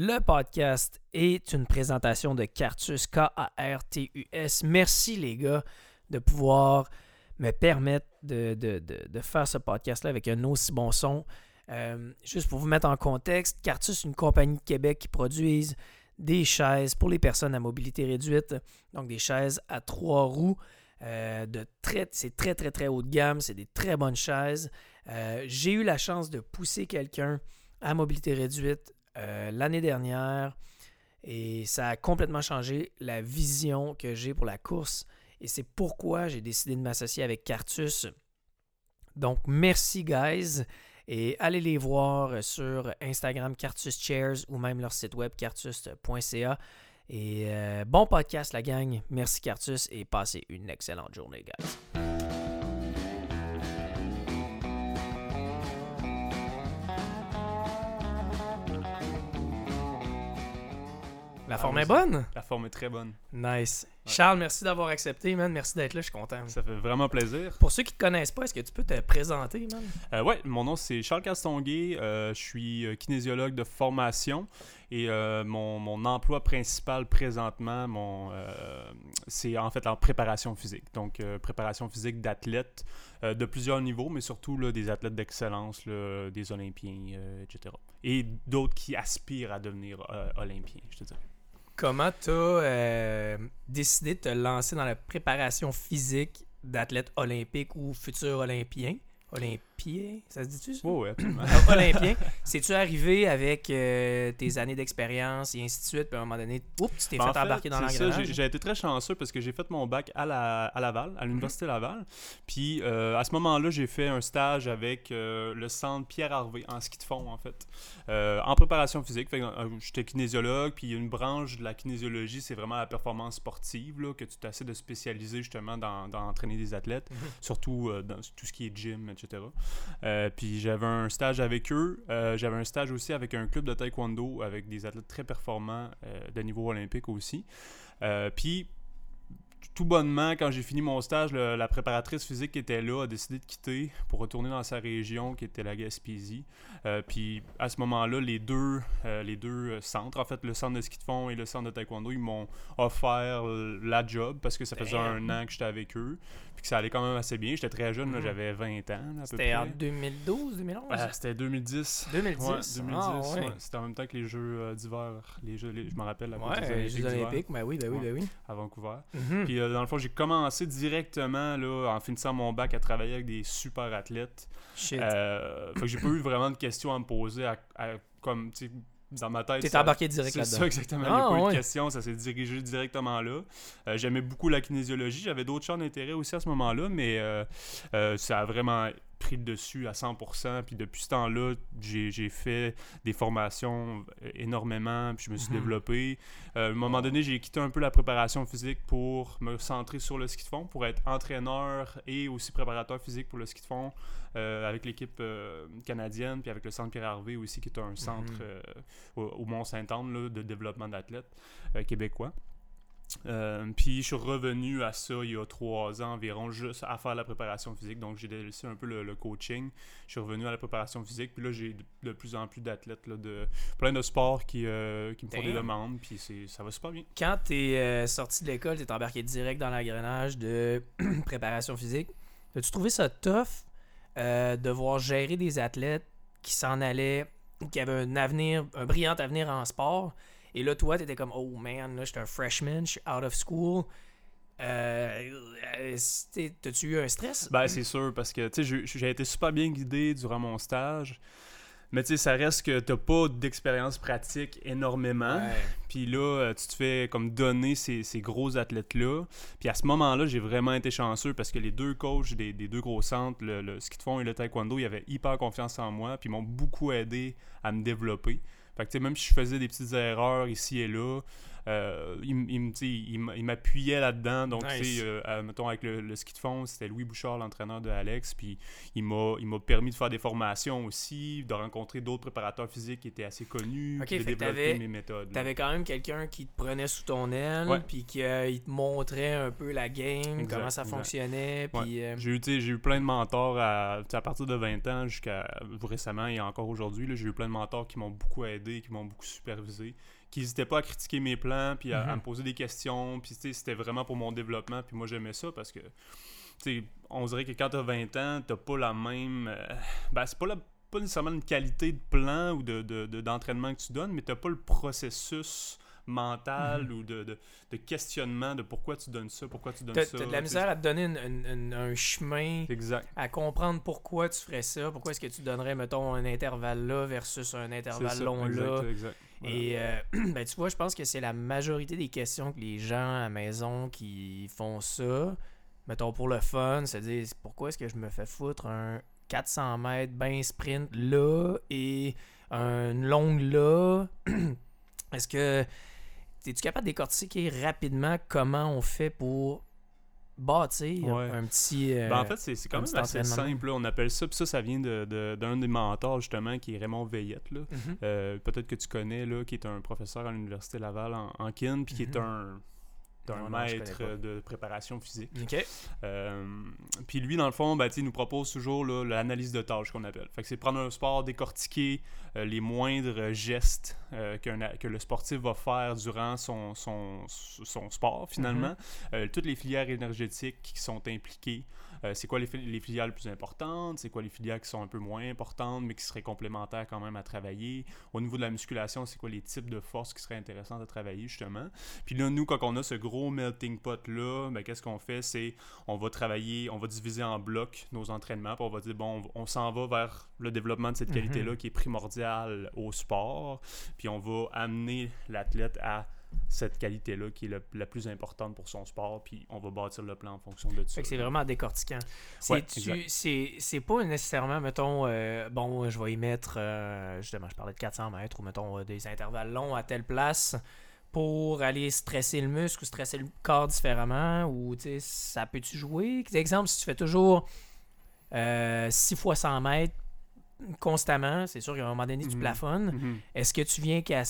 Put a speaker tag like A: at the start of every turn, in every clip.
A: Le podcast est une présentation de Cartus, K-A-R-T-U-S. Merci les gars de pouvoir me permettre de, de- de- faire ce podcast-là avec un aussi bon son. Euh, juste pour vous mettre en contexte, Cartus, une compagnie de Québec qui produise des chaises pour les personnes à mobilité réduite, donc des chaises à trois roues. euh, très, c'est très très très haut de gamme, c'est des très bonnes chaises. Euh, J'ai eu la chance de pousser quelqu'un à mobilité réduite euh, l'année dernière et ça a complètement changé la vision que j'ai pour la course et c'est pourquoi j'ai décidé de m'associer avec Cartus. Donc merci guys et allez les voir sur Instagram Cartus Chairs ou même leur site web cartus.ca. Et euh, bon podcast la gang, merci Cartus et passez une excellente journée guys. La forme est bonne?
B: La forme est très bonne.
A: Nice.
B: Ouais.
A: Charles, merci d'avoir accepté, man. Merci d'être là, je suis content.
B: Ça fait vraiment plaisir.
A: Pour ceux qui te connaissent pas, est-ce que tu peux te présenter, man?
B: Euh, ouais, mon nom c'est Charles Castonguay. euh, je suis euh, kinésiologue de formation et euh, mon, mon emploi principal présentement, mon, euh, c'est en fait en préparation physique. Donc, préparation physique d'athlètes de plusieurs niveaux, mais surtout là, des athlètes d'excellence, des Olympiens, etc. Et d'autres qui aspirent à devenir Olympiens, je te dirais.
A: Comment tu as décidé de te lancer dans la préparation physique d'athlètes olympiques ou futurs olympiens? Ça se dit-tu ça?
B: Absolument.
A: Ah, Olympien. C'est-tu arrivé avec euh, tes années d'expérience et ainsi de suite, puis à un moment donné, oups, tu t'es
B: Ben,
A: fait
B: en
A: embarquer dans l'engrenage?
B: J'ai été très chanceux parce que j'ai fait mon bac à, la, à Laval, à l'Université
A: Mhm.
B: Laval. Puis euh, à ce moment-là, j'ai fait un stage avec euh, le centre Pierre Harvey en ski de fond, en fait, en préparation physique. Fait que, J'étais kinésiologue, puis une branche de la kinésiologie, c'est vraiment la performance sportive, là, que tu t'essaies de spécialiser justement dans, dans entraîner des athlètes,
A: Mhm.
B: surtout dans tout ce qui est gym, etc. Euh, puis j'avais un stage avec eux. Euh, j'avais un stage aussi avec un club de taekwondo avec des athlètes très performants euh, de niveau olympique aussi. Puis tout bonnement, quand j'ai fini mon stage, le- la préparatrice physique qui était là a décidé de quitter pour retourner dans sa région qui était la Gaspésie. Euh, puis à ce moment-là, les deux, euh, les deux euh, centres, en fait le centre de ski de fond et le centre de taekwondo, ils m'ont offert euh, la job parce que ça faisait
A: Damn.
B: un an que j'étais avec eux. Puis que ça allait quand même assez bien. J'étais très jeune,
A: Mhm.
B: j'avais 20 ans
A: C'était en 2012, 2011?
B: Ah, c'était 2010.
A: 2010?
B: Ouais, 2010.
A: Ah, ouais.
B: ouais. C'était en même temps que les Jeux euh, d'hiver. Les jeux, les- je me rappelle, la
A: Ouais, les Jeux olympiques, ben oui, ben oui, ben oui.
B: à Vancouver.
A: Mhm.
B: Puis euh, dans le fond, j'ai commencé directement, là, en finissant mon bac, à travailler avec des super athlètes.
A: Shit.
B: Euh, fait que j'ai pas eu vraiment de questions à me poser, à, à- comme, tu dans ma tête.
A: T'es embarqué direct
B: c'est
A: là-dedans.
B: ça, exactement. Il n'y
A: Ah,
B: a pas eu de questions, ça s'est dirigé directement là. Euh, J'aimais beaucoup la kinésiologie. J'avais d'autres champs d'intérêt aussi à ce moment-là, mais euh, euh, ça a vraiment pris le dessus à 100%. Puis depuis ce temps-là, j'ai fait des formations euh, énormément, puis je me suis
A: Mhm.
B: développé. Euh, à un moment donné, j'ai quitté un peu la préparation physique pour me centrer sur le ski de fond, pour être entraîneur et aussi préparateur physique pour le ski de fond euh, avec l'équipe euh, canadienne, puis avec le centre Pierre Harvey aussi, qui est un centre
A: Mhm.
B: au, au Mont-Saint-Anne de développement d'athlètes québécois. Euh, puis je suis revenu à ça il y a trois ans environ, juste à faire la préparation physique. Donc j'ai laissé un peu le, le coaching. Je suis revenu à la préparation physique. Puis là, j'ai de, de plus en plus d'athlètes de plein de sports qui, euh, qui me font des demandes. Puis ça va super bien.
A: Quand t'es euh, sorti de l'école, t'es embarqué direct dans l'engrenage de préparation physique. As-tu trouvé ça tough de voir gérer des athlètes qui s'en allaient qui avaient un avenir, un brillant avenir en sport? Et là, toi, t'étais comme, oh man, là, j'étais un freshman, je suis out of school. Euh, euh, T'as-tu eu un stress?
B: Ben, c'est sûr, parce que tu sais, j'ai- été super bien guidé durant mon stage. Mais tu sais, ça reste que t'as pas d'expérience pratique énormément. Puis là, euh, tu te fais comme donner ces, ces gros athlètes-là. Puis à ce moment-là, j'ai vraiment été chanceux parce que les deux coachs des, des deux gros centres, le, le ski de fond et le taekwondo, ils avaient hyper confiance en moi. Puis ils m'ont beaucoup aidé à me développer. Fait que même si je faisais des petites erreurs ici et là, euh, il, tu m'appuyait là-dedans. Donc, tu
A: Nice.
B: euh, euh, mettons, avec le, le ski de fond, c'était Louis Bouchard, l'entraîneur de Alex. Puis, il m'a permis de faire des formations aussi, de rencontrer d'autres préparateurs physiques qui étaient assez connus,
A: Ok,
B: puis de développer
A: t'avais-
B: mes méthodes. là.
A: T'avais quand même quelqu'un qui te prenait sous ton aile, puis qui euh, il te montrait un peu la game,
B: Exact,
A: comment ça
B: exact.
A: fonctionnait, puis...
B: J'ai eu, tu plein de mentors à, tu partir de 20 ans jusqu'à récemment et encore aujourd'hui. J'ai eu plein de mentors qui m'ont beaucoup aidé, qui m'ont beaucoup supervisé, qui n'hésitaient pas à critiquer mes plans, puis à, à
A: Mhm.
B: me poser des questions. Puis tu c'était vraiment pour mon développement. Puis moi, j'aimais ça parce que, tu sais, on dirait que quand tu as 20 ans, tu pas la même. euh, ben, c'est pas, la- pas nécessairement une qualité de plan ou de, de- de- d'entraînement que tu donnes, mais tu pas le processus mental
A: Mhm.
B: ou de, de- de questionnement de pourquoi tu donnes ça, pourquoi tu donnes
A: T'as
B: ça.
A: t'as de la
B: tu
A: misère à te donner une- une- une- un chemin,
B: Exact.
A: à comprendre pourquoi tu ferais ça, pourquoi est-ce que tu donnerais, mettons, un intervalle là versus un intervalle
B: ça,
A: long
B: exact,
A: là.
B: exact.
A: Et euh, ben, tu vois, je pense que c'est la majorité des questions que les gens à la maison qui font ça, mettons pour le fun, se disent pourquoi est-ce que je me fais foutre un 400 mètres ben sprint là et une longue là? Est-ce que es-tu capable de décortiquer rapidement comment on fait pour bâtir
B: Ouais.
A: un petit. euh,
B: Ben, en fait, c'est quand même assez simple. là. On appelle ça, puis ça, ça vient de- de- d'un des mentors, justement, qui est Raymond Veillette.
A: mhm.
B: Euh, Peut-être que tu connais, là, qui est un professeur à l'Université Laval en, en kin, puis qui est
A: Mhm.
B: un, c'est un
A: Non, non, je
B: maître de préparation physique. Euh, puis lui, dans le fond, ben, il nous propose toujours l'analyse de tâches qu'on appelle. Fait que c'est prendre un sport, décortiquer euh, les moindres gestes euh, que le sportif va faire durant son, son, son sport, finalement. Euh, toutes les filières énergétiques qui sont impliquées. Euh, c'est quoi les, les filières les plus importantes, c'est quoi les filières qui sont un peu moins importantes, mais qui seraient complémentaires quand même à travailler? Au niveau de la musculation, c'est quoi les types de forces qui seraient intéressantes à travailler, justement? Puis là, nous, quand on a ce gros melting pot-là, ben, qu'est-ce qu'on fait? C'est on va travailler, on va diviser en blocs nos entraînements, puis on va dire, bon, on, on s'en va vers le développement de cette
A: Mhm.
B: qualité-là qui est primordiale au sport, puis on va amener l'athlète à cette qualité-là qui est le- la plus importante pour son sport, puis on va bâtir le plan en fonction de ça.
A: C'est vraiment décortiquant.
B: Ouais.
A: C'est c'est pas nécessairement, mettons, euh, bon, je vais y mettre, euh, justement, je parlais de 400 mètres ou, mettons, euh, des intervalles longs à telle place pour aller stresser le muscle ou stresser le corps différemment ou, tu sais, ça peut-tu jouer? Exemple, si tu fais toujours 6 fois 100 mètres constamment, c'est sûr qu'à un moment donné, tu
B: Mhm.
A: plafonnes.
B: Mhm.
A: Est-ce que tu viens qu'à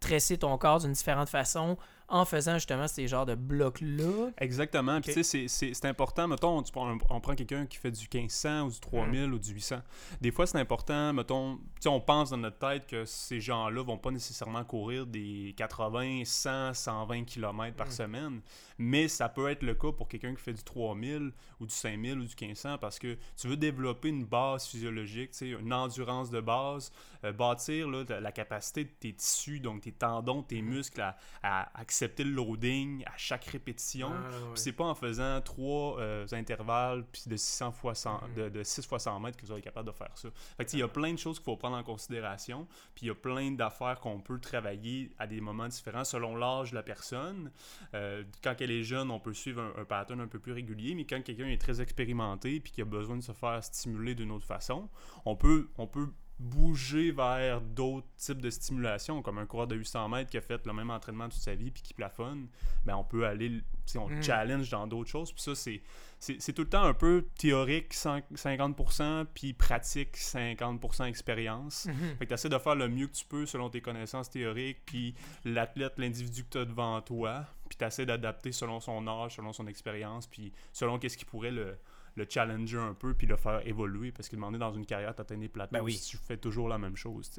A: stresser ton corps d'une différente façon en faisant justement ces genres de blocs-là?
B: Exactement. Puis tu sais, c'est- c'est c'est important. Mettons, tu un- on prend quelqu'un qui fait du 1500 ou du 3000 ou du 800. Des fois, c'est important. Mettons, tu sais, on pense dans notre tête que ces gens-là vont pas nécessairement courir des 80, 100, 120 km par
A: Mm.
B: semaine. Mais ça peut être le cas pour quelqu'un qui fait du 3000 ou du 5000 ou du 1500 parce que tu veux développer une base physiologique, tu sais, une endurance de base, euh, bâtir là, la- capacité de tes tissus, donc tes tendons, tes
A: Mm.
B: muscles à, à accepter le loading à chaque répétition.
A: Ah, ouais.
B: C'est pas en faisant trois euh, intervalles puis de 600 fois 100,
A: Mhm.
B: de, de 6 fois 100 mètres que vous allez être capable de faire ça. Fait il y a plein de choses qu'il faut prendre en considération. Puis il y a plein d'affaires qu'on peut travailler à des moments différents selon l'âge de la personne. Euh, quand elle est jeune, on peut suivre un, un pattern un peu plus régulier, mais quand quelqu'un est très expérimenté puis qui a besoin de se faire stimuler d'une autre façon, on peut, on peut bouger vers d'autres types de stimulation, comme un coureur de 800 mètres qui a fait le même entraînement toute sa vie puis qui plafonne, ben on peut aller, on
A: Mm.
B: challenge dans d'autres choses. Puis ça, c'est, c'est, tout le temps un peu théorique 100 50%, puis pratique 50% expérience.
A: Mhm.
B: Fait que tu de faire le mieux que tu peux selon tes connaissances théoriques, puis l'athlète, l'individu que tu as devant toi, puis tu essaies d'adapter selon son âge, selon son expérience, puis selon qu'est-ce qui pourrait le, le challenger un peu, puis le faire évoluer, parce que demander dans une carrière, tu atteins des plateaux
A: Ben oui.
B: si tu fais toujours la même chose.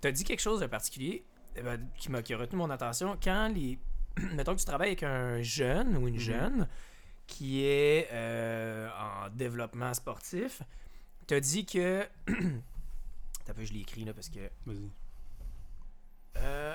A: T'as dit quelque chose de particulier eh ben, qui m'a qui a retenu mon attention. Quand les. Mettons que tu travailles avec un jeune ou une
B: Mhm.
A: jeune qui est euh, en développement sportif, t'as dit que. T'as peu, je l'ai écrit là parce que.
B: Vas-y.
A: Euh,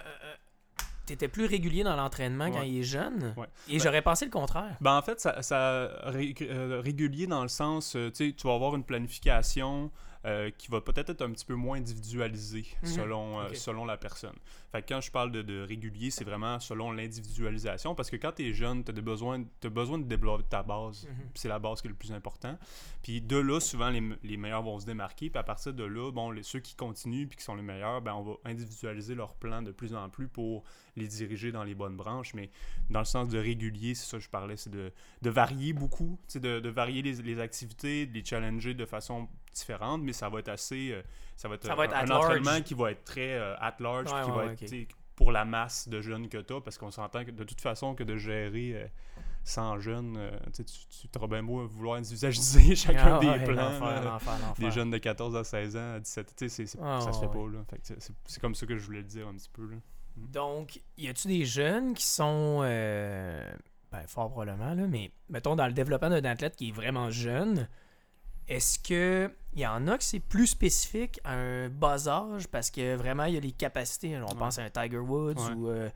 A: T'étais plus régulier dans l'entraînement quand il est jeune.
B: Ouais.
A: Et j'aurais pensé le contraire.
B: Ben, en fait, ça, ça ré- euh, régulier dans le sens, euh, tu vas avoir une planification euh, qui va peut-être être un petit peu moins individualisé
A: Mhm.
B: selon, euh, selon la personne. Fait que quand je parle de, de régulier, c'est vraiment selon l'individualisation parce que quand tu es jeune, tu as, besoin, besoin de développer ta base.
A: Mhm.
B: C'est la base qui est le plus important. Puis de là, souvent, les, les meilleurs vont se démarquer. Puis à partir de là, bon, les, ceux qui continuent puis qui sont les meilleurs, ben, on va individualiser leur plan de plus en plus pour les diriger dans les bonnes branches. Mais dans le sens de régulier, c'est ça que je parlais, c'est de, de varier beaucoup, de, de varier les, les activités, de les challenger de façon différente, mais ça va être assez... euh, ça va être,
A: Ça va être
B: un, un entraînement qui va être très euh, at large,
A: Ouais,
B: qui
A: ouais,
B: va être pour la masse de jeunes que tu as, parce qu'on s'entend que de toute façon que de gérer euh, 100 jeunes, euh, tu tu auras bien beau vouloir individualiser chacun
A: Ah,
B: des
A: ouais,
B: plans. des jeunes de 14 à 16 ans, à 17, tu sais, ça se fait
A: ouais.
B: pas, c'est- comme ça que je voulais le dire un petit peu, là.
A: Donc, y a-tu des jeunes qui sont. euh, ben, fort probablement, là, mais mettons dans le développement d'un athlète qui est vraiment jeune, est-ce que il y en a que c'est plus spécifique à un bas âge? Parce que vraiment il y a les capacités. On
B: Ouais.
A: pense à un Tiger Woods
B: Ouais.
A: ou. euh.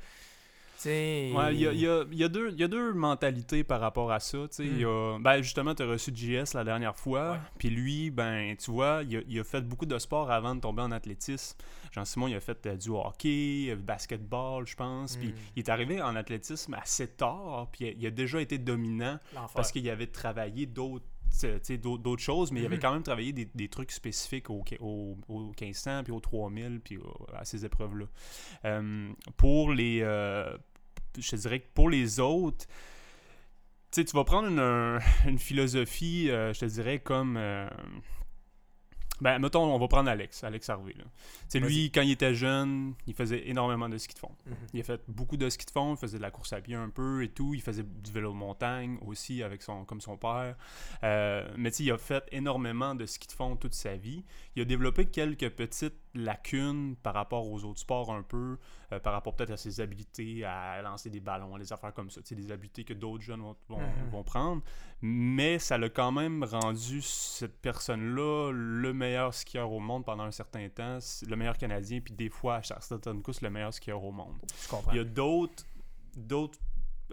B: Ouais, il y a, y a- il y a deux- il y a deux mentalités par rapport à ça. y a- ben, justement, tu as reçu JS la dernière fois. Puis lui, ben, tu vois, il a, fait beaucoup de sport avant de tomber en athlétisme. Jean-Simon, il a fait euh, du hockey, euh, basketball, je pense. Puis
A: Mm.
B: il est arrivé en athlétisme assez tard. Puis il a, déjà été dominant parce qu'il avait travaillé d'autres d'autres choses, mais il avait
A: Mhm.
B: quand même travaillé des, des trucs spécifiques au, au, au 1500, puis au 3000, puis au- à ces épreuves-là. Euh, pour les... euh, je te dirais que pour les autres, tu vas prendre une, un- une philosophie, euh, je te dirais, comme... ben, mettons, on va prendre Alex, Alex Harvey. Sais, lui, quand il était jeune, il faisait énormément de ski de fond.
A: Mhm.
B: Il a fait beaucoup de ski de fond, il faisait de la course à pied un peu et tout. Il faisait du vélo de montagne aussi, avec son, comme son père. Euh, mais tu sais, il a fait énormément de ski de fond toute sa vie. Il a développé quelques petites lacunes par rapport aux autres sports un peu, euh, par rapport peut-être à ses habiletés à lancer des ballons, des affaires comme ça. Des habiletés que d'autres jeunes vont, vont,
A: Mhm.
B: vont prendre. Mais ça l'a quand même rendu cette personne-là le meilleur skieur au monde pendant un certain temps, le meilleur Canadien, puis des fois, à certaines courses, le meilleur skieur au monde.
A: Je comprends.
B: Il y a d'autres d'autres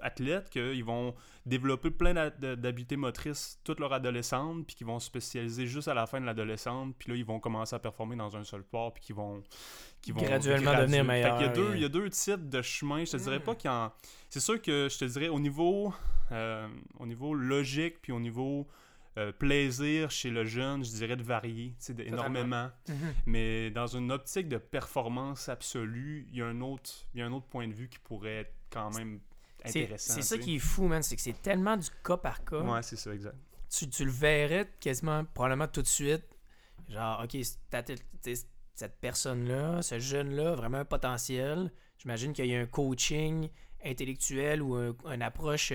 B: athlètes qui vont développer plein d'habiletés motrices toute leur adolescente, puis qui vont se spécialiser juste à la fin de l'adolescente, puis là, ils vont commencer à performer dans un seul sport, puis qui vont... Qui vont
A: Graduellement devenir meilleurs,
B: qu'il y a deux, il y a deux types de chemins. Je te dirais
A: Mm.
B: pas qu'il en... C'est sûr que je te dirais au niveau, euh, au niveau logique, puis au niveau euh, plaisir chez le jeune, je dirais de varier, de- énormément.
A: Mhm.
B: Mais dans une optique de performance absolue, il y a un autre, il y a un autre point de vue qui pourrait être quand même intéressant.
A: c'est ça qui est fou, man. C'est que c'est tellement du cas par cas.
B: Ouais, c'est ça, exact.
A: tu, tu le verrais quasiment, probablement tout de suite. Genre, OK, cette, personne-là, ce jeune-là, vraiment un potentiel. J'imagine qu'il y a un coaching intellectuel ou un- une approche,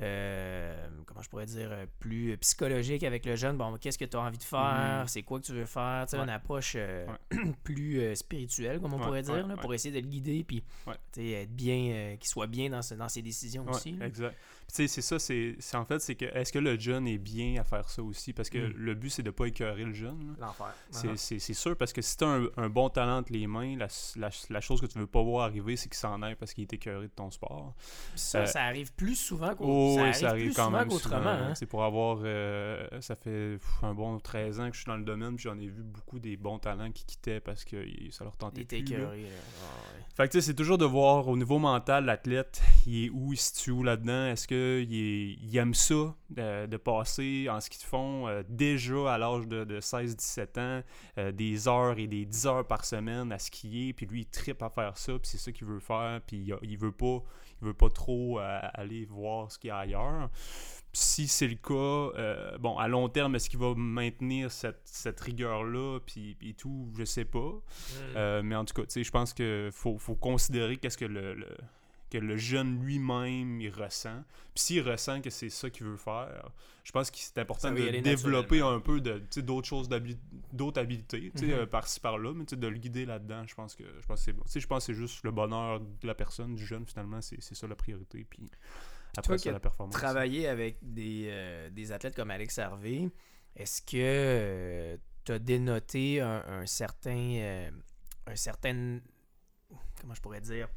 A: euh, euh, comment je pourrais dire, euh, plus psychologique avec le jeune. Bon, qu'est-ce que tu as envie de faire?
B: Mhm.
A: C'est quoi que tu veux faire? Tu sais,
B: Ouais.
A: Une approche euh, plus euh, spirituelle, comme on
B: Ouais,
A: pourrait dire, là, pour essayer de le guider puis être bien, euh, qu'il soit bien dans, ce- dans ses décisions aussi. là.
B: exact. Tu sais, c'est ça, c'est c'est- en fait, c'est que est-ce que le jeune est bien à faire ça aussi? Parce que
A: Mm.
B: le but, c'est de pas écœurer le jeune. là.
A: L'enfer.
B: C'est-
A: Uh-huh.
B: C'est c'est sûr, parce que si tu as un, un bon talent entre les mains, la, la- la chose que tu veux pas voir arriver, c'est qu'il s'en aille parce qu'il est écœuré de ton sport.
A: Ça,
B: Euh,
A: ça arrive plus souvent qu'au-
B: Oh,
A: ça
B: oui,
A: arrive,
B: ça arrive
A: plus
B: quand
A: souvent
B: même
A: qu'autrement.
B: souvent.
A: hein.
B: C'est pour avoir... euh, ça fait pff, un bon 13 ans que je suis dans le domaine, puis j'en ai vu beaucoup des bons talents qui quittaient parce que ça leur tentait plus.
A: écœuré, là. Ah, ouais.
B: Fait que tu sais, c'est toujours de voir au niveau mental, l'athlète, il est où, il se situe où là-dedans? Est-ce qu'il il aime ça, de, de passer en ski de fond euh, déjà à l'âge de, de 16-17 ans, euh, des heures et des 10 heures par semaine à skier, puis lui, il tripe à faire ça, puis c'est ça qu'il veut faire, puis il, il veut pas il veut pas trop euh, aller voir ce qu'il y a ailleurs. Si c'est le cas, euh, bon, à long terme, est-ce qu'il va maintenir cette, cette rigueur-là, puis, tout, je sais pas. Euh, mais en tout cas, tu sais, je pense que faut, faut considérer qu'est-ce que le, le- que le jeune lui-même il ressent. Puis s'il ressent que c'est ça qu'il veut faire, je pense que c'est important de développer un peu de d'autres choses d'autres
A: Mhm.
B: euh, par-ci par-là, mais de le guider là-dedans, je pense que je pense c'est bon. Je pense c'est juste le bonheur de la personne, du jeune finalement, c'est ça la priorité. Puis après
A: toi
B: ça,
A: qui
B: la performance.
A: Travailler avec des, euh, des athlètes comme Alex Harvey, est-ce que tu as dénoté un, un certain. euh, un certain. Comment je pourrais dire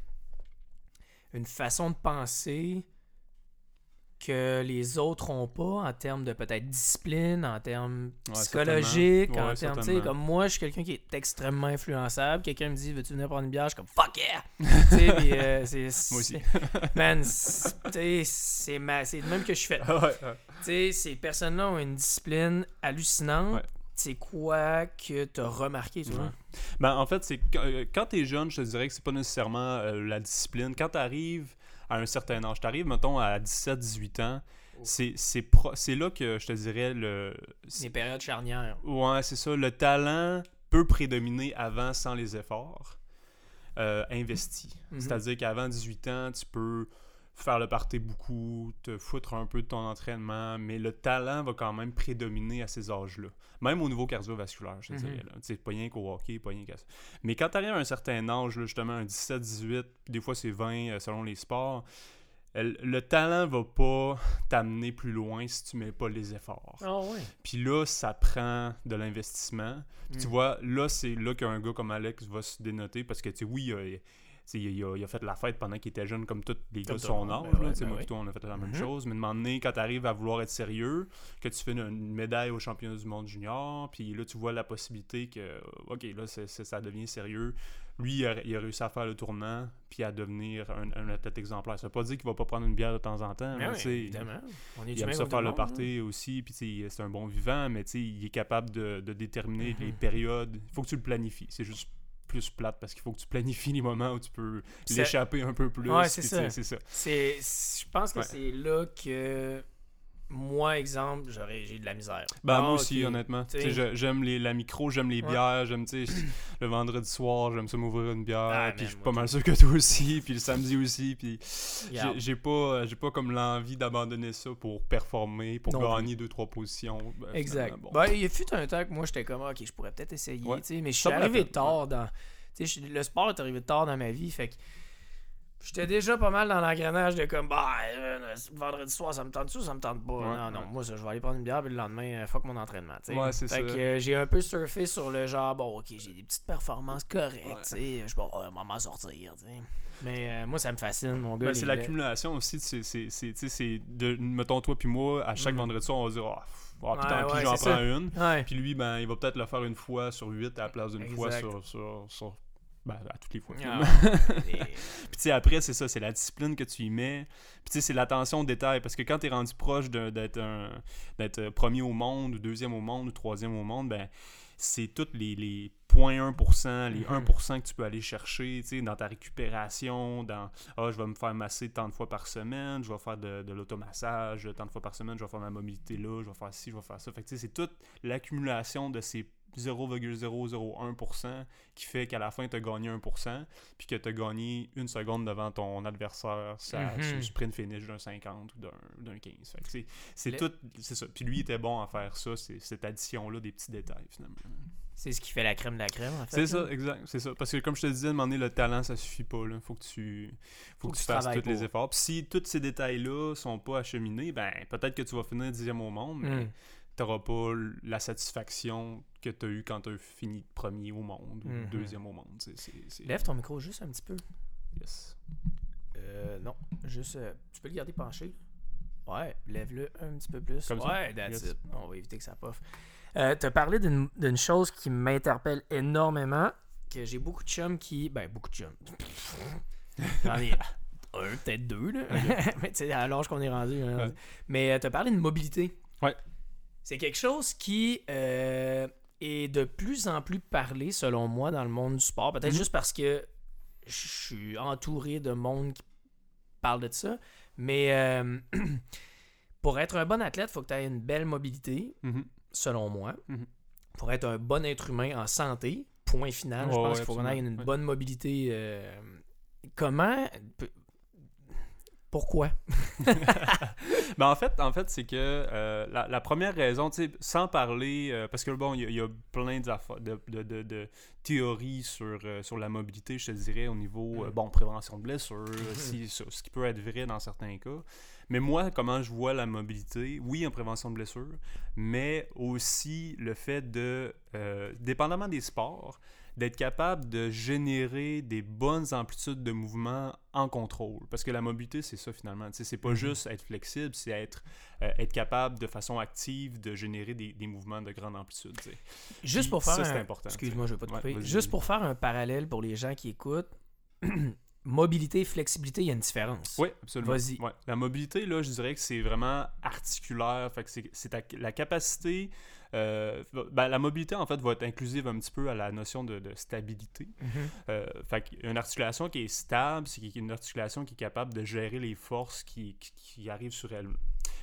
A: Une façon de penser que les autres ont pas en termes de peut-être discipline, en termes
B: Ouais,
A: psychologiques, en termes, tu sais, comme moi, je suis quelqu'un qui est extrêmement influençable. Quelqu'un me dit, veux-tu venir prendre une bière? Je suis comme, fuck yeah! tu sais, puis, euh, c'est.
B: Moi aussi.
A: Man, c'est- ma- de même que je suis fait.
B: Ouais, ouais.
A: Tu sais, ces personnes-là ont une discipline hallucinante. C'est quoi que t'as remarqué, tu vois?
B: Ouais. Ben, en fait, c'est euh, quand t'es jeune, je te dirais que c'est pas nécessairement euh, la discipline. Quand t'arrives à un certain âge, t'arrives, mettons, à 17-18 ans, c'est pro- c'est là que je te dirais le.
A: Les périodes charnières.
B: Ouais, c'est ça. Le talent peut prédominer avant sans les efforts euh, investis.
A: Mhm.
B: C'est-à-dire qu'avant 18 ans, tu peux faire le party beaucoup, te foutre un peu de ton entraînement, mais le talent va quand même prédominer à ces âges-là. Même au niveau cardiovasculaire, je te
A: Mhm.
B: dirais. sais, pas rien qu'au hockey, pas rien qu'à ça. Mais quand tu arrives à un certain âge, là, justement, un 17, 18, puis des fois c'est 20 euh, selon les sports, le talent va pas t'amener plus loin si tu mets pas les efforts.
A: Ah ouais.
B: Puis là, ça prend de l'investissement. Tu
A: Mm.
B: vois, là, c'est là qu'un gars comme Alex va se dénoter parce que, tu sais, oui, il a, il a- il a fait la fête pendant qu'il était jeune, comme tous les gars de son âge.
A: ben ouais, ben
B: moi toi, on a fait la même
A: Mhm.
B: chose. Mais de un moment donné, quand tu arrives à vouloir être sérieux, que tu fais une, une médaille au championnat du monde junior, puis là, tu vois la possibilité que, OK, là, ça devient sérieux. Lui, il a, il a réussi à faire le tournant, puis à devenir un, un athlète exemplaire. Ça veut pas dire qu'il va pas prendre une bière de temps en temps.
A: Mais
B: mais
A: oui, évidemment. On est
B: il aime ça faire le
A: monde,
B: party aussi, puis c'est un bon vivant, mais il est capable de, de déterminer les
A: Mhm.
B: période. Il faut que tu le planifies. C'est juste plus plate parce qu'il faut que tu planifies les moments où tu peux l'échapper un peu plus.
A: Ouais, c'est ça.
B: ça.
A: C'est, je pense que
B: Ouais.
A: c'est là que moi, exemple, j'aurais j'ai de la misère.
B: Ben, moi aussi, honnêtement. J'aime les- la micro, j'aime les
A: Ouais.
B: bières, j'aime, tu sais, le vendredi soir, j'aime ça m'ouvrir une bière,
A: Ah,
B: puis je suis pas mal sûr que toi aussi, puis le samedi aussi, puis j'ai pas, j'ai pas comme l'envie d'abandonner ça pour performer, pour
A: Non
B: gagner deux, trois positions. Ben,
A: Exact.
B: bon.
A: Ben, il fut un temps que moi, j'étais comme, ok, je pourrais peut-être essayer,
B: Ouais.
A: mais je suis arrivé tard dans. Le sport est arrivé tard dans ma vie, fait que. J'étais déjà pas mal dans l'engrenage de comme, bah, euh, vendredi soir, ça me tente-tu ou ça me tente pas?
B: Ouais,
A: non, non,
B: ouais.
A: moi, ça, je vais aller prendre une bière, puis le lendemain, euh, fuck mon entraînement, tu sais.
B: Ouais, c'est
A: fait
B: ça.
A: que euh, j'ai un peu surfé sur le genre, bon, ok, j'ai des petites performances correctes,
B: Ouais.
A: tu sais, je vais euh, m'en sortir, tu sais. Mais euh, moi, ça me fascine, mon gars.
B: Ben, c'est l'accumulation aussi. C'est, c'est, c'est, tu sais, c'est de, mettons, toi puis moi, à chaque
A: Mm.
B: vendredi soir, on va dire, pff, ah, puis tant pis, j'en prends
A: ça.
B: une? Puis lui, ben, il va peut-être le faire une fois sur huit à la place d'une fois sur, sur- Ben, à toutes les fois.
A: Ah,
B: Puis tu sais, après, c'est ça, c'est la discipline que tu y mets. Puis tu sais, c'est l'attention au détail. Parce que quand tu es rendu proche d'être euh, premier au monde, ou deuxième au monde, ou troisième au monde, ben c'est tous les, les 0.1%, les
A: Mhm.
B: 1% que tu peux aller chercher, tu sais, dans ta récupération, dans « Ah, je vais me faire masser tant de fois par semaine, je vais faire de, de l'automassage tant de fois par semaine, je vais faire ma mobilité là, je vais faire ci, je vais faire ça. » Fait que tu sais, c'est toute l'accumulation de ces 0,001% qui fait qu'à la fin, tu as gagné 1%, puis que tu as gagné une seconde devant ton adversaire ça,
A: Mhm.
B: sur le sprint finish d'un 50 ou d'un- d'un 15. Fait que c'est-
A: Le-
B: tout, c'est ça. Puis lui, il était bon à faire ça, c'est cette addition-là des petits détails, finalement.
A: C'est ce qui fait la crème de la crème, en fait.
B: C'est ça, exact, c'est ça. Parce que comme je te disais, à un moment donné, le talent, ça suffit pas. Là. Faut que tu, faut que tu fasses tous les efforts. Puis si tous ces détails-là sont pas acheminés, ben peut-être que tu vas finir dixième au monde, mais
A: Mm.
B: T'auras pas la satisfaction que tu as eu quand tu as fini premier au monde ou
A: Mhm.
B: deuxième au monde.
A: Lève ton micro juste un petit peu.
B: Yes.
A: Euh, non. Juste. euh, tu peux le garder penché. Ouais, lève-le un petit peu plus.
B: Comme ça?
A: ouais, that's
B: Yes.
A: it. On va éviter que ça poffe. Euh, T'as parlé d'une chose qui m'interpelle énormément, que j'ai beaucoup de chums qui. Ben, beaucoup de chums. J'en ai un, peut-être deux, là. Mais tu sais, à l'âge qu'on est rendu. hein.
B: Ouais.
A: Mais euh, t'as parlé de mobilité.
B: Ouais.
A: C'est quelque chose qui euh, est de plus en plus parlé, selon moi, dans le monde du sport. Peut-être
B: Mhm.
A: juste parce que je suis entouré de monde qui parle de ça. Mais euh, pour être un bon athlète, il faut que tu aies une belle mobilité,
B: Mhm.
A: selon moi.
B: Mhm.
A: Pour être un bon être humain en santé, point final, je pense
B: ouais,
A: qu'il faut qu'on ait une
B: Ouais.
A: bonne mobilité. euh, comment. Pourquoi?
B: Ben, en fait, en fait c'est que euh, la, la première raison, sans parler, euh, parce que bon, il y, a- il y a plein de, de, de- de théories sur, euh, sur la mobilité, je te dirais, au niveau,
A: Mm.
B: bon, prévention de blessures, si- ce qui peut être vrai dans certains cas. Mais moi, comment je vois la mobilité, oui, en prévention de blessures, mais aussi le fait de, dépendamment des sports, d'être capable de générer des bonnes amplitudes de mouvement en contrôle. Parce que la mobilité, c'est ça finalement. C'est pas
A: Mhm.
B: juste être flexible, c'est être, euh, être capable de façon active de générer des, des mouvements de grande amplitude.
A: Juste
B: Puis
A: pour faire
B: ça, c'est
A: un-
B: important.
A: Excuse-moi, je vais pas te couper. Juste pour faire un parallèle pour les gens qui écoutent, mobilité et flexibilité, il y a une différence.
B: Oui, absolument.
A: Vas-y.
B: Ouais. La mobilité, là, je dirais que c'est vraiment articulaire. Fait que c'est, la capacité. Euh, ben, la mobilité, en fait, va être inclusive un petit peu à la notion de, de stabilité.
A: Mhm.
B: Euh, fait qu'une articulation qui est stable, c'est une articulation qui est capable de gérer les forces qui, qui, qui arrivent sur elle.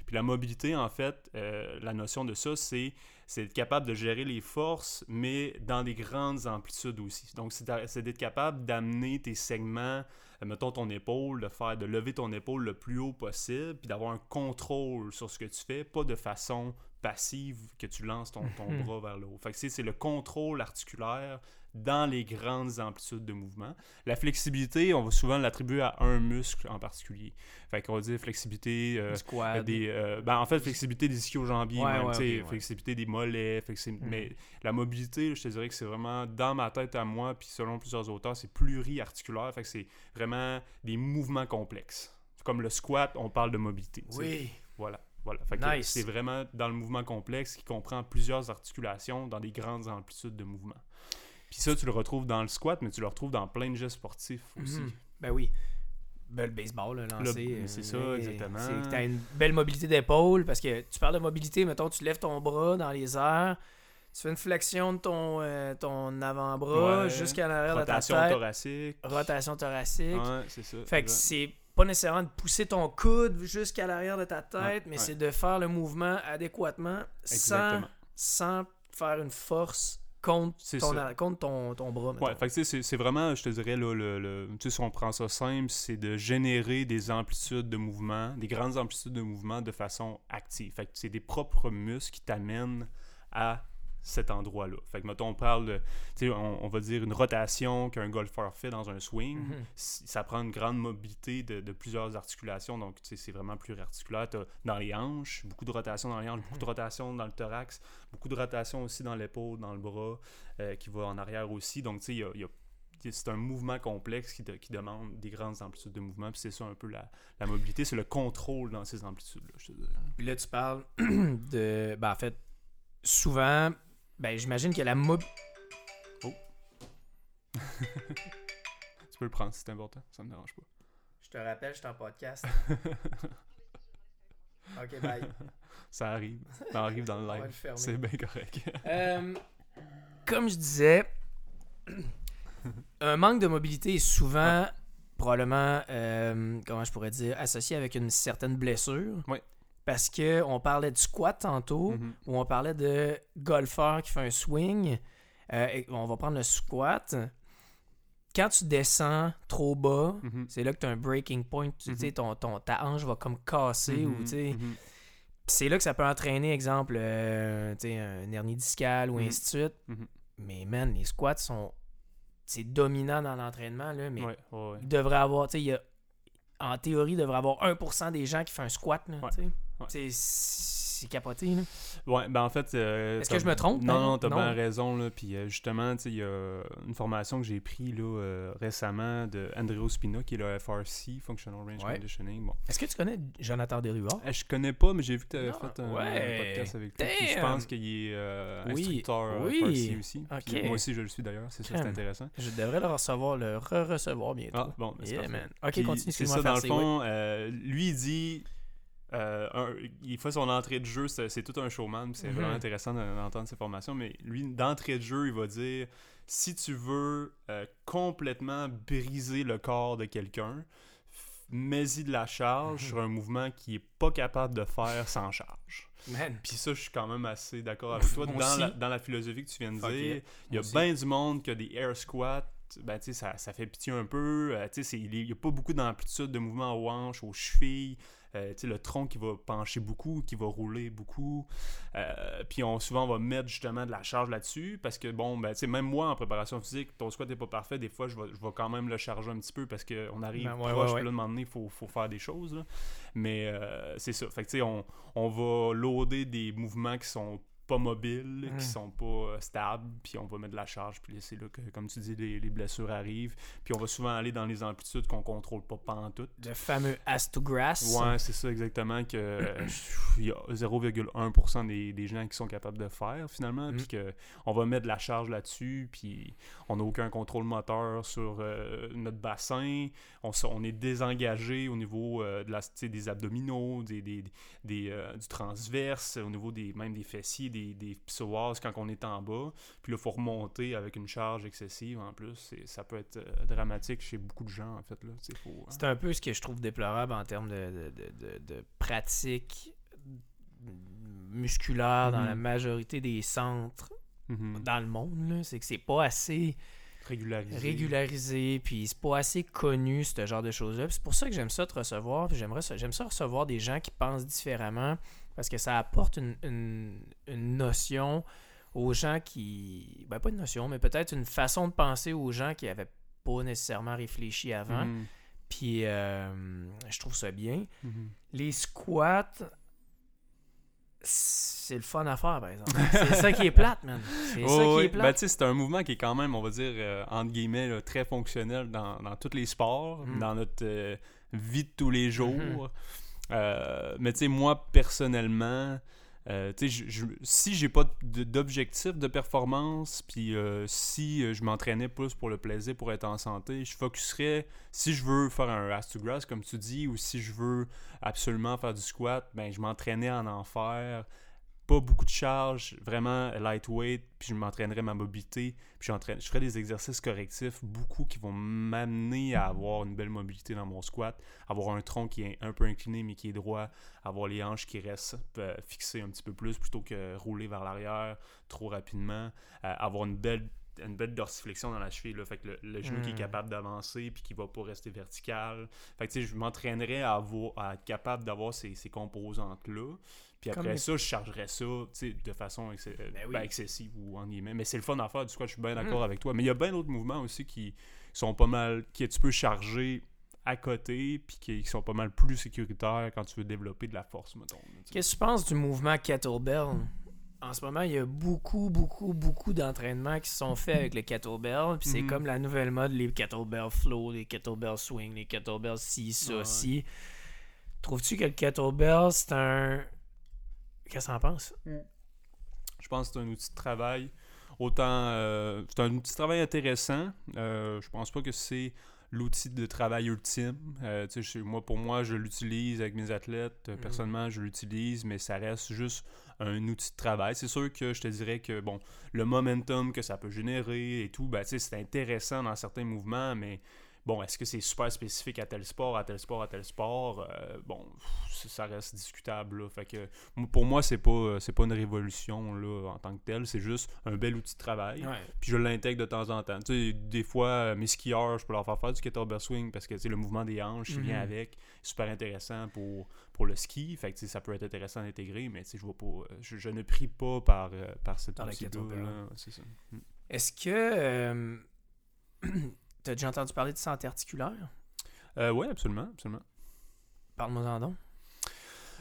B: Puis la mobilité, en fait, euh, la notion de ça, c'est c'est être capable de gérer les forces, mais dans des grandes amplitudes aussi. Donc, c'est d'être capable d'amener tes segments, mettons ton épaule, de faire, de lever ton épaule le plus haut possible, puis d'avoir un contrôle sur ce que tu fais, pas de façon passive que tu lances ton, ton
A: Mhm.
B: bras vers le haut. Fait c'est c'est le contrôle articulaire dans les grandes amplitudes de mouvement. La flexibilité, on va souvent l'attribuer à un muscle en particulier. Fait qu'on va dire flexibilité euh,
A: Squad.
B: des, euh, ben, en fait, flexibilité des ischio-jambiers,
A: Ouais, ouais, ouais.
B: flexibilité des mollets. c'est-
A: Mhm.
B: Mais la mobilité, je te dirais que c'est vraiment dans ma tête à moi, puis selon plusieurs auteurs, c'est pluriarticulaire. Fait que c'est vraiment des mouvements complexes. Comme le squat, on parle de mobilité.
A: Oui.
B: Voilà. Voilà.
A: Nice.
B: c'est vraiment dans le mouvement complexe qui comprend plusieurs articulations dans des grandes amplitudes de mouvement. Puis ça, tu le retrouves dans le squat, mais tu le retrouves dans plein de gestes sportifs aussi.
A: Mhm. Ben oui. Ben, le baseball, là, lancé.
B: Le-
A: euh,
B: c'est ça, exactement.
A: C'est que t'as une belle mobilité d'épaule parce que tu parles de mobilité, mettons, tu lèves ton bras dans les airs, tu fais une flexion de ton, euh, ton avant-bras
B: Ouais.
A: jusqu'à l'arrière de ta
B: Rotation
A: tête.
B: thoracique.
A: Rotation thoracique.
B: Ouais, c'est ça.
A: Fait que c'est pas nécessairement de pousser ton coude jusqu'à l'arrière de ta tête,
B: Ouais,
A: mais
B: ouais.
A: c'est de faire le mouvement adéquatement sans,
B: Exactement.
A: sans faire une force contre ton,
B: ça.
A: contre ton, ton bras. mettons.
B: Ouais, fait que c'est vraiment, je te dirais, là, le, le- si on prend ça simple, c'est de générer des amplitudes de mouvement, des grandes amplitudes de mouvement de façon active. Fait que c'est des propres muscles qui t'amènent à cet endroit-là. Fait que, mettons, on parle de, tu on, on va dire une rotation qu'un golfeur fait dans un swing.
A: Mhm.
B: Ça prend une grande mobilité de, de plusieurs articulations, donc tu c'est vraiment pluriarticulaire. T'as dans les hanches, beaucoup de rotation dans les hanches, beaucoup de rotation dans le thorax, beaucoup de rotation aussi dans l'épaule, dans le bras, euh, qui va en arrière aussi. Donc, tu sais, il y a- il y a c'est un mouvement complexe qui, de- qui demande des grandes amplitudes de mouvement. Puis c'est ça un peu la, la mobilité, c'est le contrôle dans ces amplitudes-là, je te dirais.
A: Puis là, tu parles de. Ben, en fait, souvent, ben, j'imagine que la mobilité.
B: Tu peux le prendre si c'est important, ça me dérange pas.
A: Je te rappelle, je suis en podcast. ok, bye.
B: Ça arrive. Ça arrive dans le
A: On va le
B: live. C'est bien correct.
A: Euh, comme je disais, un manque de mobilité est souvent, probablement, euh, comment je pourrais dire, associé avec une certaine blessure.
B: Ouais.
A: Parce que on parlait du squat tantôt,
B: Mhm.
A: où on parlait de golfeur qui fait un swing. Euh, et on va prendre le squat. Quand tu descends trop bas,
B: Mhm.
A: c'est là que tu as un breaking point. Tu sais,
B: Mhm.
A: ton, ton- ta hanche va comme casser ou
B: Mhm.
A: tu c'est là que ça peut entraîner, exemple, euh, un hernie discale ou ainsi de suite. Mais man, les squats sont. C'est dominant dans l'entraînement, là, mais
B: Ouais, ouais, ouais.
A: il devrait avoir. Tu sais, il y a- en théorie, devrait avoir 1% des gens qui font un squat. Là,
B: Ouais.
A: tu sais.
B: Ouais.
A: C'est- C'est capoté. Là.
B: Ouais, ben en fait. euh,
A: Est-ce que je me trompe,
B: Non,
A: hein?
B: non, t'as bien raison. Là. Puis euh, justement, il y a une formation que j'ai prise là, euh, récemment de Andreo Spina, qui est le FRC, Functional Range
A: Ouais.
B: Conditioning. Bon.
A: Est-ce que tu connais Jonathan Desruards?
B: Euh, Je connais pas, mais j'ai vu que tu avais
A: Non,
B: fait un,
A: ouais.
B: podcast avec lui. Puis je pense qu'il est
A: Oui,
B: instructeur
A: oui.
B: FRC aussi. Puis moi aussi, je le suis d'ailleurs. C'est ça, c'est intéressant.
A: Je devrais le recevoir, le re-recevoir bientôt.
B: Ah, bon, ben, c'est
A: yeah. Ok,
B: Puis
A: continue,
B: C'est ça, dans le fond, lui, il dit. Euh, un- il fait son entrée de jeu, c'est tout un showman, c'est
A: Mhm.
B: vraiment intéressant de- d'entendre ses formations. Mais lui, d'entrée de jeu, il va dire si tu veux euh, complètement briser le corps de quelqu'un, mets-y de la charge
A: Mhm.
B: sur un mouvement qui est pas capable de faire sans charge. Puis ça, je suis quand même assez d'accord avec toi. Dans la, dans la philosophie que tu viens de dire, il y a bien du monde qui a des air squats. Ben, ça, ça fait pitié un peu. Euh, il n'y a pas beaucoup d'amplitude de mouvement aux hanches, aux chevilles. Euh, le tronc qui va pencher beaucoup, qui va rouler beaucoup. Euh, puis on, souvent, on va mettre justement de la charge là-dessus parce que, bon, ben, même moi en préparation physique, ton squat n'est pas parfait. Des fois, je vais, je vais quand même le charger un petit peu parce qu'on arrive
A: Ben, ouais,
B: proche.
A: ouais,
B: Puis là, à un moment donné, il faut, faut faire des choses. là. Mais euh, c'est ça. Fait que, tu sais, on, on va loader des mouvements qui sont pas mobiles,
A: Mm.
B: qui sont pas euh, stables, puis on va mettre de la charge, puis c'est là que, comme tu dis, les, les blessures arrivent. Puis on va souvent aller dans les amplitudes qu'on contrôle pas pantoute.
A: Le fameux as to grass.
B: Ouais, c'est ça exactement que euh, il y a 0,1% des, des gens qui sont capables de faire finalement,
A: Mm.
B: puis que on va mettre de la charge là-dessus, puis on n'a aucun contrôle moteur sur euh, notre bassin, on, on est désengagé au niveau euh, de la, des abdominaux, des, des, des, euh, du transverse, au niveau des même des fessiers, des, des psoas quand on est en bas, puis là il faut remonter avec une charge excessive en plus, C'est- ça peut être euh, dramatique chez beaucoup de gens en fait là, faut, hein.
A: C'est un peu ce que je trouve déplorable en termes de, de, de, pratique musculaire dans
B: Mhm.
A: la majorité des centres
B: Mhm.
A: dans le monde. là. C'est que c'est pas assez
B: régularisé.
A: régularisé, puis c'est pas assez connu, ce genre de choses-là. Puis C'est pour ça que j'aime ça te recevoir, puis j'aimerais ça, j'aime ça recevoir des gens qui pensent différemment, parce que ça apporte une, une- une notion aux gens qui... Ben, pas une notion, mais peut-être une façon de penser aux gens qui avaient pas nécessairement réfléchi avant.
B: Mhm.
A: Puis euh, je trouve ça bien.
B: Mhm.
A: Les squats, c'est le fun à faire, par exemple. c'est ça qui est plate, man. C'est ça
B: Ouais,
A: qui est
B: Ben,
A: plate.
B: sais, c'est un mouvement qui est quand même, on va dire, euh, entre guillemets, là, très fonctionnel dans, dans tous les sports,
A: Mhm.
B: dans notre euh, vie de tous les jours. Euh, mais tu sais, moi, personnellement, euh, je- si j'ai pas d'objectif de performance, puis euh, si euh, je m'entraînais plus pour le plaisir, pour être en santé, je focuserais, si je veux faire un ass to grass, comme tu dis, ou si je veux absolument faire du squat, ben je m'entraînais en faire, pas beaucoup de charge, vraiment lightweight, puis je m'entraînerais ma mobilité, puis je ferais des exercices correctifs, beaucoup qui vont m'amener à avoir une belle mobilité dans mon squat, avoir un tronc qui est un peu incliné mais qui est droit, avoir les hanches qui restent euh, fixées un petit peu plus plutôt que rouler vers l'arrière trop rapidement, euh, avoir une belle une belle dorsiflexion dans la cheville, là, fait que le, le genou qui est
A: Mm.
B: capable d'avancer puis qui va pas rester vertical. Fait que tu sais, je m'entraînerais à, avoir- à être capable d'avoir ces, ces composantes-là. Puis après ça, je chargerais ça de façon exce- euh,
A: Ben oui.
B: ben, excessive ou en guillemets. Mais c'est le fun à faire, du coup, je suis bien
A: Mm.
B: d'accord avec toi. Mais il y a bien d'autres mouvements aussi qui sont pas mal, que tu peux charger à côté, puis qui, qui sont pas mal plus sécuritaires quand tu veux développer de la force, mettons.
A: Qu'est-ce que tu penses du mouvement kettlebell? En ce moment, il y a beaucoup, beaucoup, beaucoup d'entraînements qui sont faits avec le kettlebell. Puis c'est
B: Mhm.
A: comme la nouvelle mode, les kettlebell flow, les kettlebell swing, les kettlebell ci, ça,
B: Ouais, ouais.
A: ci. Trouves-tu que le kettlebell, c'est un... Qu'est-ce que t'en penses?
B: Je pense que c'est un outil de travail. Autant, euh, c'est un outil de travail intéressant. Euh, je pense pas que c'est l'outil de travail ultime. Euh, tu sais, je- moi, pour moi, je l'utilise avec mes athlètes. Euh,
A: Mhm.
B: Personnellement, je l'utilise, mais ça reste juste un outil de travail. C'est sûr que je te dirais que bon, le momentum que ça peut générer et tout, ben, tu sais, c'est intéressant dans certains mouvements, mais bon, est-ce que c'est super spécifique à tel sport, à tel sport, à tel sport? Euh, bon, ça reste discutable. là. Fait que pour moi, c'est pas c'est pas une révolution là, en tant que telle, c'est juste un bel outil de travail.
A: Ouais.
B: Puis je l'intègre de temps en temps. Tu sais, des fois, euh, mes skieurs, je peux leur faire faire du kettlebell swing parce que tu sais, le mouvement des hanches qui vient
A: Mhm.
B: avec, super intéressant pour, pour le ski. Fait que tu sais, ça peut être intéressant d'intégrer, mais tu je vois pas. euh, Je, je ne prie pas par, euh, par cet
A: Par le
B: outil
A: kettlebell.
B: là C'est ça. Mm.
A: Est-ce que... euh, T'as déjà entendu parler de santé articulaire?
B: Euh, oui, absolument, absolument.
A: Parle-moi-en donc.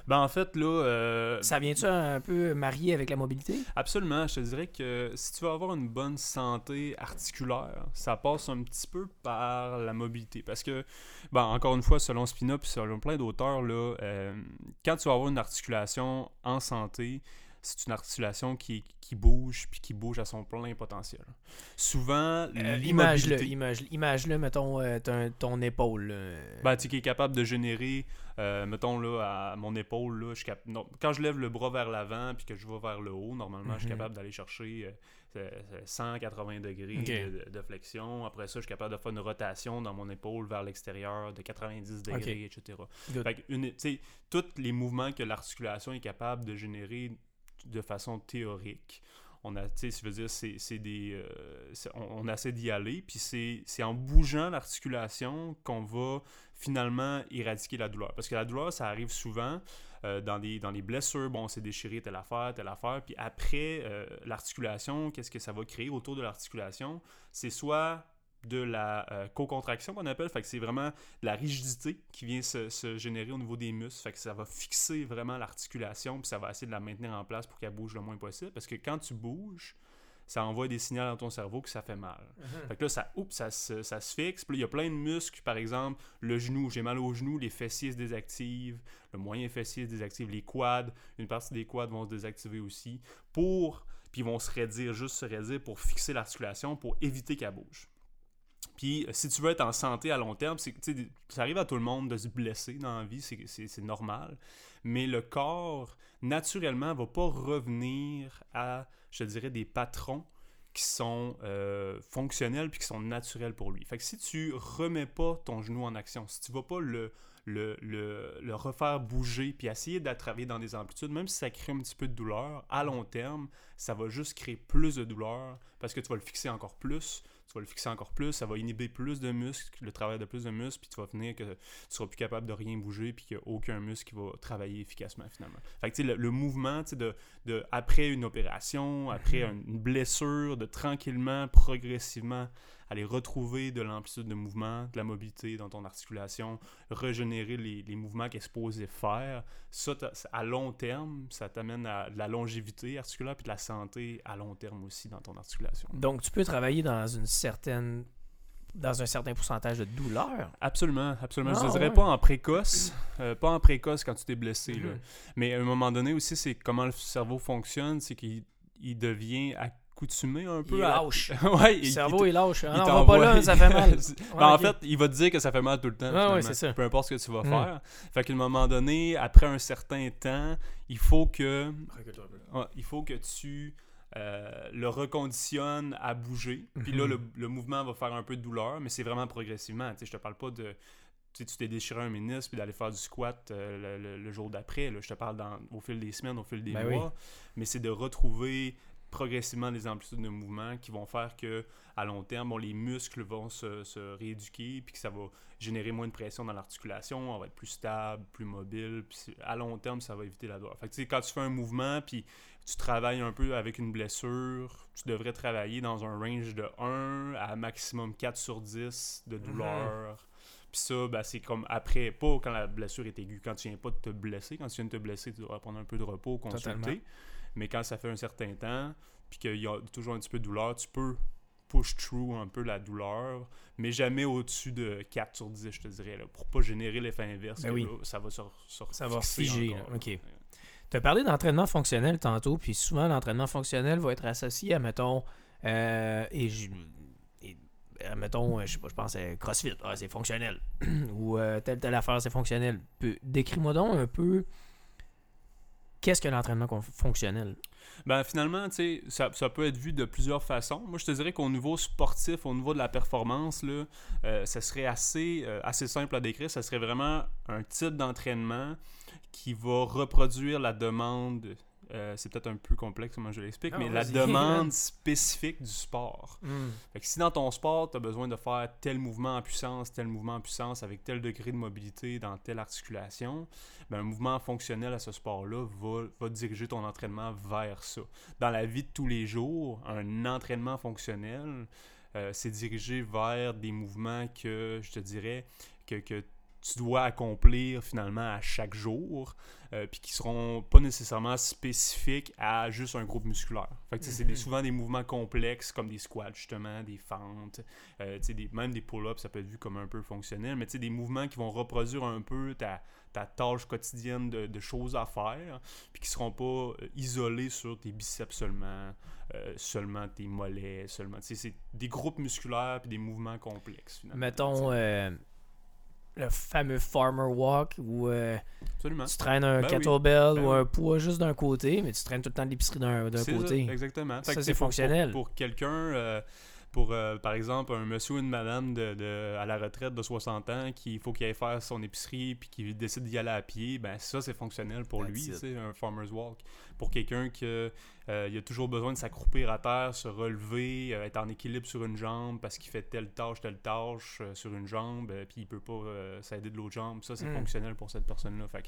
B: Ben en fait, là. euh,
A: Ça vient-tu un peu marié avec la mobilité?
B: Absolument, je te dirais que si tu veux avoir une bonne santé articulaire, ça passe un petit peu par la mobilité. Parce que, ben, encore une fois, selon Spina puis selon plein d'auteurs, là, euh, quand tu vas avoir une articulation en santé, c'est une articulation qui, qui bouge puis qui bouge à son plein potentiel. Souvent,
A: Euh, Image-le,
B: l'immobilité...
A: image, image-le, mettons, euh, ton, ton épaule.
B: Ben, tu est capable de générer, euh, mettons là, à mon épaule, là, je cap- non, quand je lève le bras vers l'avant puis que je vais vers le haut, normalement, je suis
A: Mhm.
B: capable d'aller chercher euh, euh, 180 degrés de, de flexion. Après ça, je suis capable de faire une rotation dans mon épaule vers l'extérieur de 90 degrés, etc. Fait que une- tous les mouvements que l'articulation est capable de générer de façon théorique, on a, tu sais, dire, c'est des, euh, on, essaie d'y aller, puis c'est c'est en bougeant l'articulation qu'on va finalement éradiquer la douleur. Parce que la douleur, ça arrive souvent euh, dans, des, dans les blessures, bon, c'est déchiré telle affaire, telle affaire, puis après, euh, l'articulation, qu'est-ce que ça va créer autour de l'articulation? C'est soit de la euh, co-contraction qu'on appelle. Fait que c'est vraiment de la rigidité qui vient se, se, générer au niveau des muscles. Fait que ça va fixer vraiment l'articulation, puis ça va essayer de la maintenir en place pour qu'elle bouge le moins possible. Parce que quand tu bouges, ça envoie des signaux dans ton cerveau que ça fait mal.
A: Mhm.
B: Fait que là, ça, oups, ça, se, ça se fixe. Puis là, il y a plein de muscles, par exemple, le genou, j'ai mal au genou, les fessiers se désactivent, le moyen fessier se désactive, les quads, une partie des quads vont se désactiver aussi, pour, puis ils vont se raidir, juste se raidir pour fixer l'articulation, pour éviter qu'elle bouge. Puis, euh, si tu veux être en santé à long terme, c'est, ça arrive à tout le monde de se blesser dans la vie, c'est, normal. Mais le corps, naturellement, va pas revenir à, je dirais, des patrons qui sont euh, fonctionnels puis qui sont naturels pour lui. Fait que si tu remets pas ton genou en action, si tu vas pas le, le, le, le refaire bouger puis essayer de travailler dans des amplitudes, même si ça crée un petit peu de douleur, à long terme, ça va juste créer plus de douleur parce que tu vas le fixer encore plus, tu vas le fixer encore plus, ça va inhiber plus de muscles, le travail de plus de muscles, puis tu vas finir que tu seras plus capable de rien bouger, puis qu'il n'y a aucun muscle qui va travailler efficacement finalement. Fait que tu sais, le, le mouvement, de, de, après une opération, après
A: Mhm.
B: une blessure, de tranquillement, progressivement aller retrouver de l'amplitude de mouvement, de la mobilité dans ton articulation, régénérer les, les mouvements qu'elle est supposée faire. Ça, à long terme, ça t'amène à de la longévité articulaire puis de la santé à long terme aussi dans ton articulation.
A: Donc, tu peux travailler dans une certaine dans un certain pourcentage de douleur?
B: Absolument, absolument. je
A: Ah,
B: ne dirais
A: ouais.
B: pas en précoce, euh, pas en précoce quand tu t'es blessé. là.
A: Mhm.
B: Mais à un moment donné aussi, c'est comment le cerveau fonctionne, c'est qu'il il devient accoutumé un
A: Il
B: peu à...
A: lâche.
B: ouais,
A: Le
B: il-
A: cerveau
B: il
A: est lâche. Ah
B: il
A: non, on va
B: t'envoie-
A: pas là, ça fait mal.
B: Ben, en fait, il va te dire que ça fait mal tout le temps.
A: Ouais,
B: finalement.
A: ouais, c'est ça.
B: Peu importe ce que tu vas
A: Mm.
B: faire. Fait qu'à un moment donné, après un certain temps, il faut que, ouais, il faut que tu euh, le reconditionnes à bouger. Puis là,
A: Mhm.
B: le, le mouvement va faire un peu de douleur, mais c'est vraiment progressivement. Tu sais, je te parle pas de. Tu sais, tu t'es déchiré un ménisque puis d'aller faire du squat euh, le, le- le jour d'après. là. Je te parle dans, au fil des semaines, au fil des
A: Ben oui.
B: mois. Mais c'est de retrouver progressivement des amplitudes de mouvement qui vont faire que à long terme, bon, les muscles vont se, se rééduquer puis que ça va générer moins de pression dans l'articulation, on va être plus stable, plus mobile, puis à long terme, ça va éviter la douleur. Fait que, quand tu fais un mouvement puis tu travailles un peu avec une blessure, tu devrais travailler dans un range de 1 à maximum 4 sur 10 de douleur. Puis ça, ben, c'est comme après, pas quand la blessure est aiguë, quand tu viens pas de te blesser. Quand tu viens de te blesser, tu devrais prendre un peu de repos, consulter.
A: Totalement.
B: Mais quand ça fait un certain temps, puis qu'il y a toujours un petit peu de douleur, tu peux push through un peu la douleur, mais jamais au-dessus de 4 sur 10, je te dirais, là, pour pas générer l'effet inverse.
A: Ben
B: que
A: oui.
B: là, ça va se, se
A: Ça va figer,
B: encore.
A: OK.
B: Ouais.
A: Tu as parlé d'entraînement fonctionnel tantôt, puis souvent l'entraînement fonctionnel va être associé à, mettons, euh, et, mettons, euh, je sais pas, je pense à CrossFit, ah, c'est fonctionnel. Ou euh, telle, telle affaire, c'est fonctionnel. Décris-moi donc un peu qu'est-ce que l'entraînement fonctionnel?
B: Ben finalement, tu sais, ça, ça peut être vu de plusieurs façons. Moi, je te dirais qu'au niveau sportif, au niveau de la performance, là, euh, ça serait assez, euh, assez simple à décrire. Ça serait vraiment un type d'entraînement qui va reproduire la demande. Euh, c'est peut-être un peu complexe comment je l'explique, mais la demande spécifique du sport.
A: Hmm.
B: Fait que si dans ton sport, tu as besoin de faire tel mouvement en puissance, tel mouvement en puissance avec tel degré de mobilité dans telle articulation, ben, un mouvement fonctionnel à ce sport-là va, va diriger ton entraînement vers ça. Dans la vie de tous les jours, un entraînement fonctionnel, euh, c'est dirigé vers des mouvements que, je te dirais, que, que tu dois accomplir finalement à chaque jour, euh, puis qui seront pas nécessairement spécifiques à juste un groupe musculaire. Fait que sais, c'est
A: Mhm.
B: souvent des mouvements complexes comme des squats justement, des fentes, euh, tu sais, des, même des pull-ups, ça peut être vu comme un peu fonctionnel, mais tu sais, des mouvements qui vont reproduire un peu ta, ta tâche quotidienne de, de choses à faire, puis qui seront pas euh, isolés sur tes biceps seulement, euh, seulement tes mollets, seulement. C'est des groupes musculaires puis des mouvements complexes finalement.
A: Mettons le fameux farmer walk où euh, tu traînes un
B: Ben oui.
A: kettlebell
B: Ben
A: ou un poids juste d'un côté, mais tu traînes tout le temps l'épicerie d'un
B: C'est ça,
A: côté.
B: exactement.
A: Ça, c'est
B: pour-
A: fonctionnel.
B: Pour, quelqu'un, euh, pour euh, par exemple un monsieur ou une madame de, de- à la retraite de 60 ans qui faut qu'il aille faire son épicerie puis qui décide d'y aller à pied, ben ça c'est fonctionnel pour
A: That's
B: lui, sais, un farmer's walk. Pour quelqu'un qui euh, il a toujours besoin de s'accroupir à terre, se relever, euh, être en équilibre sur une jambe parce qu'il fait telle tâche, telle tâche euh, sur une jambe, euh, puis il peut pas euh, s'aider de l'autre jambe, ça c'est
A: Mm.
B: fonctionnel pour cette personne-là. Fait que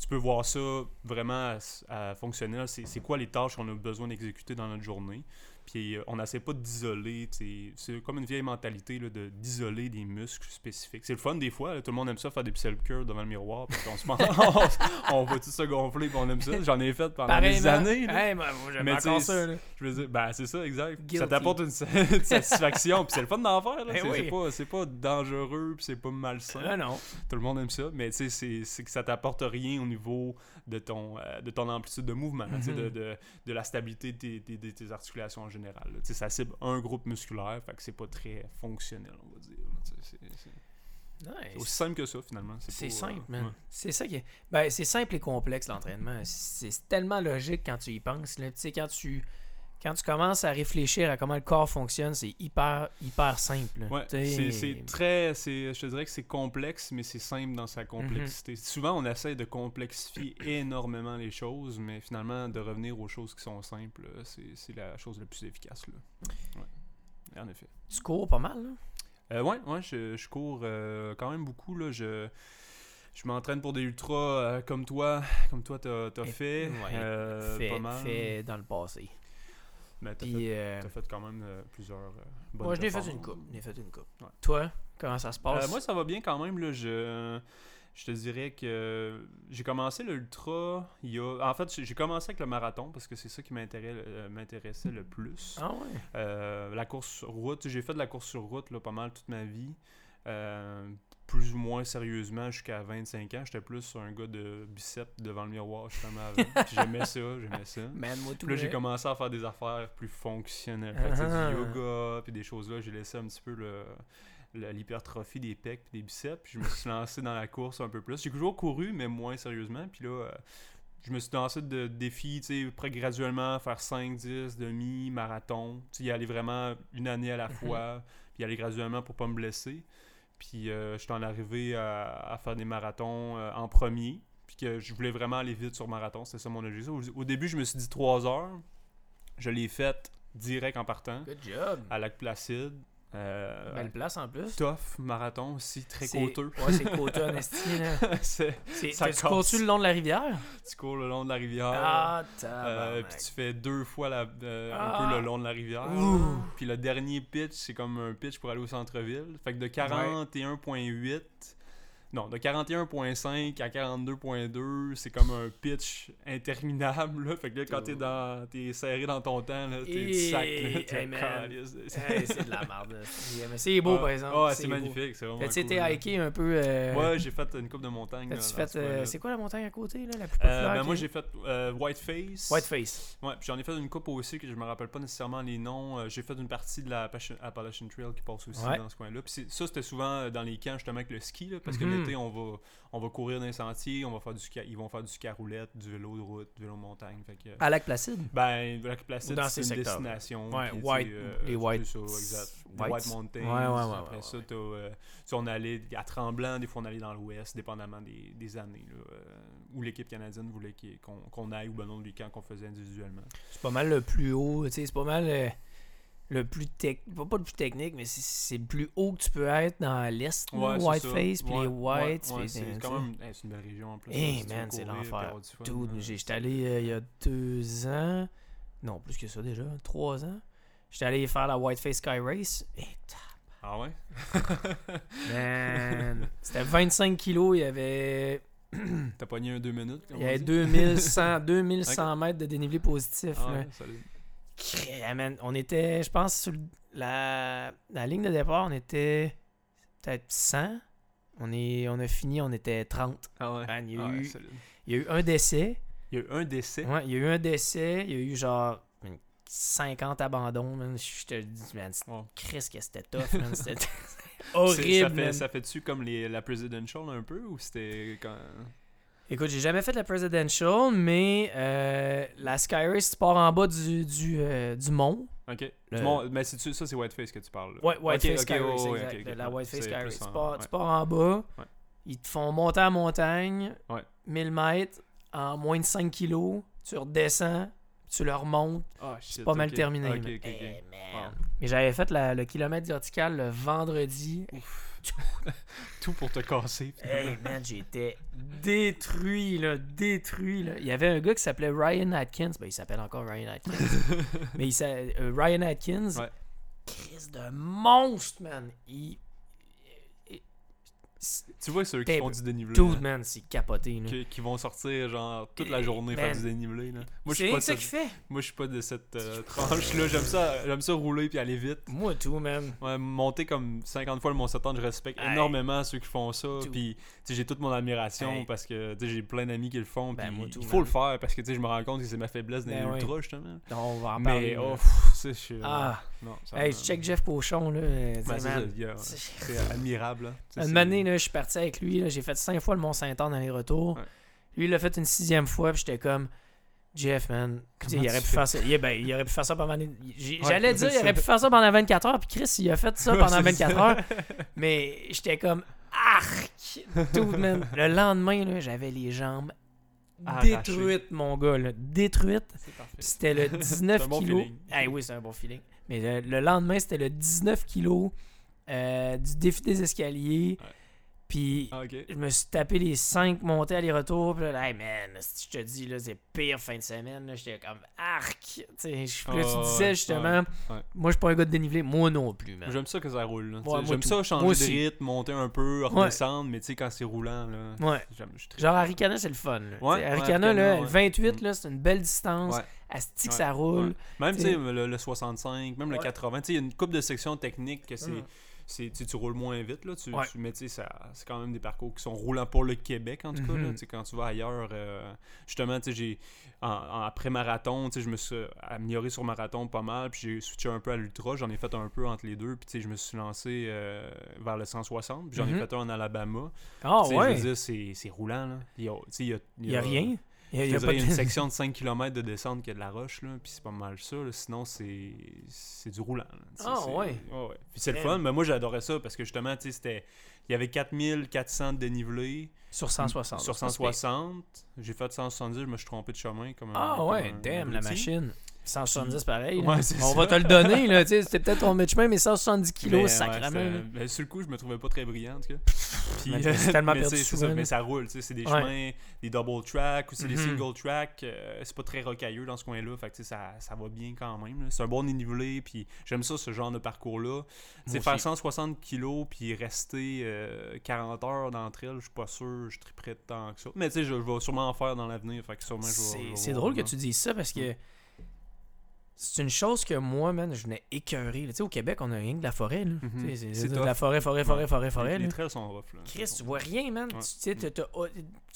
B: tu peux voir ça vraiment à- à fonctionnel. C'est c'est quoi les tâches qu'on a besoin d'exécuter dans notre journée? Puis euh, on n'essaie pas d'isoler, c'est comme une vieille mentalité là, de d'isoler des muscles spécifiques. C'est le fun des fois, là, tout le monde aime ça faire des self-cure devant le miroir, puis on se pense, on va tout se gonfler, puis on aime ça. J'en ai fait pendant des années. là.
A: Hey, moi, moi, j'aime
B: Mais
A: encore ça.
B: Je veux dire, ben c'est ça, exact.
A: Guilty.
B: Ça t'apporte une, une satisfaction, puis c'est le fun d'en faire.
A: Ben
B: C'est
A: oui.
B: pas, pas dangereux, puis c'est pas malsain.
A: Non.
B: Tout le monde aime ça, mais tu sais, c'est- que ça t'apporte rien au niveau de ton, euh, de ton amplitude de mouvement, sais, de, de, de la stabilité de tes, tes- de tes articulations en général. Là. Ça cible un groupe musculaire, fait que c'est pas très fonctionnel, on va dire. C'est
A: Nice.
B: aussi simple que ça, finalement.
A: C'est
B: pas,
A: simple,
B: euh,
A: man.
B: ouais.
A: C'est ça qui est. Ben, c'est simple et complexe, l'entraînement. C'est tellement logique quand tu y penses. là. Quand tu. Quand tu commences à réfléchir à comment le corps fonctionne, c'est hyper, hyper simple.
B: Ouais, c'est très. Je te dirais que c'est complexe, mais c'est simple dans sa complexité. Souvent, on essaie de complexifier énormément les choses, mais finalement, de revenir aux choses qui sont simples, c'est la chose la plus efficace. Là. Ouais. En effet.
A: Tu cours pas mal, là?
B: Euh, ouais, ouais, je, je cours euh, quand même beaucoup. Là. Je, je m'entraîne pour des ultras euh, comme toi, comme toi, t'as as fait.
A: ouais,
B: euh,
A: fait,
B: pas mal.
A: fait dans le passé.
B: Mais t'as fait,
A: euh,
B: fait quand même euh, plusieurs. euh, bonnes
A: moi, je l'ai fait une coupe. Je l'ai fait une coupe.
B: Ouais.
A: Toi, comment ça se passe?
B: Moi, ça va bien quand même. Là, je, je te dirais que j'ai commencé l'ultra. Il y a... En fait, j'ai j'ai commencé avec le marathon parce que c'est ça qui m'intéressait m'intéressait le plus.
A: Ah ouais?
B: Euh, la course sur route, j'ai fait de la course sur route là, pas mal toute ma vie. Euh, plus ou moins sérieusement jusqu'à 25 ans. J'étais plus un gars de biceps devant le miroir justement avant. Puis j'aimais ça, j'aimais ça.
A: Man, moi, tout
B: Puis là, j'ai commencé à faire des affaires plus fonctionnelles. Fait sais,
A: Ah.
B: du yoga, puis des choses-là. J'ai laissé un petit peu le, l'hypertrophie des pecs puis des biceps. Puis je me suis lancé dans la course un peu plus. J'ai toujours couru, mais moins sérieusement. Puis là, euh, je me suis lancé de défis, tu sais, près graduellement, faire 5, 10, demi, marathon. Tu sais, y aller vraiment une année à la
A: Mhm.
B: fois. Puis y aller graduellement pour pas me blesser. Puis euh, je suis en arrivé à, à faire des marathons euh, en premier. Puis que je voulais vraiment aller vite sur marathon. C'était ça mon objectif. Au, au début, je me suis dit 3 heures. Je l'ai fait direct en partant
A: Good job.
B: à Lac Placide. Euh,
A: Belle place en plus.
B: tough marathon aussi, très coûteux.
A: Ouais, c'est là.
B: C'est-
A: Tu cours-tu le long de la rivière?
B: tu cours le long de la rivière.
A: Ah,
B: Euh, puis tu fais deux fois la, euh,
A: Ah.
B: un peu le long de la rivière. Puis le dernier pitch, c'est comme un pitch pour aller au centre-ville. Fait que de 41.8, non, de 41.5 à 42.2, c'est comme un pitch interminable. Là. Fait que là, quand t'es, dans, t'es serré dans ton temps, là, t'es du sac. Là,
A: hey. Hey, c'est de la merde. C'est- Mais c'est beau,
B: Ah,
A: par exemple.
B: ah, c'est magnifique. C'est vraiment
A: Fait-tu
B: cool,
A: hiké un peu. euh,
B: Ouais, j'ai fait une coupe de montagne. ce
A: euh, c'est quoi la montagne à côté, là, la plus
B: Euh,
A: populaire?
B: ben, moi, j'ai fait euh, Whiteface.
A: Whiteface.
B: Ouais, puis j'en ai fait une coupe aussi que je me rappelle pas nécessairement les noms. J'ai fait une partie de la Appalachian Trail qui passe aussi
A: Ouais.
B: dans ce coin-là. Puis ça, c'était souvent dans les camps justement avec le ski, là, parce que
A: Mhm.
B: L'été, on va, on va courir dans les sentiers, on va faire du ski, ils vont faire du ski à roulette, du vélo de route, du vélo de montagne. Fait que,
A: À Lac Placide?
B: ben, Lac Placide, c'est
A: ces
B: une destination.
A: Ouais,
B: puis,
A: White-
B: euh,
A: les White-
B: ça, exact. Les
A: White-
B: White Mountains.
A: Ouais, ouais, ouais,
B: Après
A: ouais,
B: ça, euh, on allait à Tremblant, des fois on allait dans l'ouest, dépendamment des, des années, là, euh, où l'équipe canadienne voulait qu'on, qu'on aille, ou ben non, les camps qu'on faisait individuellement.
A: C'est pas mal le plus haut. Tu sais, c'est pas mal euh, le plus technique. Pas, pas le plus technique, mais c'est- c'est le plus haut que tu peux être dans l'Est.
B: Ouais,
A: Whiteface, puis
B: Ouais,
A: les Whites.
B: ouais, c'est
A: tu
B: quand même hey, une belle région en plus.
A: Hey,
B: veux
A: man, c'est l'enfer. j'étais allé euh, il y a deux ans. Non, plus que ça déjà. Trois ans. J'étais allé faire la Whiteface Sky Race. Et,
B: Ah ouais?
A: man, c'était 25 kilos. Il y avait,
B: T'as pogné un deux minutes?
A: il y avait
B: dit?
A: 2100, 2100 mètres de dénivelé positif.
B: Ah
A: là. On était, je pense, sur la, la ligne de départ, on était peut-être 100. On, est, on a fini, on était 30.
B: Ah ouais.
A: Man, il y a
B: Ah
A: eu-. Il y a eu un décès.
B: Il y a eu un décès.
A: Ouais, il y a eu un décès, il y a eu genre une 50 abandons, man. Je te dis, man,
B: Ouais.
A: Chris, que c'était tough, man. C'était horrible,
B: Ça fait,
A: man.
B: ça fait-tu comme les, la presidential un peu ou c'était quand.
A: Écoute, j'ai jamais fait la Presidential, mais euh, la Sky Race, tu pars en bas du, du, euh, du mont.
B: Ok.
A: Le-
B: Du monde- mais c'est ça, c'est Whiteface que tu parles. là.
A: Ouais, Whiteface
B: Ok,
A: Sky
B: ok,
A: Race,
B: ouais, ouais,
A: exact.
B: ok, ok.
A: La Whiteface
B: C'est
A: Sky
B: plus
A: Race. Tu
B: en-
A: pars,
B: ouais.
A: tu pars en bas,
B: Ouais.
A: ils te font monter à la montagne,
B: Ouais.
A: 1000 mètres, en moins de 5 kilos, tu redescends, tu le remontes.
B: Ah,
A: C'est pas mal terminé.
B: Ok,
A: man.
B: ok, ok.
A: Eh, man.
B: Wow.
A: Mais j'avais fait la- le kilomètre vertical le vendredi.
B: Tout pour te casser.
A: Hey man, j'étais détruit, là, détruit. Là. Il y avait un gars qui s'appelait Ryan Atkins. Ben, il s'appelle encore Ryan Atkins. mais il euh, Ryan Atkins,
B: Ouais.
A: Chris de monstre, man. Il-
B: Tu vois ceux qui font du dénivelé.
A: Tout,
B: hein,
A: man, c'est capoté. là.
B: qui, qui vont sortir genre toute la
A: Eh,
B: journée faire
A: man.
B: du dénivelé. Là. Moi, je
A: C'est
B: suis
A: rien
B: pas
A: que
B: de
A: ça
B: cette,
A: qu'il fait.
B: moi, je suis pas de cette euh, tranche-là. J'aime ça, j'aime ça rouler puis aller vite.
A: Moi, tout, man.
B: Ouais, monter comme 50 fois le Mont Septembre, je respecte
A: Hey.
B: énormément ceux qui font ça.
A: Tout.
B: Puis, tu sais, j'ai toute mon admiration
A: Hey.
B: parce que tu sais, j'ai plein d'amis qui le font.
A: Ben,
B: puis il faut
A: man.
B: le faire parce que tu sais, je me rends compte que c'est ma faiblesse dans
A: Ben
B: ultras, justement.
A: On va en parler.
B: Mais, oh, c'est. euh,
A: ah,
B: non, ça
A: hey, je check Jeff Pochon, là. euh,
B: Ben, c'est admirable. Là.
A: Une année, là, je suis parti avec lui. J'ai fait cinq fois le Mont-Saint-Anne aller-retour.
B: Ouais.
A: Lui, il l'a fait une sixième fois. Puis j'étais comme, Jeff, man.
B: Comment
A: il aurait pu faire ça. Il, ben, il aurait pu faire ça pendant.
B: Ouais,
A: J'allais dire, il aurait pu faire ça pendant 24 heures. Puis Chris, il a fait ça pendant
B: c'est
A: 24
B: ça.
A: heures. Mais j'étais comme, arc! Tout, man. Le lendemain, là, j'avais les jambes
B: Arrachées.
A: détruites, mon gars. Là. Puis c'était le 19
B: C'est un bon
A: kilos.
B: feeling.
A: Eh oui, c'est un bon feeling. Mais le, le lendemain, c'était le 19 kilos euh, du défi des escaliers.
B: Ouais.
A: Puis
B: Ah,
A: je me suis tapé les 5 montées aller-retour. Puis là, hey man, si je te dis, là, c'est pire fin de semaine. J'étais comme arc. Tu sais, je- puis là, tu
B: Ah,
A: disais justement,
B: ouais, ouais.
A: moi, je suis pas un gars de dénivelé. Moi non plus, man.
B: J'aime ça que ça roule. J'aime ça changer de rythme, monter un peu, redescendre, mais tu sais, quand c'est roulant, là.
A: Ouais.
B: Très-
A: Genre, Aricana, c'est le fun. là. Aricana, là,
B: Arikana, ouais.
A: 28, là, c'est une belle distance. Asti que ça roule.
B: Même, tu
A: T'sais-
B: sais, le, le 65, même le
A: Ouais.
B: 80, tu sais, il y a une coupe de sections techniques que c'est. C'est- tu roules moins vite, là. Tu,
A: Ouais.
B: tu- mais tu sais, ça- c'est quand même des parcours qui sont roulants pour le Québec, en tout cas. là.
A: Mhm.
B: Quand tu vas ailleurs, euh, justement, j'ai. En, en- après marathon, je me suis amélioré sur marathon pas mal, puis j'ai switché un peu à l'ultra. J'en ai fait un peu entre les deux, puis je me suis lancé euh, vers le 160, puis j'en
A: Mhm.
B: ai fait un en Alabama.
A: Ah ouais.
B: Je veux dire, c'est roulant, là. Il y a, tu sais, il y a,
A: y a rien? Il y a, pas de-
B: une section de 5 km de descente qui a de la roche, là, puis c'est pas mal ça. là. Sinon, c'est c'est du roulant.
A: Ah, ouais.
B: ouais. Puis c'est le fun, mais moi j'adorais ça parce que justement, tu c'était. Il y avait 4400 de dénivelé
A: Sur 160.
B: sur
A: c'est pas si pire.
B: 160. J'ai fait 170, je me suis trompé de chemin. Comme un-
A: Ah
B: comme
A: ouais,
B: un
A: damn, la machine. 170 pareil.
B: Ouais,
A: On va te le donner, là. C'était peut-être ton chemin, mais 170
B: Mais,
A: kilos,
B: ouais,
A: sacrément.
B: mais sur le coup, je me trouvais pas très brillant, en tout cas. Puis,
A: Mais j'ai tellement
B: mais ça, mais ça roule, tu sais, c'est des
A: Ouais.
B: chemins, des double track ou c'est des
A: Mhm.
B: single track. euh, c'est pas très rocailleux dans ce coin-là, fait que ça, ça va bien quand même. C'est un bon dénivelé, puis j'aime ça, ce genre de parcours-là. Faire
A: aussi.
B: 160 kilos, puis rester euh, 40 heures d'entre elles, je suis pas sûr, je triperais de temps que ça. Mais tu sais, je, je vais sûrement en faire dans l'avenir, fait que sûrement je vais- je
A: C'est drôle que tu dises ça parce que c'est une chose que moi, man, je venais écœurer. Tu sais, au Québec, on a rien que de la forêt. là.
B: Mhm.
A: C'est de
B: tough.
A: la forêt, forêt, forêt,
B: Ouais.
A: forêt, forêt.
B: Les, trails sont rough, là.
A: Chris, tu vois rien, man.
B: Ouais.
A: Tu, tu sais, t'as- t'as- oh,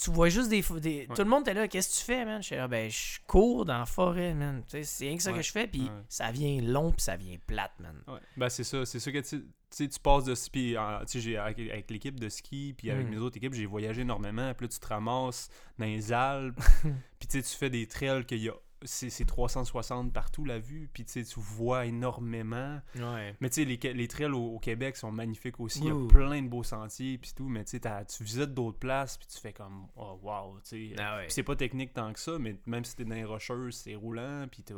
A: tu vois juste des, fo- des-
B: Ouais.
A: Tout le monde était là, qu'est-ce que tu fais, man? Je suis là, ben, je cours dans la forêt, man. Tu sais, c'est rien que ça que je fais, puis ça vient long, puis ça vient plate, man.
B: Ben, c'est ça. C'est ça que tu tu sais, tu passes de ski. j'ai- avec, avec l'équipe de ski, puis avec
A: Mm.
B: mes autres équipes, j'ai voyagé énormément. Puis là, tu te ramasses dans les Alpes. puis tu sais, tu fais des trails qu'il y a. C'est c'est 360 partout la vue. Puis tu vois énormément.
A: Ouais.
B: Mais tu sais, les, les trails au, au Québec sont magnifiques aussi. Il y a plein de beaux sentiers. Puis tout. Mais tu visites d'autres places. Puis tu fais comme, oh wow. Tu sais,
A: Ah ouais.
B: c'est pas technique tant que ça, mais même si t'es dans les rocheuses, c'est roulant, puis t'as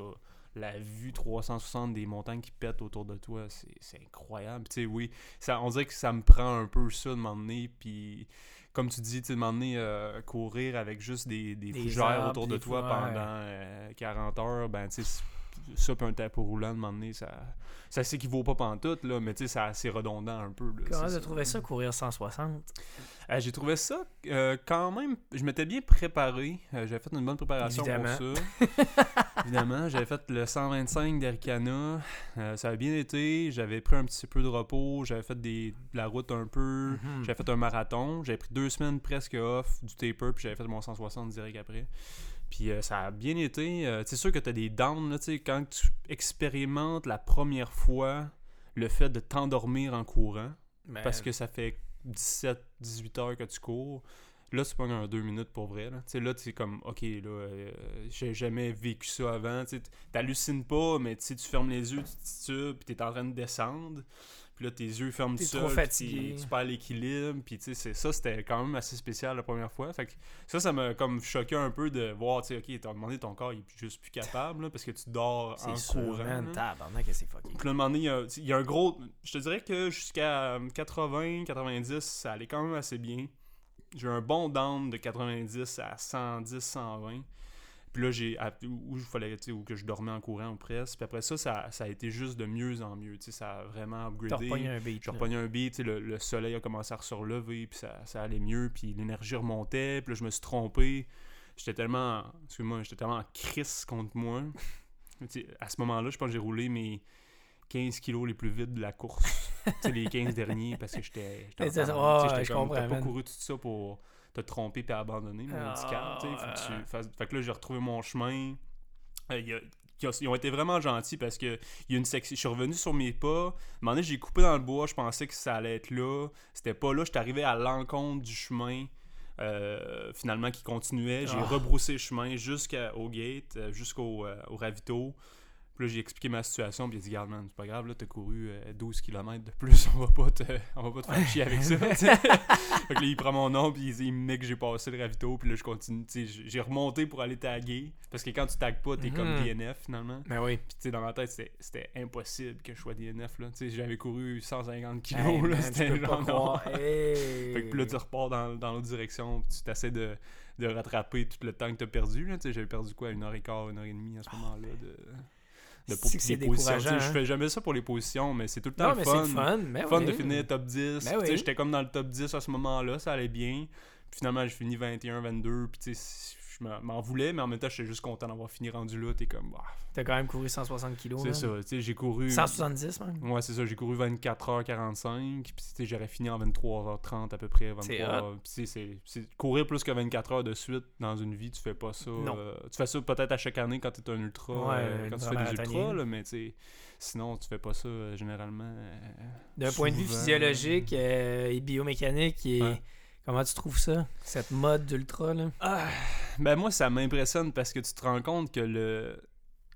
B: la vue 360 des montagnes qui pètent autour de toi, c'est c'est incroyable. Tu sais, oui, ça, on dirait que ça me prend un peu ça de m'emmener, puis comme tu dis, tu de m'emmener euh, courir avec juste des, des,
A: Des
B: fougères
A: arbres,
B: autour de
A: des
B: toi pendant
A: ouais.
B: euh, 40 heures, ben tu sais, c'est- ça puis un tapis roulant de m'emmener, ça, ça s'équivaut pas pantoute, là, mais tu sais, c'est assez redondant un peu. là,
A: Comment t'as trouvé ça, courir 160?
B: euh, j'ai trouvé ça euh, quand même. Je m'étais bien préparé. Euh, j'avais fait une bonne préparation
A: Évidemment.
B: pour ça. Évidemment, j'avais fait le 125 d'Aricana. Euh, ça a bien été. J'avais pris un petit peu de repos. J'avais fait des, de la route un peu.
A: Mhm.
B: J'avais fait un marathon. J'avais pris deux semaines presque off du taper. Puis j'avais fait mon 160 direct après. Puis euh, ça a bien été. Euh, c'est sûr que tu as des downs. Là, quand tu expérimentes la première fois le fait de t'endormir en courant
A: Ben,
B: parce que ça fait 17-18 heures que tu cours. Là, tu prends un 2 minutes pour vrai. Là, Tu là es comme, ok, là, euh, j'ai jamais vécu ça avant. Tu pas, mais tu fermes les yeux, tu titubes, puis tu es en train de descendre. Puis là, tes yeux ferment tout
A: trop
B: seul, Tu perds l'équilibre. Puis tu sais, ça, c'était quand même assez spécial la première fois. Fait que ça, ça m'a comme choqué un peu de voir, tu sais, ok, t'as demandé ton corps, il est juste plus capable, là, parce que tu dors en
A: C'est sûr,
B: courant.
A: man. Tabarnak, que c'est fucké.
B: Puis là, il y y a un gros. Je te dirais que jusqu'à 80, 90, ça allait quand même assez bien. J'ai un bon down de 90 à 110, 120. Puis là, j'ai. Où, fallait, tu sais, où que je dormais en courant ou presque. Puis après ça, ça, ça a été juste de mieux en mieux. Tu sais, ça a vraiment upgradé.
A: un beat.
B: J'ai un beat, tu sais, le, le soleil a commencé à se relever, puis ça, ça allait mieux, puis l'énergie remontait, puis là, je me suis trompé. J'étais tellement, excuse-moi, j'étais tellement en crise contre moi. À ce moment-là, je pense que j'ai roulé mes 15 kilos les plus vite de la course. tu sais, les 15 derniers, parce que j'étais... j'étais T'as pas couru tout ça pour te tromper puis abandonner, mon
A: Ah,
B: handicap, tu sais. Faut que
A: ouais.
B: tu fasses- Fait que là, j'ai retrouvé mon chemin. Euh, y a- ils ont été vraiment gentils parce que il y a une section. Je suis revenu sur mes pas. À un moment donné, j'ai coupé dans le bois. Je pensais que ça allait être là. C'était pas là. J'étais arrivé à l'encontre du chemin. euh, finalement, qui continuait. J'ai
A: Ah.
B: rebroussé le chemin jusqu'au gate, euh, jusqu'au euh, au ravito. Puis là, j'ai expliqué ma situation. Puis il a dit Garde, man, c'est pas grave. Là, t'as couru euh, 12 km de plus. On va pas te, on va pas te faire chier avec ça. fait que là, il prend mon nom. Puis il, me met que j'ai passé le ravito. Puis là, je continue. J'ai remonté pour aller taguer. Parce que quand tu tagues pas, t'es comme
A: Mhm.
B: DNF finalement.
A: Ben oui.
B: Puis, tu sais, dans ma tête, c'était- impossible que je sois DNF, là. Tu sais, j'avais couru 150 kilos,
A: Hey,
B: là. C'était genre.
A: Hey.
B: Fait que là, tu repars dans, dans l'autre direction, puis tu t'essaies de, de rattraper tout le temps que t'as perdu, j'avais perdu quoi, une heure et quart, une heure et demie à ce moment-là de... de.
A: C'est décourageant,
B: Je
A: hein.
B: fais jamais ça pour les positions, mais c'est tout le temps
A: Non,
B: le
A: mais
B: fun.
A: fun. Mais
B: Fun
A: oui.
B: de finir top 10.
A: Ben oui.
B: J'étais comme dans le top 10 à ce moment-là, ça allait bien. Puis finalement, j'ai fini 21, 22, puis tu sais, je m'en- voulais, mais en même temps, j'étais juste content d'avoir fini rendu là. T'es comme, bah,
A: T'as quand même couru 160 kilos.
B: c'est ça. Tu sais, j'ai couru.
A: 170 même.
B: Ouais, c'est ça. J'ai couru 24h45. Puis, tu j'aurais fini en 23h30 à peu près. 23
A: C'est
B: courir plus que 24 heures de suite dans une vie, tu fais pas ça.
A: Non.
B: euh, tu fais ça peut-être à chaque année quand tu es un ultra.
A: Ouais,
B: euh, quand tu fais des ultras, là, mais tu sinon, tu fais pas ça euh, généralement.
A: D'un point de vue physiologique et biomécanique, et. Comment tu trouves ça, cette mode d'ultra là?
B: Ah, ben moi, ça m'impressionne parce que tu te rends compte que le,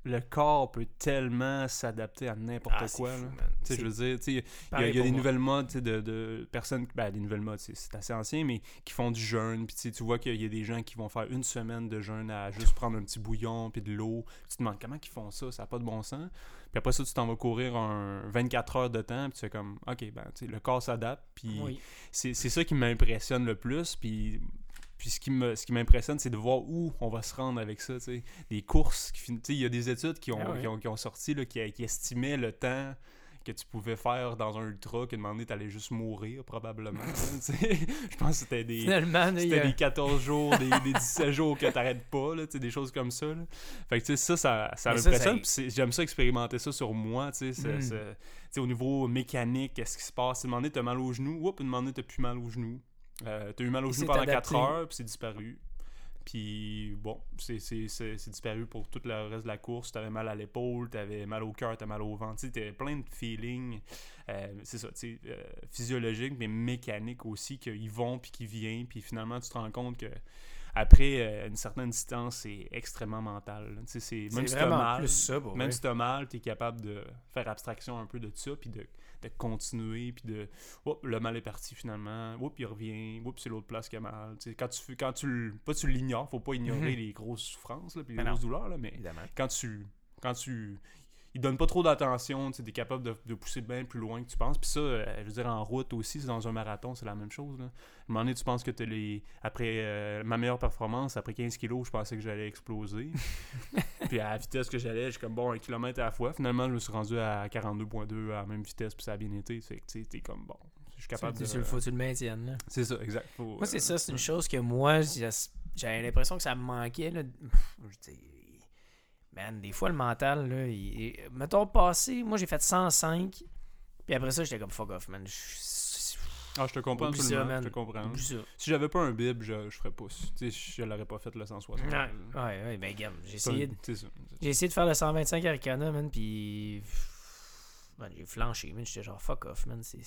B: le corps peut tellement s'adapter à n'importe
A: Ah,
B: quoi.
A: fou,
B: là. je veux dire, il y a, y a des
A: moi.
B: nouvelles modes de, de personnes, ben des nouvelles modes, c'est assez ancien, mais qui font du jeûne. Puis tu vois qu'il y a des gens qui vont faire une semaine de jeûne à juste prendre un petit bouillon puis de l'eau. Tu te demandes comment ils font ça, ça n'a pas de bon sens. Puis après ça, tu t'en vas courir un 24 heures de temps, puis tu fais comme, ok, ben, le corps s'adapte. Puis
A: Oui.
B: c'est ça qui m'impressionne le plus. Puis, puis ce qui me- ce qui m'impressionne, c'est de voir où on va se rendre avec ça. Des courses. Il y a des études qui ont,
A: Ah ouais.
B: qui ont, qui ont sorti là, qui, qui estimaient le temps que tu pouvais faire dans un ultra, que demandé t'allais juste mourir probablement. Je pense que c'était des, c'était
A: a-
B: des 14 jours, des, des 17 jours que t'arrêtes pas, là, des choses comme ça. là. Fait que tu sais, ça, ça, ça m'impressionne. J'aime ça expérimenter ça sur moi, tu sais. c'est-
A: Mm.
B: au niveau mécanique, qu'est-ce qui se passe? Une moment t'as mal au genou, oups, une moment t'as plus mal au genou. Euh, t'as eu mal au genou pendant
A: adapté.
B: 4 heures, puis c'est disparu. Puis bon, c'est disparu pour tout le reste de la course. T'avais mal à l'épaule, t'avais mal au cœur, t'avais mal au ventre. T'avais plein de feelings, euh, c'est ça, tu sais, euh, physiologiques, mais mécaniques aussi, qu'ils vont puis qui viennent. Puis finalement, tu te rends compte que après euh, une certaine distance, c'est extrêmement mental. même si t'as mal,
A: pour
B: même si t'as mal, t'es capable de faire abstraction un peu de ça, puis de, de continuer, puis de... Oups, le mal est parti finalement. Oups, il revient. Oups, c'est l'autre place qui a mal. Quand tu, quand tu, pas tu l'ignores, faut pas ignorer
A: Mhm.
B: les grosses souffrances, là, puis les
A: Ben non.
B: grosses douleurs, là, mais
A: Évidemment.
B: quand tu... Quand tu il donne pas trop d'attention, tu es capable de, de pousser bien plus loin que tu penses. Puis ça, euh, je veux dire, en route aussi, c'est dans un marathon, c'est la même chose. Là. À un moment donné, tu penses que tu les. Après euh, ma meilleure performance, après 15 kilos, je pensais que j'allais exploser. puis à la vitesse que j'allais, j'ai comme bon, un kilomètre à la fois. Finalement, je me suis rendu à 42,2 à la même vitesse, puis ça a bien été. C'est que tu t'es comme bon. Je suis capable
A: Tu-
B: de.
A: tu le faut, tu le maintiennes.
B: C'est ça, exact. Faut,
A: Moi, c'est
B: euh,
A: ça. C'est une chose que moi, j'avais l'impression que ça me manquait. Là. Pff, je dis, Man, des fois, le mental, là, il, il- mettons, passé, moi, j'ai fait 105. Puis après ça, j'étais comme fuck off, man.
B: Ah, je te comprends
A: Oublie ça,
B: absolument.
A: man.
B: je te comprends.
A: Ça.
B: Si j'avais pas un bib, je, je ferais pas. Tu sais, je l'aurais pas fait le 160.
A: Ouais, ouais, ouais, ben, gamme. J'ai
B: Ça,
A: essayé, de-
B: ça.
A: j'ai essayé de faire le 125 Arcana, man, puis. Man, j'ai flanché, man. J'étais genre fuck off, man. C'est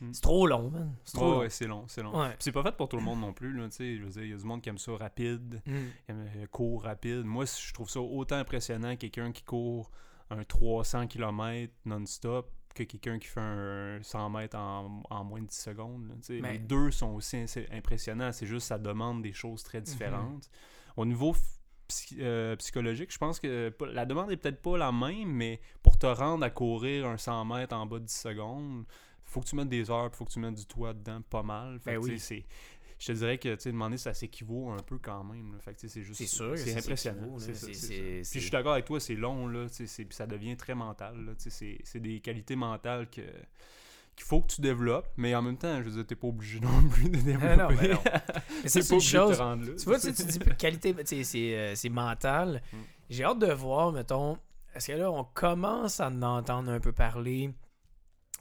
B: Hmm.
A: c'est trop long, man. C'est trop
B: Ouais,
A: long.
B: ouais, c'est long, c'est long.
A: Ouais.
B: C'est pas fait pour tout le monde non plus, là, tu sais, je veux dire, il y a du monde qui aime ça rapide,
A: Mm.
B: qui aime euh, court rapide. Moi, je trouve ça autant impressionnant quelqu'un qui court un 300 km non-stop que quelqu'un qui fait un 100 mètres en, en moins de 10 secondes. là.
A: Mais-
B: Les deux sont aussi impressionnants. C'est juste ça demande des choses très différentes. Au niveau psy- euh, psychologique, je pense que la demande est peut-être pas la même, mais pour te rendre à courir un 100 mètres en bas de 10 secondes, faut que tu mettes des heures, faut que tu mettes du toi dedans pas mal. Fait
A: Ben oui.
B: c'est- Je te dirais que, tu sais, demander, ça s'équivaut un peu quand même. là. Fait que, c'est juste...
A: C'est ça
B: impressionnant. ça, ça. Puis je suis d'accord avec toi, c'est long, là. puis ça devient très mental, C'est des qualités mentales que qu'il faut que tu développes, mais en même temps, je veux dire, t'es pas obligé non plus de développer.
A: non, mais non. Mais c'est
B: pas
A: une
B: te
A: chose.
B: là.
A: Tu vois, tu, dis qualité, euh, c'est mental.
B: Mm.
A: J'ai hâte de voir, mettons, est-ce que là, on commence à en entendre un peu parler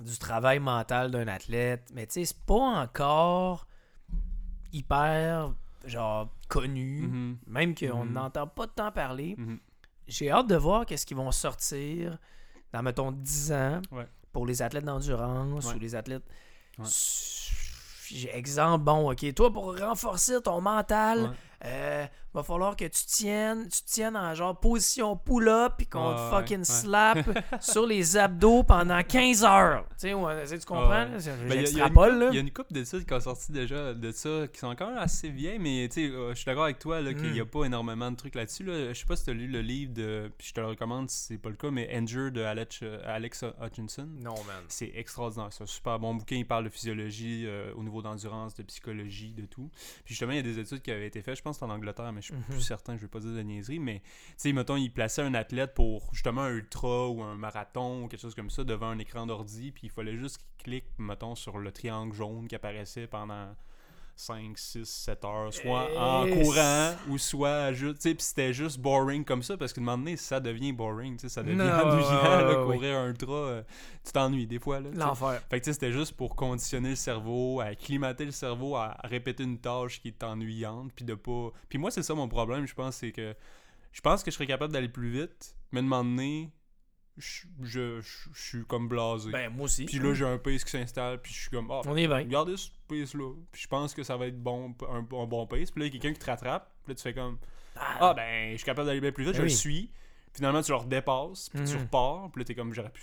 A: du travail mental d'un athlète, mais tu sais, c'est pas encore hyper, genre, connu,
B: Mhm,
A: même qu'on
B: Mhm.
A: n'entend pas tant parler.
B: mhm.
A: J'ai hâte de voir qu'est-ce qu'ils vont sortir dans, mettons, 10 ans
B: Ouais.
A: pour les athlètes d'endurance
B: Ouais.
A: ou les athlètes...
B: Ouais.
A: Exemple, bon, ok, toi, pour renforcer ton mental. Euh, va falloir que tu tiennes, tu tiennes en genre position pull-up puis qu'on
B: Ouais,
A: te fucking
B: ouais.
A: slap sur les abdos pendant 15 heures. Tu sais, ouais, tu comprends?
B: Ben, une
A: J'extrapole.
B: Il y a une couple d'études qui ont sorti déjà de ça, qui sont encore assez vieilles, mais tu sais, euh, je suis d'accord avec toi là, qu'il n'y a
A: Mm.
B: pas énormément de trucs là-dessus. Là. Je sais pas si tu as lu le livre de, puis je te le recommande si c'est pas le cas, mais Anger de Alex, euh, Alex Hutchinson.
A: Non, man.
B: C'est extraordinaire. C'est un super bon bouquin. Il parle de physiologie euh, au niveau d'endurance, de psychologie, de tout. Puis justement, il y a des études qui avaient été faites, pense que c'est en Angleterre, mais je suis
A: Mhm.
B: plus certain, je vais pas dire de niaiserie. Mais tu sais, mettons, il plaçait un athlète pour justement un ultra ou un marathon ou quelque chose comme ça devant un écran d'ordi. Puis il fallait juste qu'il clique, mettons, sur le triangle jaune qui apparaissait pendant 5, 6, 7 heures, soit en courant ou soit juste. Tu sais, puis c'était juste boring comme ça parce qu'à un moment donné, ça devient boring. tu sais, Ça devient
A: Non,
B: ennuyant,
A: ouais.
B: courir un ultra. euh, tu t'ennuies des fois.
A: L'enfer.
B: Fait que tu sais, c'était juste pour conditionner le cerveau, à acclimater le cerveau à répéter une tâche qui est ennuyante, puis de pas... Puis moi, c'est ça mon problème, je pense, c'est que je pense que je serais capable d'aller plus vite, mais de m'emmener, je, je, je- je suis comme blasé.
A: Ben, moi aussi.
B: puis là, j'ai un pace qui s'installe, puis je suis comme, ah,
A: On est bien.
B: regardez ce pace-là, puis je pense que ça va être bon, un, un bon pace, puis là, il y a quelqu'un qui te rattrape, puis là, tu fais comme, ah, ben, je suis capable d'aller bien plus vite,
A: Ben
B: je le suis, finalement, tu le redépasses, puis tu
A: Mhm.
B: repars, puis là, t'es comme, j'aurais pu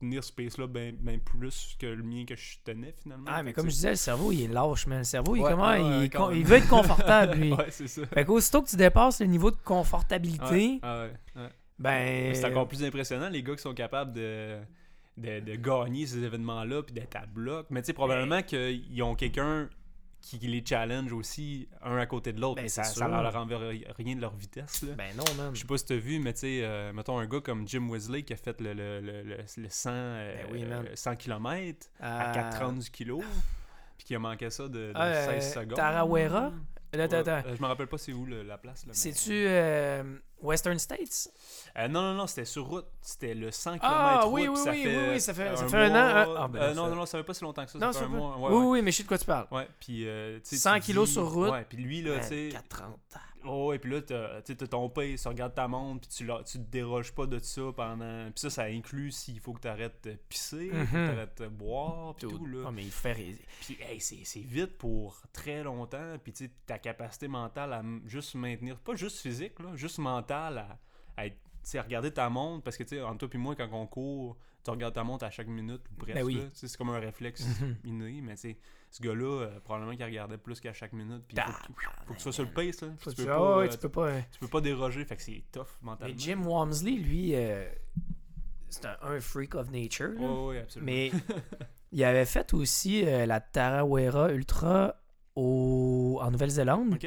B: tenir ce pace-là bien plus que le mien que je tenais, finalement.
A: Ah, mais comme je disais, le cerveau, il est lâche, man. Le cerveau, il, comment, il,
B: quand
A: veut être confortable, lui.
B: ouais, c'est ça.
A: Fait qu'aussitôt que tu dépasses le niveau de confortabilité,
B: Ouais, ah ouais, ouais.
A: Ben.
B: C'est encore plus impressionnant, les gars qui sont capables de, de, de gagner ces événements-là puis d'être à bloc. Mais tu sais, probablement qu'ils ont quelqu'un qui les challenge aussi, un à côté de l'autre.
A: Ben,
B: mais ça, ça leur enverra rien de leur vitesse. Là.
A: Ben non, man.
B: Je sais pas si t'as vu, mais tu sais, euh, mettons un gars comme Jim Wesley qui a fait le, le, le, le, le 100, euh,
A: Ben oui.
B: 100 km à
A: Euh,
B: 4,30 kg, puis qui a manqué ça de, de
A: Euh,
B: 16 secondes.
A: Tarawera? Attends, attends.
B: euh, je me rappelle pas c'est où le- la place. Là, mais-
A: C'est-tu euh, Western States?
B: Euh, non, non, non, c'était sur route. C'était le 100 km
A: Ah,
B: route.
A: oui, oui,
B: ça
A: oui,
B: fait,
A: oui, oui, ça fait- ça
B: un
A: fait un an, hein. Ah, ben
B: Euh,
A: non,
B: non,
A: ça-
B: non, non, ça fait pas si longtemps que ça.
A: Non,
B: ça fait
A: ça
B: un
A: fait-
B: mois. Ouais,
A: oui,
B: ouais.
A: oui, mais je sais de quoi tu parles.
B: Ouais, puis euh, tu sais,
A: 100
B: tu
A: kilos
B: dis-
A: sur route.
B: Ouais, puis lui, là, tu sais.
A: 430.
B: Oh, ouais, puis là, tu ton pace, tu regardes ta montre, puis tu, la- tu te déroges pas de ça pendant. Puis ça, ça inclut s'il faut que tu arrêtes de pisser, faut que
A: Mhm.
B: tu arrêtes de boire, puis tout, là.
A: Ah, mais il fait
B: Puis, hey, c'est vite pour très longtemps. Puis, tu ta capacité mentale à juste maintenir, pas juste physique, là, juste mentale à regarder ta montre. Parce que, tu sais, entre toi et moi, quand on court, tu regardes ta montre à chaque minute, ou presque.
A: Ben oui.
B: C'est comme un réflexe
A: Mhm.
B: inné. Mais, ce gars-là, euh, probablement qu'il regardait plus qu'à chaque minute. Puis, il faut, que tu- faut que tu sois sur le pace, là. Tu peux pas, euh,
A: tu peux pas. euh,
B: tu peux pas déroger. Fait que c'est tough
A: Mais
B: mentalement.
A: Jim Walmsley, lui, euh, c'est un, un freak of nature. là.
B: Ouais, absolument.
A: Mais il avait fait aussi la Tarawera Ultra au, en Nouvelle-Zélande.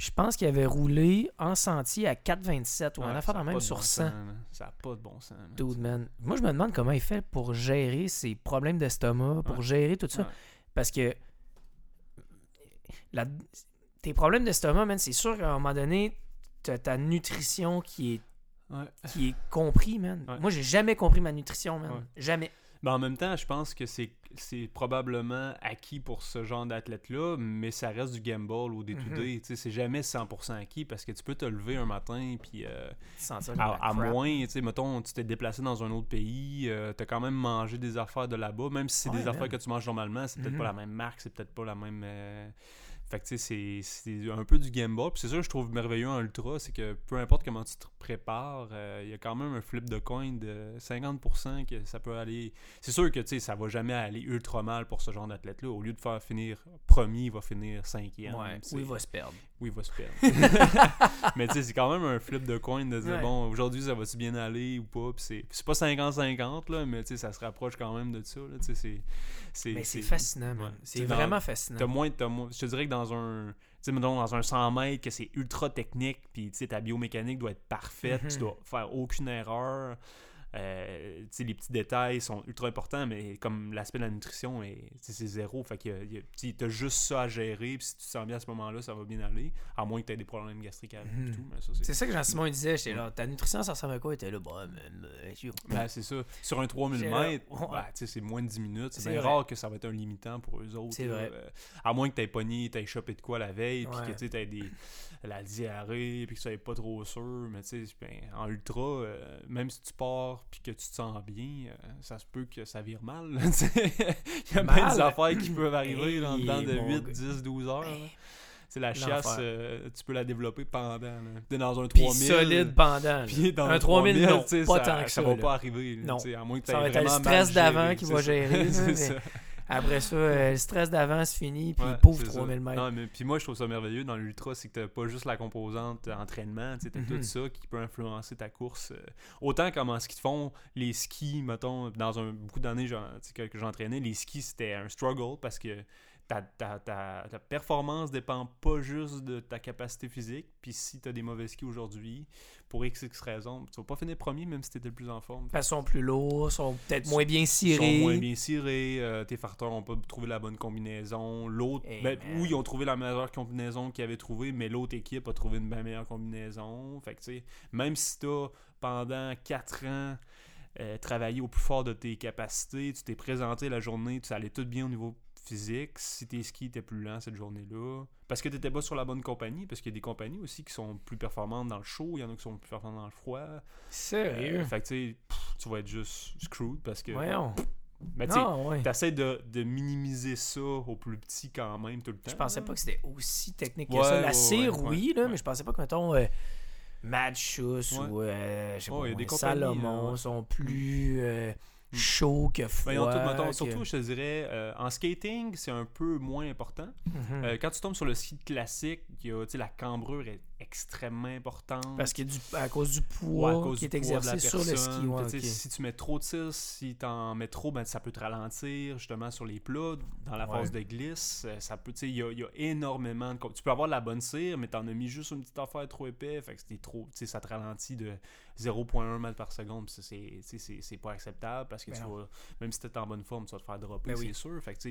A: Je pense qu'il avait roulé en sentier à 4,27 ou un
B: Ouais,
A: affaire
B: a
A: même sur
B: bon
A: 100.
B: sens, man. Ça a pas de bon sens. man.
A: Dude, man. Moi, je me demande comment il fait pour gérer ses problèmes d'estomac, pour
B: Ouais.
A: gérer tout ça.
B: Ouais.
A: Parce que la- tes problèmes d'estomac, man, c'est sûr qu'à un moment donné, t'as ta nutrition qui est,
B: Ouais.
A: qui est compris, man. Moi, j'ai jamais compris ma nutrition, man. Jamais.
B: Mais en même temps, je pense que c'est c'est probablement acquis pour ce genre d'athlète-là, mais ça reste du gamble au day-to-day.
A: Mhm.
B: Tu sais, C'est jamais 100% acquis parce que tu peux te lever un matin puis euh, à, à moins, tu sais, mettons, tu t'es déplacé dans un autre pays, euh, t'as quand même mangé des affaires de là-bas, même si c'est
A: Ouais,
B: des affaires
A: man.
B: que tu manges normalement, c'est peut-être
A: Mhm.
B: pas la même marque, c'est peut-être pas la même... euh, Fait que tu sais, c'est- un peu du gamble. Puis c'est ça que je trouve merveilleux en ultra, c'est que peu importe comment tu te prépares, euh, il y a quand même un flip de coin de 50% que ça peut aller. C'est sûr que tu sais, ça va jamais aller ultra mal pour ce genre d'athlète-là. Au lieu de faire finir premier, il va finir cinquième.
A: Ouais, oui, il va se perdre.
B: Oui, il va se perdre. Mais tu sais, c'est quand même un flip de coin de dire,
A: Ouais.
B: bon, aujourd'hui, ça va-tu bien aller ou pas? Puis c'est- pas 50-50, là, mais tu sais, ça se rapproche quand même de ça. Là, tu sais, c'est-.
A: Mais c'est fascinant,
B: ouais.
A: C'est
B: dans-
A: vraiment fascinant.
B: T'as moins, t'as moins- je te dirais que dans un, tu sais, dans un 100 mètres, que c'est ultra technique, puis tu sais, ta biomécanique doit être parfaite,
A: Mhm.
B: tu dois faire aucune erreur. Euh, les petits détails sont ultra importants, mais comme l'aspect de la nutrition, c'est zéro. Fait que tu t'as juste ça à gérer, puis si tu te sens bien à ce moment-là, ça va bien aller. À moins que tu aies des problèmes gastriques avec
A: Mhm.
B: tout. C'est...
A: Ça que Jean-Simon il disait. J'étais là, ta nutrition, ça ressemble à quoi? Il était là, bah,
B: Ben, c'est ça. Sur un 3000
A: C'est vrai.
B: mètres, ben, c'est moins de 10 minutes. C'est bien rare que ça va être un limitant pour eux autres.
A: Vrai.
B: Euh, à moins que tu aies pogné, tu aies chopé de quoi la veille, puis que tu aies des, la diarrhée, puis que tu sois pas trop sûr. Mais tu sais, ben, en ultra, euh, même si tu pars, puis que tu te sens bien, euh, ça se peut que ça vire mal. Il y a plein
A: Mal?
B: des affaires qui peuvent arriver
A: Hey,
B: dans dedans de
A: mon
B: 8,
A: gars.
B: 10, 12 heures.
A: Hey.
B: C'est la chasse, euh, tu peux la développer pendant. là. T'es dans un
A: Puis
B: 3000.
A: solide pendant.
B: Puis dans
A: un
B: le
A: 3000, non,
B: tu sais,
A: pas
B: ça,
A: tant que ça.
B: va
A: là.
B: pas arriver. là,
A: Non.
B: à moins que
A: Ça va être le stress d'avant qui va
B: ça.
A: gérer,
B: C'est
A: mais-
B: ça.
A: Après ça, euh, le stress d'avant se finit, puis
B: Ouais,
A: pauvre
B: c'est ça.
A: 3000 mètres.
B: Non, mais puis moi, je trouve ça merveilleux dans l'ultra, c'est que t'as pas juste la composante entraînement, tu t'as
A: Mhm.
B: tout ça qui peut influencer ta course. euh, autant comme en ski de fond, les skis, mettons, dans un beaucoup d'années que j'entraînais, les skis, c'était un struggle parce que ta, ta, ta, ta performance dépend pas juste de ta capacité physique. Puis si t'as des mauvais skis aujourd'hui, pour x, x raisons, tu vas pas finir premier même si t'étais le plus en forme.
A: Elles sont plus lourds, sont peut-être moins bien
B: Ils
A: cirés.
B: sont moins bien cirés, euh, tes farteurs n'ont pas trouvé la bonne combinaison. L'autre,
A: Hey,
B: ben, oui, ils ont trouvé la meilleure combinaison qu'ils avaient trouvée, mais l'autre équipe a trouvé une bien meilleure combinaison. Fait que, tu sais, même si tu as pendant 4 ans euh, travaillé au plus fort de tes capacités, tu t'es présenté la journée, tu allait tout bien au niveau physique, si tes skis étaient plus lents cette journée-là, parce que tu n'étais pas sur la bonne compagnie, parce qu'il y a des compagnies aussi qui sont plus performantes dans le chaud, il y en a qui sont plus performantes dans le froid.
A: Sérieux?
B: Euh, fait que tu vas être juste screwed parce que.
A: Voyons.
B: Mais tu
A: ouais.
B: t'essaies de, de minimiser ça au plus petit quand même tout le temps.
A: Je pensais
B: là.
A: pas que c'était aussi technique que
B: Ouais,
A: ça. La cire,
B: ouais,
A: oui, là, mais je pensais pas que, mettons, euh, Mad ou, euh, je sais pas, Salomon
B: euh,
A: sont plus
B: Mm.
A: chauds que
B: Ben, tout- mettons,
A: que-
B: surtout, je te dirais, euh, en skating, c'est un peu moins important.
A: Mhm.
B: Euh, quand tu tombes sur le ski classique, y a, la cambrure est extrêmement importante.
A: Parce du, à cause du poids
B: cause
A: qui est
B: du de
A: exercé sur le ski. ouais,
B: Si tu mets trop de tir, si tu en mets trop, ben, ça peut te ralentir justement sur les plats. Dans la
A: Ouais.
B: phase de glisse, euh, ça peut, il y a, il y a énormément de... Tu peux avoir la bonne cire, mais tu en as mis juste une petite affaire trop épais, fait que trop, ça te ralentit de 0.1 mètre par seconde. c'est- pas acceptable parce que
A: Ben
B: tu vas, même si tu es en bonne forme, tu vas te faire dropper,
A: Ben
B: c'est
A: oui.
B: sûr. Fait que,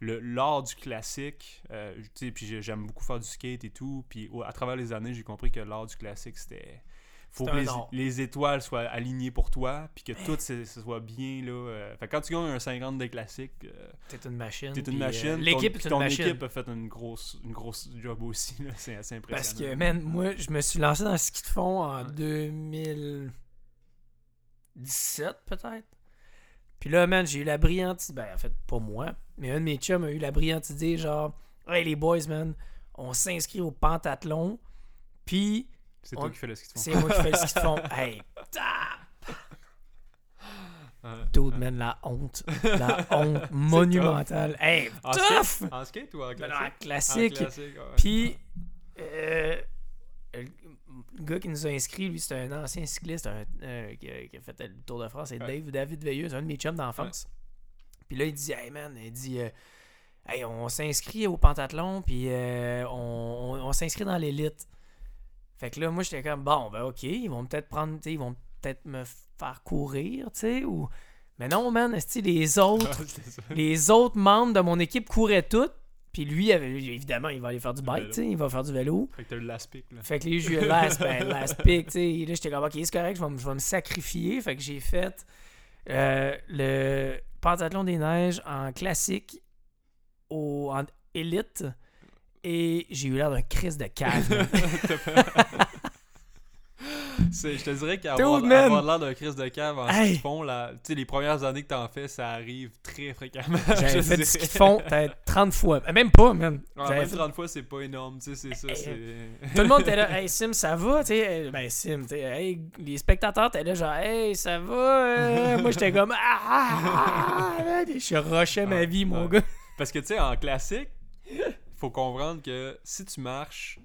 B: l'art du classique, euh, tu sais, puis j'ai- j'aime beaucoup faire du skate et tout, puis à travers les années, j'ai compris que l'art du classique, c'était faut que les, étoiles soient alignées pour toi, puis que tout se, se soit bien là. euh. Fait quand tu gagnes un 50 des classiques, euh,
A: T'es une machine.
B: t'es une machine. ton-
A: L'équipe une
B: ton
A: machine.
B: équipe a fait une grosse, une grosse job aussi. là. C'est assez impressionnant.
A: Parce que, man, moi, je me suis lancé dans le ski de fond en
B: Ouais.
A: 2017, peut-être. Puis là, man, j'ai eu la brillante idée. Ben, en fait, pas moi, mais un de mes chums a eu la brillante idée, genre, hey, les boys, man, on s'inscrit au pentathlon, puis
B: c'est
A: on-
B: toi qui fais le ski de fond.
A: c'est moi qui fais le ski de fond. Hey, tap! Dude, man, la honte. La honte monumentale. Hey,
B: En
A: tough!
B: skate, en skate ou en
A: Ben non,
B: classique? En
A: classique.
B: classique, ouais.
A: Puis, euh, le gars qui nous a inscrit, lui, c'est un ancien cycliste un, euh, qui, a, qui a fait le Tour de France. C'est
B: Ouais.
A: Dave, David Veilleux, c'est un de mes chums d'enfance. Puis là, il dit Hey man, il dit euh, Hey, on s'inscrit au pentathlon, puis euh, on, on- on s'inscrit dans l'élite. Fait que là, moi, j'étais comme Bon, ben ok, ils vont peut-être prendre, tu sais, ils vont peut-être me faire courir, tu sais, ou. Mais non, man, les autres les autres membres de mon équipe couraient toutes. Puis lui, évidemment, il va aller faire du bike, il va faire du vélo.
B: Fait que t'as le last pick, là.
A: Fait que les jeux last, ben, last pick, tu sais. Là, j'étais comme, ok, c'est correct, je vais, me- je vais me sacrifier. Fait que j'ai fait euh, le pentathlon des neiges en classique, au, en élite. Et j'ai eu l'air d'un Chris de cave.
B: Je te dirais qu'avoir l'air d'un Chris de cave en
A: Hey.
B: ski fond, là, les premières années que t'en fais, ça arrive très fréquemment.
A: J'avais fait du ski fond peut-être 30 fois. Euh, Même pas, man.
B: Ouais, même
A: fait-
B: 30 fois, c'est pas énorme, c'est ça. C'est...
A: Tout le monde était là, hey Sim, ça va? Tu sais, euh, ben Sim, tu sais, hey, les spectateurs étaient là, genre, hey, ça va? euh? Moi, j'étais comme, ah, ah, ah, ah, je rushais ma vie, mon gars.
B: Parce que, tu sais, en classique, faut comprendre que si tu marches,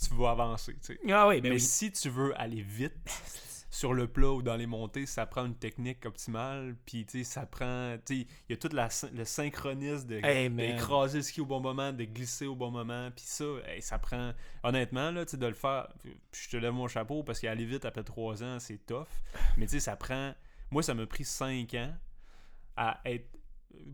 B: tu vas avancer.
A: Ah oui, ben
B: Mais
A: oui.
B: si tu veux aller vite sur le plat ou dans les montées, ça prend une technique optimale. Puis, tu sais, ça prend. Tu sais, il y a tout le synchronisme de-
A: Hey,
B: d'écraser le ski au bon moment, de glisser au bon moment. Puis ça, hey, ça prend. Honnêtement, là, tu sais, de le faire. Je te lève mon chapeau parce qu'aller vite après trois ans, c'est tough. Mais, tu sais, ça prend. Moi, ça m'a pris cinq ans à être.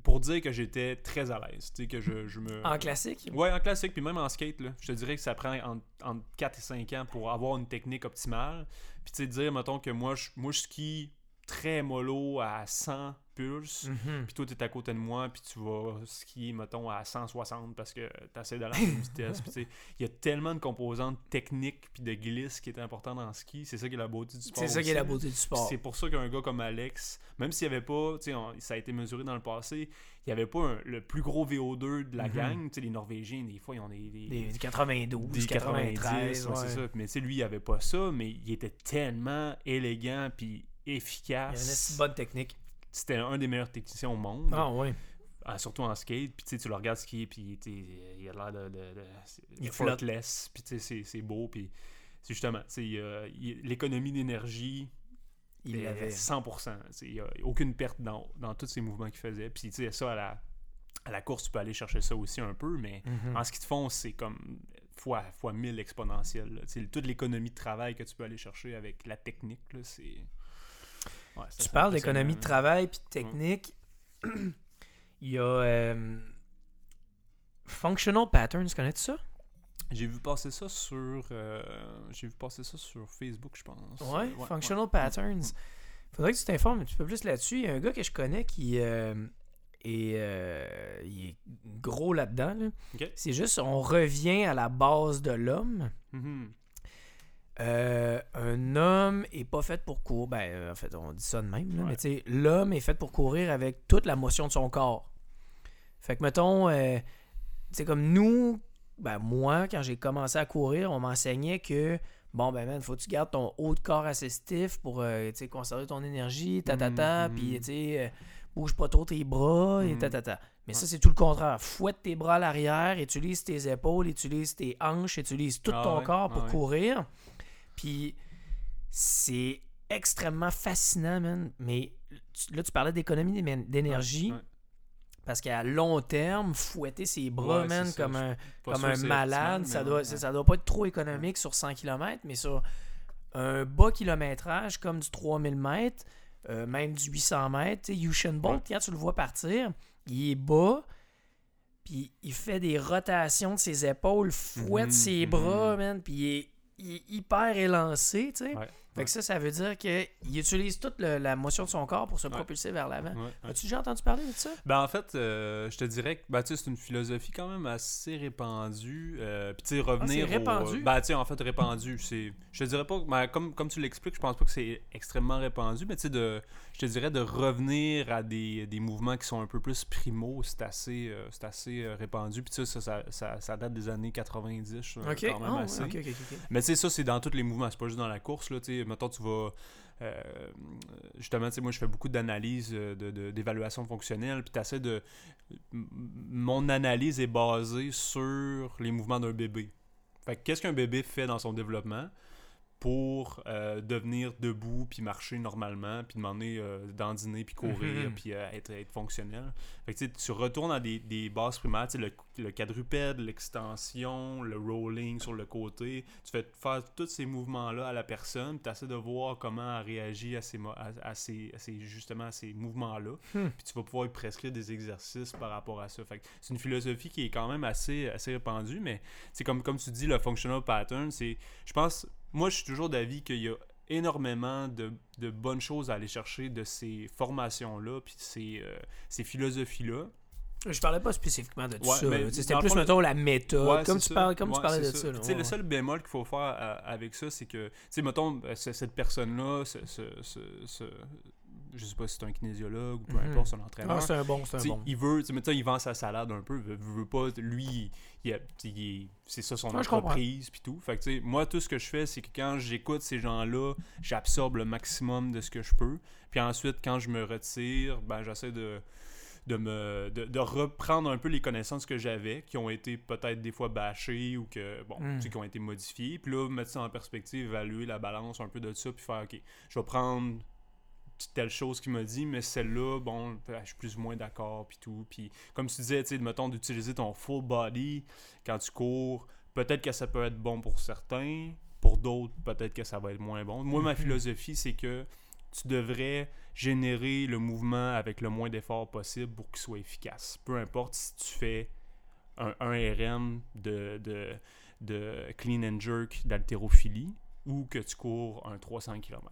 B: Pour dire que j'étais très à l'aise. Tu sais, que je, je me.
A: En classique?
B: Ouais, en classique, puis même en skate, là, je te dirais que ça prend entre, entre 4 et 5 ans pour avoir une technique optimale. Puis tu sais, dire, mettons que moi, je, moi, je skie très mollo à 100 pulse,
A: Mhm.
B: puis toi, t'es à côté de moi, puis tu vas skier, mettons, à 160 parce que t'essaies d'aller à la même vitesse. Il y a tellement de composantes techniques puis de glisse qui est important dans le ski. C'est ça qui est la beauté du sport.
A: C'est ça qui est la beauté du sport.
B: C'est pour ça qu'un gars comme Alex, même s'il n'y avait pas, tu ça a été mesuré dans le passé, il n'y avait pas un- le plus gros VO2 de la
A: Mhm.
B: gang. Tu sais, les Norvégiens, des fois, ils ont des, des,
A: Des 92,
B: des
A: 93,
B: 90, ouais,
A: ouais.
B: c'est ça. Mais lui, il avait pas ça, mais il était tellement élégant puis
A: Il y avait une
B: efficace.
A: bonne technique.
B: C'était un des meilleurs techniciens au monde,
A: Ah.
B: Ah, surtout en skate. Puis tu le regardes skier, puis il a l'air de, de, de- c'est
A: Il flotte.
B: puis c'est- beau, puis c'est justement, il il- l'économie d'énergie,
A: Il
B: euh,
A: l'avait.
B: 100%. tu sais, Il n'y a aucune perte dans, dans tous ces mouvements qu'il faisait. Puis tu sais, ça, à la, à la course, tu peux aller chercher ça aussi un peu, mais
A: Mhm.
B: en ski de fond, c'est comme fois, fois 1000 exponentiel. là. Toute l'économie de travail que tu peux aller chercher avec la technique, c'est... Ouais,
A: Tu parles d'économie de travail puis de technique. Il y a euh, Functional Patterns, connais-tu ça?
B: J'ai vu passer ça sur... euh, J'ai vu passer ça sur Facebook, je pense.
A: Ouais,
B: ouais,
A: Functional
B: ouais.
A: Patterns. Faudrait que tu t'informes un petit peu plus là-dessus. Il y a un gars que je connais qui euh, est, euh, il est gros là-dedans. là. C'est juste, on revient à la base de l'homme.
B: Mhm.
A: Euh, un homme est pas fait pour courir. Ben, euh, en fait, on dit ça de même, là,
B: Ouais.
A: mais tu sais, l'homme est fait pour courir avec toute la motion de son corps. Fait que, mettons, euh, tu sais, comme nous, ben, moi, quand j'ai commencé à courir, on m'enseignait que, bon, ben, man, faut que tu gardes ton haut de corps assez stiff pour, euh, tu sais, conserver ton énergie, ta, ta, ta,
B: Mhm,
A: puis, tu sais, euh, bouge pas trop tes bras, et ta, ta, ta. Mais ça, c'est tout le contraire. Fouette tes bras à l'arrière, utilise tes épaules, utilise tes hanches, utilise tout
B: Ah
A: ton
B: ouais,
A: corps pour
B: ah ouais.
A: Puis c'est extrêmement fascinant, man. Mais tu- là, tu parlais d'économie d'é- d'énergie.
B: Ouais, ouais.
A: Parce qu'à long terme, fouetter ses bras,
B: Ouais,
A: man,
B: ça.
A: comme un, comme un malade, ça doit, ça, ça doit pas être trop économique sur 100 km, mais sur un bas kilométrage comme du 3000 mètres, euh, même du 800 mètres, tu sais, Usain Bolt, quand tu le vois partir, il est bas, puis il fait des rotations de ses épaules, fouette
B: Mhm,
A: ses
B: mhm.
A: bras, man, puis il est, il est hyper élancé, tu sais. Fait que ça, ça veut dire qu'il utilise toute le- la motion de son corps pour se propulser vers l'avant. As-tu déjà entendu parler de ça?
B: Ben en fait, euh, je te dirais que ben, tu sais, c'est une philosophie quand même assez répandue. Euh, Puis tu sais, revenir.
A: Ah, c'est répandu?
B: Au, ben tu sais, en fait, répandu. c'est Je te dirais pas. Ben, comme, comme tu l'expliques, je pense pas que c'est extrêmement répandu, mais tu sais, de, je te dirais de revenir à des, des mouvements qui sont un peu plus primo, c'est assez, euh, c'est assez euh, répandu. Puis tu sais, ça, ça, ça, ça date des années 90, euh,
A: Ok.
B: quand même
A: Ah,
B: assez. Mais tu sais, ça, c'est dans tous les mouvements. C'est pas juste dans la course. Là, tu sais. Mettons, tu vas. euh, justement, tu sais, moi, je fais beaucoup d'analyse, euh, de- de- d'évaluation fonctionnelle. Puis tu de. Mon analyse est basée sur les mouvements d'un bébé. Fait que qu'est-ce qu'un bébé fait dans son développement? Pour euh, devenir debout puis marcher normalement puis demander euh, dandiner puis courir
A: Mhm.
B: puis euh, être, être fonctionnel. Fait que tu retournes à des, des bases primaires, le, le quadrupède, l'extension, le rolling sur le côté. Tu fais faire tous ces mouvements-là à la personne, tu essaies de voir comment elle réagit à ces, à, à ces, à ces- justement à ces mouvements-là.
A: Hmm.
B: Puis tu vas pouvoir lui prescrire des exercices par rapport à ça. C'est une philosophie qui est quand même assez, assez répandue, mais c'est comme, comme tu dis, le functional pattern, c'est. Je pense. Moi, je suis toujours d'avis qu'il y a énormément de, de bonnes choses à aller chercher de ces formations-là, puis ces, euh, ces philosophies-là.
A: Je parlais pas spécifiquement de tout
B: Ouais,
A: ça. là. Sais, C'était plus,
B: fond,
A: mettons, la méthode.
B: Ouais,
A: comme tu,
B: ça.
A: parles, comme tu parlais de ça. là,
B: sais,
A: ouais.
B: le seul bémol qu'il faut faire euh, avec ça, c'est que, tu sais, mettons, euh, ce- cette personne-là, ce, ce, ce, ce- je sais pas si c'est un kinésiologue ou peu
A: Mhm.
B: importe, c'est un entraîneur.
A: Ah, c'est un bon, c'est un bon.
B: Il veut, mettons, il vend sa salade un peu, veut, veut pas, lui, il, il c'est ça son
A: Ouais, comprends.
B: entreprise, puis tout. Fait que, tu sais, moi, tout ce que je fais, c'est que quand j'écoute ces gens-là, j'absorbe le maximum de ce que je peux. Puis ensuite, quand je me retire, ben, j'essaie de, de, me, de, de reprendre un peu les connaissances que j'avais, qui ont été peut-être des fois bâchées ou que, bon,
A: Mm.
B: sais, qui ont été modifiées. Puis là, mettre ça en perspective, évaluer la balance un peu de ça, puis faire, OK, je vais prendre telle chose qu'il m'a dit, mais celle-là, bon, je suis plus ou moins d'accord, puis tout. Puis comme tu disais, tu sais, mettons, d'utiliser ton full body quand tu cours, peut-être que ça peut être bon pour certains, pour d'autres, peut-être que ça va être moins bon. Moi, ma
A: Mhm.
B: philosophie, c'est que tu devrais générer le mouvement avec le moins d'efforts possible pour qu'il soit efficace. Peu importe si tu fais un 1RM de, de, de clean and jerk d'haltérophilie ou que tu cours un 300 km.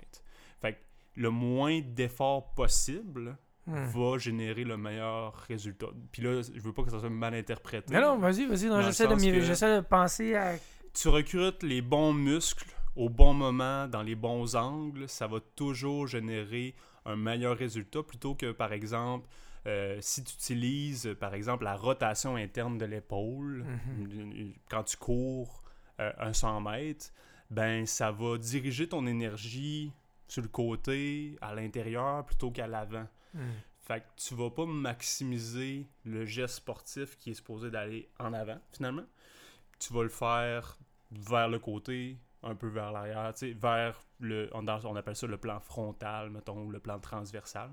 B: Le moins d'efforts possible
A: Hmm.
B: va générer le meilleur résultat. Puis là, je veux pas que ça soit mal interprété.
A: Non, non, vas-y, vas-y. J'essaie de,
B: que-
A: de penser à.
B: tu recrutes les bons muscles au bon moment, dans les bons angles, ça va toujours générer un meilleur résultat plutôt que, par exemple, euh, si tu utilises, par exemple, la rotation interne de l'épaule
A: Mhm.
B: quand tu cours euh, un 100 mètres, ben ça va diriger ton énergie sur le côté, à l'intérieur, plutôt qu'à l'avant.
A: Hmm.
B: Fait que tu vas pas maximiser le geste sportif qui est supposé d'aller en avant, finalement. Tu vas le faire vers le côté, un peu vers l'arrière, tu sais, vers le. On appelle ça le plan frontal, mettons, ou le plan transversal.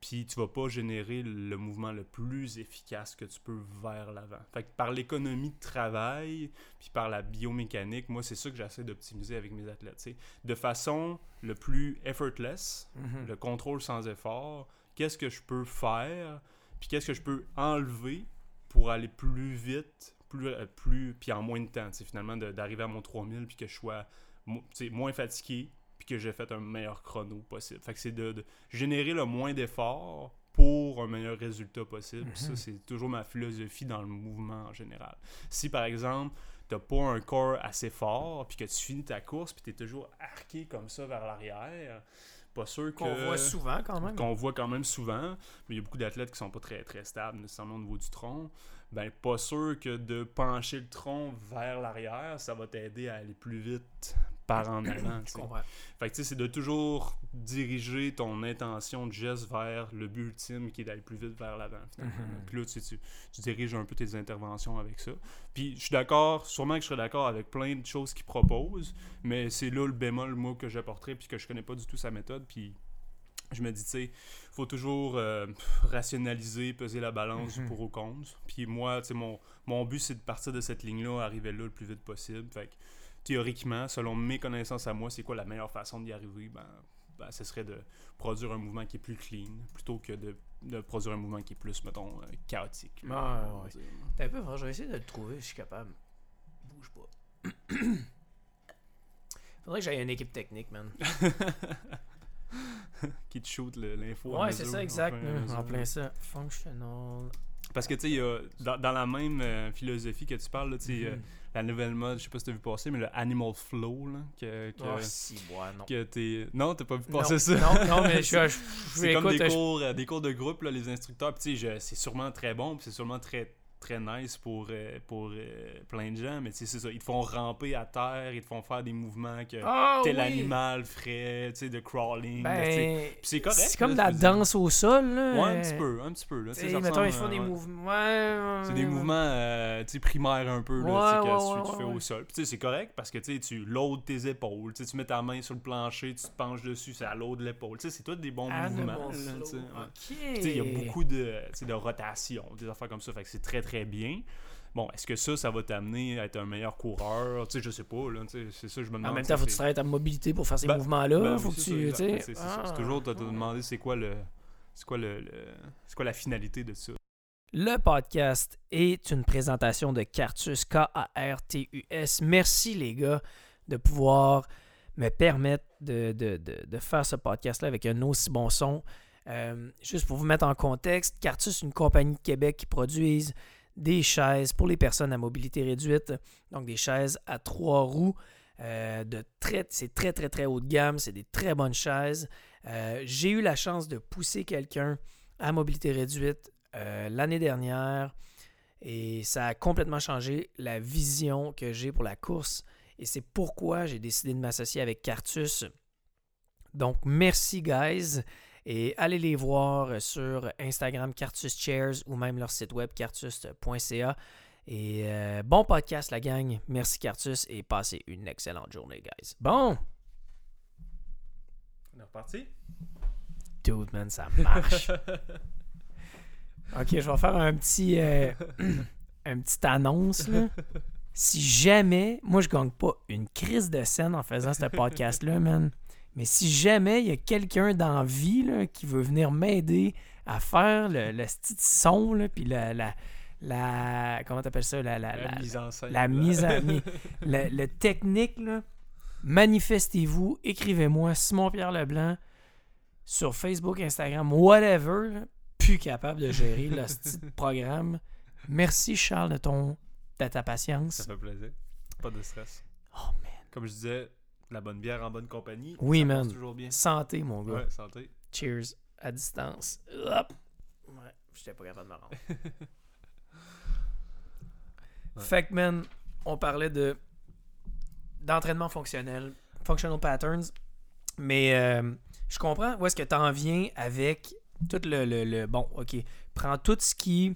B: Puis tu vas pas générer le mouvement le plus efficace que tu peux vers l'avant. Fait que par l'économie de travail, puis par la biomécanique, moi, c'est ça que j'essaie d'optimiser avec mes athlètes. tu sais. De façon le plus effortless,
A: Mhm.
B: le contrôle sans effort, qu'est-ce que je peux faire, puis qu'est-ce que je peux enlever pour aller plus vite, plus, euh, plus puis en moins de temps, sais, finalement, d'arriver à mon 3000, puis que je sois mo- moins fatigué, puis que j'ai fait un meilleur chrono possible. Fait que c'est de, de générer le moins d'efforts pour un meilleur résultat possible. Puis
A: Mhm.
B: Ça, c'est toujours ma philosophie dans le mouvement en général. Si, par exemple, t'as pas un corps assez fort, puis que tu finis ta course, puis t'es toujours arqué comme ça vers l'arrière, pas sûr.
A: Qu'on voit souvent quand même.
B: qu'on voit quand même souvent, mais il y a beaucoup d'athlètes qui sont pas très, très stables nécessairement au niveau du tronc. Ben, pas sûr que de pencher le tronc vers l'arrière, ça va t'aider à aller plus vite par en avant. tu sais.
A: comprends.
B: Fait que tu sais, c'est de toujours diriger ton intention de geste vers le but ultime qui est d'aller plus vite vers l'avant.
A: Mhm.
B: Puis là, tu, tu, tu diriges un peu tes interventions avec ça. Puis je suis d'accord, sûrement que je serais d'accord avec plein de choses qu'il propose, mais c'est là le bémol, moi, que j'apporterais, puis que je connais pas du tout sa méthode. Puis je me dis, tu sais, faut toujours euh, rationaliser, peser la balance
A: Mhm.
B: du pour ou contre. Puis moi, tu sais, mon, mon but, c'est de partir de cette ligne-là, arriver là le plus vite possible. Fait que théoriquement, selon mes connaissances à moi, c'est quoi la meilleure façon d'y arriver? Ben, ben, ce serait de produire un mouvement qui est plus clean, plutôt que de, de produire un mouvement qui est plus, mettons, euh, chaotique. là,
A: Ah, ouais. T'as un peu, je vais essayer de le trouver, je suis capable. Bouge pas. Faudrait que j'aille une équipe technique, man.
B: qui te shoot l'info.
A: Ouais, c'est ça,
B: en
A: exact.
B: plein.
A: En plein ça. Functional.
B: Parce que, tu sais, il y a- dans, dans la même euh, philosophie que tu parles, là, tu sais, euh,
A: Mhm.
B: la nouvelle mode, je sais pas si tu as vu passer, mais le Animal Flow, là, que, que,
A: Ah, si, ouais, non.
B: que t'es... Non, t'as pas vu
A: Non,
B: passer ça?
A: non, non, mais je suis. je- je-
B: C'est comme des
A: je-
B: cours, euh, des cours de groupe, là, les instructeurs. Puis, tu sais, je- c'est sûrement très bon, puis c'est sûrement très, très nice pour, euh, pour euh, plein de gens. Mais, tu sais, c'est ça. Ils te font ramper à terre, ils te font faire des mouvements que
A: Ah,
B: tel
A: oui.
B: animal ferait, tu sais, de crawling.
A: Ben,
B: c'est correct.
A: c'est comme de
B: là,
A: la
B: dire.
A: danse au sol, là.
B: Ouais, un petit peu, un petit peu. Là,
A: mettons, ils font des
B: euh, ouais.
A: mouvements. Ouais,
B: C'est des mouvements euh, tu sais, primaires un peu là, que tu, fais au sol. Puis tu sais, c'est correct parce que tu sais, tu loads tes épaules. Tu sais, tu mets ta main sur le plancher, tu te penches dessus, ça load l'épaule. Tu sais, c'est tous des bons
A: Animal
B: mouvements. Il y a beaucoup de, tu sais, de rotation, des affaires comme ça. Fait que c'est très très bien. Bon, est-ce que ça, ça va t'amener à être un meilleur coureur? Tu sais, je sais pas, là. tu sais, C'est ça, je me demande.
A: En même temps, faut que tu travailles ta mobilité pour faire ces
B: Ben,
A: mouvements-là.
B: ben,
A: faut que
B: c'est
A: tu. sais,
B: C'est-
A: ah.
B: C'est toujours de te demander c'est quoi le. C'est quoi le, le- c'est quoi la finalité de ça?
A: Le podcast est une présentation de Cartus, K-A-R-T-U-S. Merci les gars de pouvoir me permettre de, de- de- de faire ce podcast-là avec un aussi bon son. Euh, juste pour vous mettre en contexte, Cartus, une compagnie de Québec qui produise des chaises pour les personnes à mobilité réduite, donc des chaises à trois roues. Euh, très, c'est très très très haut de gamme, c'est des très bonnes chaises. Euh, j'ai eu la chance de pousser quelqu'un à mobilité réduite l'année dernière et ça a complètement changé la vision que j'ai pour la course et c'est pourquoi j'ai décidé de m'associer avec Cartus. Donc merci guys. Et allez les voir sur Instagram Cartus Chairs ou même leur site web cartus.ca. Et euh, bon podcast, la gang. Merci Cartus et passez une excellente journée, guys. Bon!
B: On est reparti?
A: Dude, man, ça marche. ok, je vais faire un petit, euh, un petit annonce. Là. Si jamais, moi je gagne pas une crise de scène en faisant ce podcast-là, man. Mais si jamais il y a quelqu'un dans la vie là, qui veut venir m'aider à faire le, le petit son, là, puis la, la, la. Comment t'appelles ça? La, la,
B: La mise en scène.
A: la mise en. le, le technique, manifestez-vous, écrivez-moi Simon-Pierre Leblanc sur Facebook, Instagram, whatever. là. plus capable de gérer le petit programme. Merci, Charles, de, ton, de ta patience.
B: Ça fait plaisir. Pas de stress.
A: Oh, man.
B: Comme je disais, la bonne bière en bonne compagnie.
A: Oui,
B: ça
A: man.
B: toujours bien.
A: Santé, mon gars.
B: Ouais, santé.
A: Cheers à distance. Hop. Ouais, j'étais pas capable de me rendre.
B: Ouais.
A: Fait que, man, on parlait de d'entraînement fonctionnel, functional patterns, mais euh, je comprends où est-ce que tu en viens avec tout le, le- le- Bon, ok, prends tout ce qui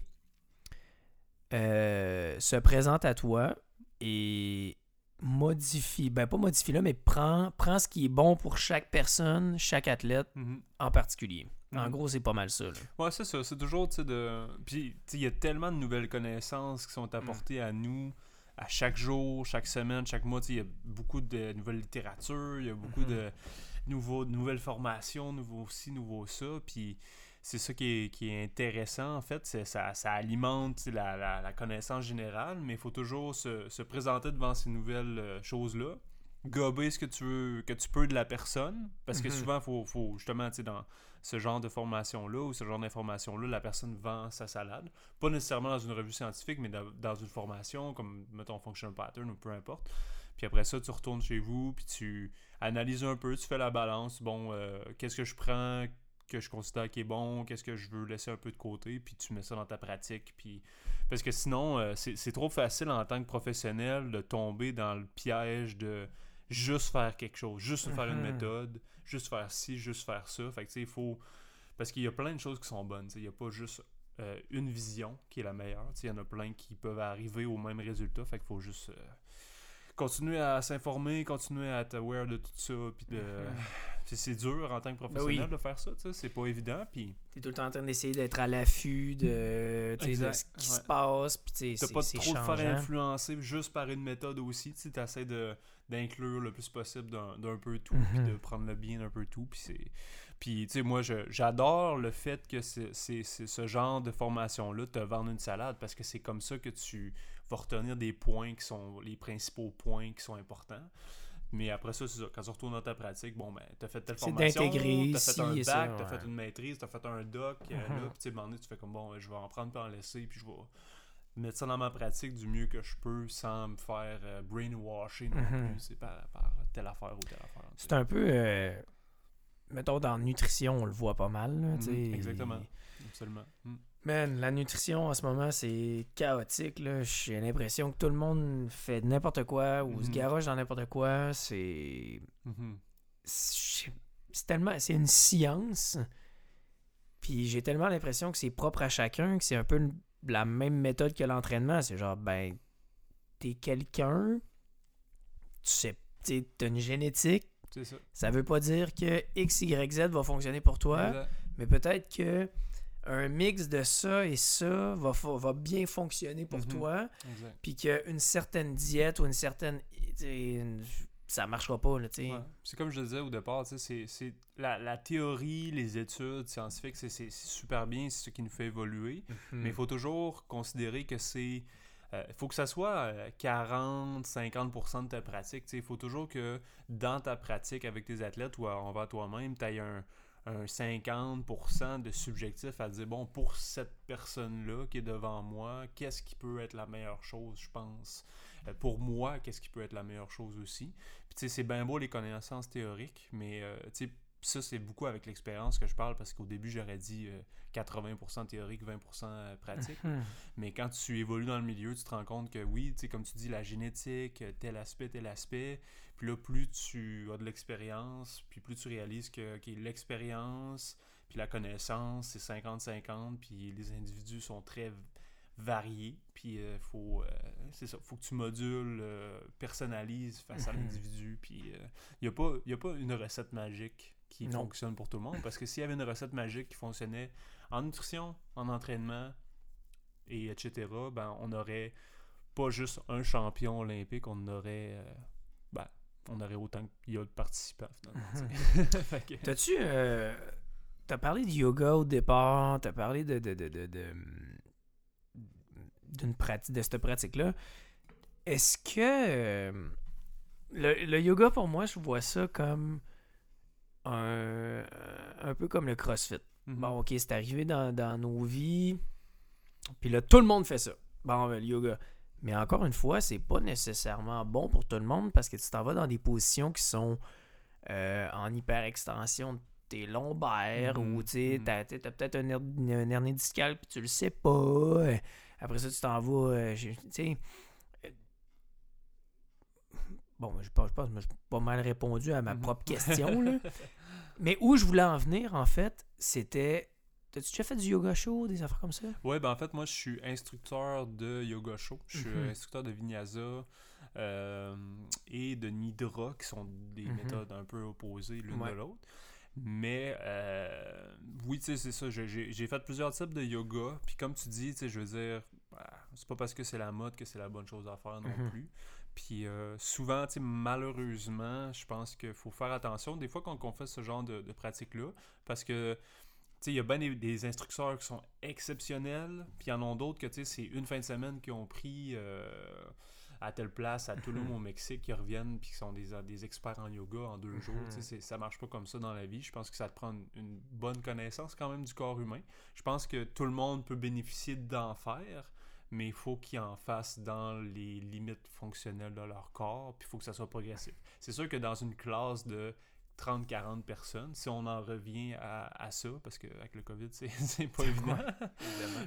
A: euh, se présente à toi et modifie, ben pas modifie là, mais prends, prends ce qui est bon pour chaque personne, chaque athlète
B: Mhm.
A: en particulier. En
B: Mhm.
A: gros, c'est pas mal ça. là.
B: Ouais, c'est ça. C'est toujours, tu sais, de. Puis, il y a tellement de nouvelles connaissances qui sont apportées à nous à chaque jour, chaque semaine, chaque mois. Il y a beaucoup de nouvelles littératures, il y a beaucoup
A: Mhm.
B: de, nouveaux, de nouvelles formations, nouveau ci, nouveau ça. Puis, c'est ça qui est, qui est intéressant, en fait. c'est Ça, ça alimente la, la- la connaissance générale, mais il faut toujours se, se présenter devant ces nouvelles euh, choses-là. Gober ce que tu veux, que tu peux de la personne. Parce que
A: Mhm.
B: souvent, faut, faut justement, dans ce genre de formation-là ou ce genre d'information-là, la personne vend sa salade. Pas nécessairement dans une revue scientifique, mais dans, dans une formation, comme, mettons, Functional Pattern ou peu importe. Puis après ça, tu retournes chez vous, puis tu analyses un peu, tu fais la balance. Bon, euh, qu'est-ce que je prends? Que je considère qui est bon, qu'est-ce que je veux laisser un peu de côté, puis tu mets ça dans ta pratique. Puis... Parce que sinon, euh, c'est trop facile en tant que professionnel de tomber dans le piège de juste faire quelque chose, juste faire une
A: Mhm.
B: méthode, juste faire ci, juste faire ça. Fait que tu sais, il faut. Parce qu'il y a plein de choses qui sont bonnes. Il n'y a pas juste euh, une vision qui est la meilleure. Il y en a plein qui peuvent arriver au même résultat. Fait qu'il faut juste euh, continuer à s'informer, continuer à être aware de tout ça. Puis de. C'est- dur en tant que
A: Ben
B: professionnel
A: oui.
B: de faire ça, c'est pas évident. Puis
A: T'es tout le temps en train d'essayer d'être à l'affût de, ce qui
B: ouais.
A: se passe. Puis,
B: T'as pas trop de faire influencer juste par une méthode aussi. Tu essaies de, d'inclure le plus possible d'un, peu tout, puis
A: Mhm.
B: de prendre le bien d'un peu tout. Puis, c'est... puis tu sais, moi, j'adore le fait que c'est ce genre de formation-là te vendre une salade parce que c'est comme ça que tu vas retenir des points qui sont les principaux points qui sont importants. Mais après ça, c'est ça. Quand tu retournes dans ta pratique, bon, ben, t'as fait telle formation, t'as fait un bac, t'as
A: ouais.
B: fait une maîtrise, t'as fait un doc, euh,
A: Mhm.
B: là, puis tu sais, tu fais comme, bon, je vais en prendre puis en laisser, puis je vais mettre ça dans ma pratique du mieux que je peux sans me faire euh, brainwasher non
A: Mhm.
B: plus, c'est par, par telle affaire ou telle affaire.
A: C'est un peu. euh, mettons, dans nutrition, on le voit pas mal. là.
B: Mhm, exactement. Absolument. Mm.
A: Man, la nutrition en ce moment, c'est chaotique. là. J'ai l'impression que tout le monde fait n'importe quoi ou se
B: Mhm.
A: garoche dans n'importe quoi. C'est.
B: Mhm.
A: c'est c'est tellement c'est une science puis j'ai tellement l'impression que c'est propre à chacun que c'est un peu la même méthode que l'entraînement c'est genre ben t'es quelqu'un tu sais tu as une génétique
B: C'est ça.
A: ça veut pas dire que X Y Z va fonctionner pour toi
B: Exact.
A: mais peut-être que un mix de ça et ça va, va bien fonctionner pour
B: Mhm.
A: toi puis qu'une certaine diète ou une certaine une- ça marchera pas là, tu sais.
B: Ouais. C'est comme je le disais au départ, tu sais, c'est, c'est la, la théorie, les études scientifiques, c'est, super bien, c'est ce qui nous fait évoluer.
A: Hmm.
B: Mais il faut toujours considérer que c'est. Il faut que ça soit 40-50% de ta pratique. Il faut toujours que dans ta pratique avec tes athlètes ou envers toi-même, tu aies un, un 50% de subjectif à dire, bon, pour cette personne-là qui est devant moi, qu'est-ce qui peut être la meilleure chose, je pense? Euh, pour moi, qu'est-ce qui peut être la meilleure chose aussi? Puis tu sais, c'est bien beau les connaissances théoriques, mais euh, tu sais, ça, c'est beaucoup avec l'expérience que je parle parce qu'au début, j'aurais dit 80% théorique, 20% pratique.
A: Mhm.
B: Mais quand tu évolues dans le milieu, tu te rends compte que oui, tu sais, comme tu dis, la génétique, tel aspect, tel aspect. Puis là, plus tu as de l'expérience, puis plus tu réalises que l'expérience, puis la connaissance, c'est 50-50, puis les individus sont très variés. Puis il faut, euh, c'est ça, faut que tu modules, euh, personnalises face à
A: Mhm.
B: l'individu. Puis il n'y a, pas- y a pas une recette magique qui
A: Non.
B: fonctionne pour tout le monde. Parce que s'il y avait une recette magique qui fonctionnait en nutrition, en entraînement, et etc., ben, on aurait pas juste un champion olympique, on aurait, euh, on aurait autant qu'il y a de participants, finalement. que-
A: T'as-tu. euh, t'as parlé de yoga au départ, t'as parlé de. de, de, de, de- d'une pratique, de cette pratique-là. Est-ce que. euh, le, le yoga, pour moi, je vois ça comme. Un, un peu comme le CrossFit.
B: Mhm.
A: Bon, ok, c'est arrivé dans, dans nos vies. Puis là, tout le monde fait ça. Bon, ben, le yoga. Mais encore une fois, c'est pas nécessairement bon pour tout le monde parce que tu t'en vas dans des positions qui sont euh, en hyperextension de tes lombaires
B: Mhm,
A: ou tu sais, t'as, t'as peut-être un, un hernie discale puis tu le sais pas. Euh, Après ça, tu t'en vas. euh, j'ai- tu sais. euh, Bon, je pense, que j'ai pas mal répondu à ma
B: Mhm.
A: propre question. Là. Mais où je voulais en venir, en fait, c'était. T'as-tu déjà fait du yoga show, des affaires comme ça?
B: Ouais, ben en fait, moi, je suis instructeur de yoga show. Je suis
A: Mhm.
B: instructeur de vinyasa euh, et de nidra, qui sont des
A: Mhm.
B: méthodes un peu opposées l'une
A: Ouais.
B: de l'autre. Mais euh, oui, tu sais, c'est ça. J'ai- fait plusieurs types de yoga. Puis comme tu dis, tu sais, je veux dire, bah, c'est pas parce que c'est la mode que c'est la bonne chose à faire non
A: Mhm.
B: plus. Puis euh, souvent, tu sais, malheureusement, je pense qu'il faut faire attention des fois quand on fait ce genre de, de pratique-là. Parce que il y a bien des, des instructeurs qui sont exceptionnels, puis il y en a d'autres que, c'est une fin de semaine qui ont pris euh, à telle place, à Tulum, au Mexique, qui reviennent, puis qui sont des, des experts en yoga en deux jours. Sais, c'est- ça marche pas comme ça dans la vie. Je pense que ça te prend une, une bonne connaissance quand même du corps humain. Je pense que tout le monde peut bénéficier d'en faire, mais il faut qu'ils en fassent dans les limites fonctionnelles de leur corps, puis il faut que ça soit progressif. C'est sûr que dans une classe de 30-40 personnes, si on en revient à, à ça, parce qu'avec le COVID, c'est pas évident.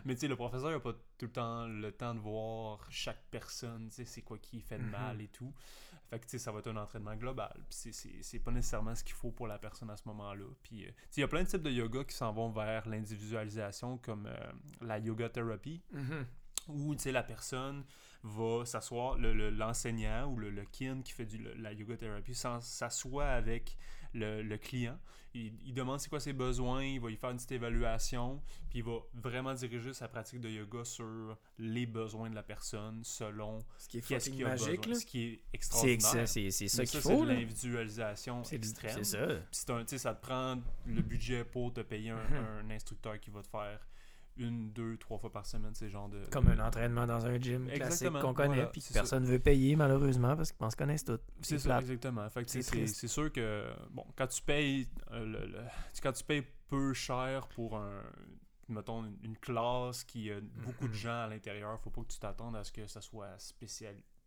B: Mais tu sais, le professeur n'a pas tout le temps le temps de voir chaque personne, tu sais, c'est quoi qui fait de
A: Mhm.
B: mal et tout. Fait que tu sais, ça va être un entraînement global. C'est- pas nécessairement ce qu'il faut pour la personne à ce moment-là. Puis euh, tu sais, il y a plein de types de yoga qui s'en vont vers l'individualisation, comme euh, la yoga thérapie où tu sais, la personne va s'asseoir, le- le- l'enseignant ou le, le kin qui fait du, la yoga thérapie s'assoit avec le, le client. Il, il demande c'est quoi ses besoins, il va lui faire une petite évaluation, puis il va vraiment diriger sa pratique de yoga sur les besoins de la personne selon
A: Ce qui est
B: qu'est-ce qu'il a
A: magique,
B: besoin.
A: là.
B: Ce qui est
A: C'est
B: extraordinaire.
A: ça, c'est c'est ça
B: Mais
A: qu'il
B: c'est
A: faut,
B: de
A: là.
B: l'individualisation
A: C'est
B: extrême.
A: c'est ça.
B: Puis c'est un- tu sais, ça te prend le budget pour te payer un, un instructeur qui va te faire une, deux, trois fois par semaine ces genres de...
A: Comme un entraînement dans un gym classique qu'on connaît,
B: voilà,
A: puis que personne veut payer, malheureusement, parce qu'on se connaisse tous.
B: C'est ça, exactement.
A: C'est
B: sûr que, bon, quand tu payes, euh, le, le- quand tu payes peu cher pour un, mettons, une, classe qui a beaucoup de gens à l'intérieur, faut pas que tu t'attendes à ce que ça soit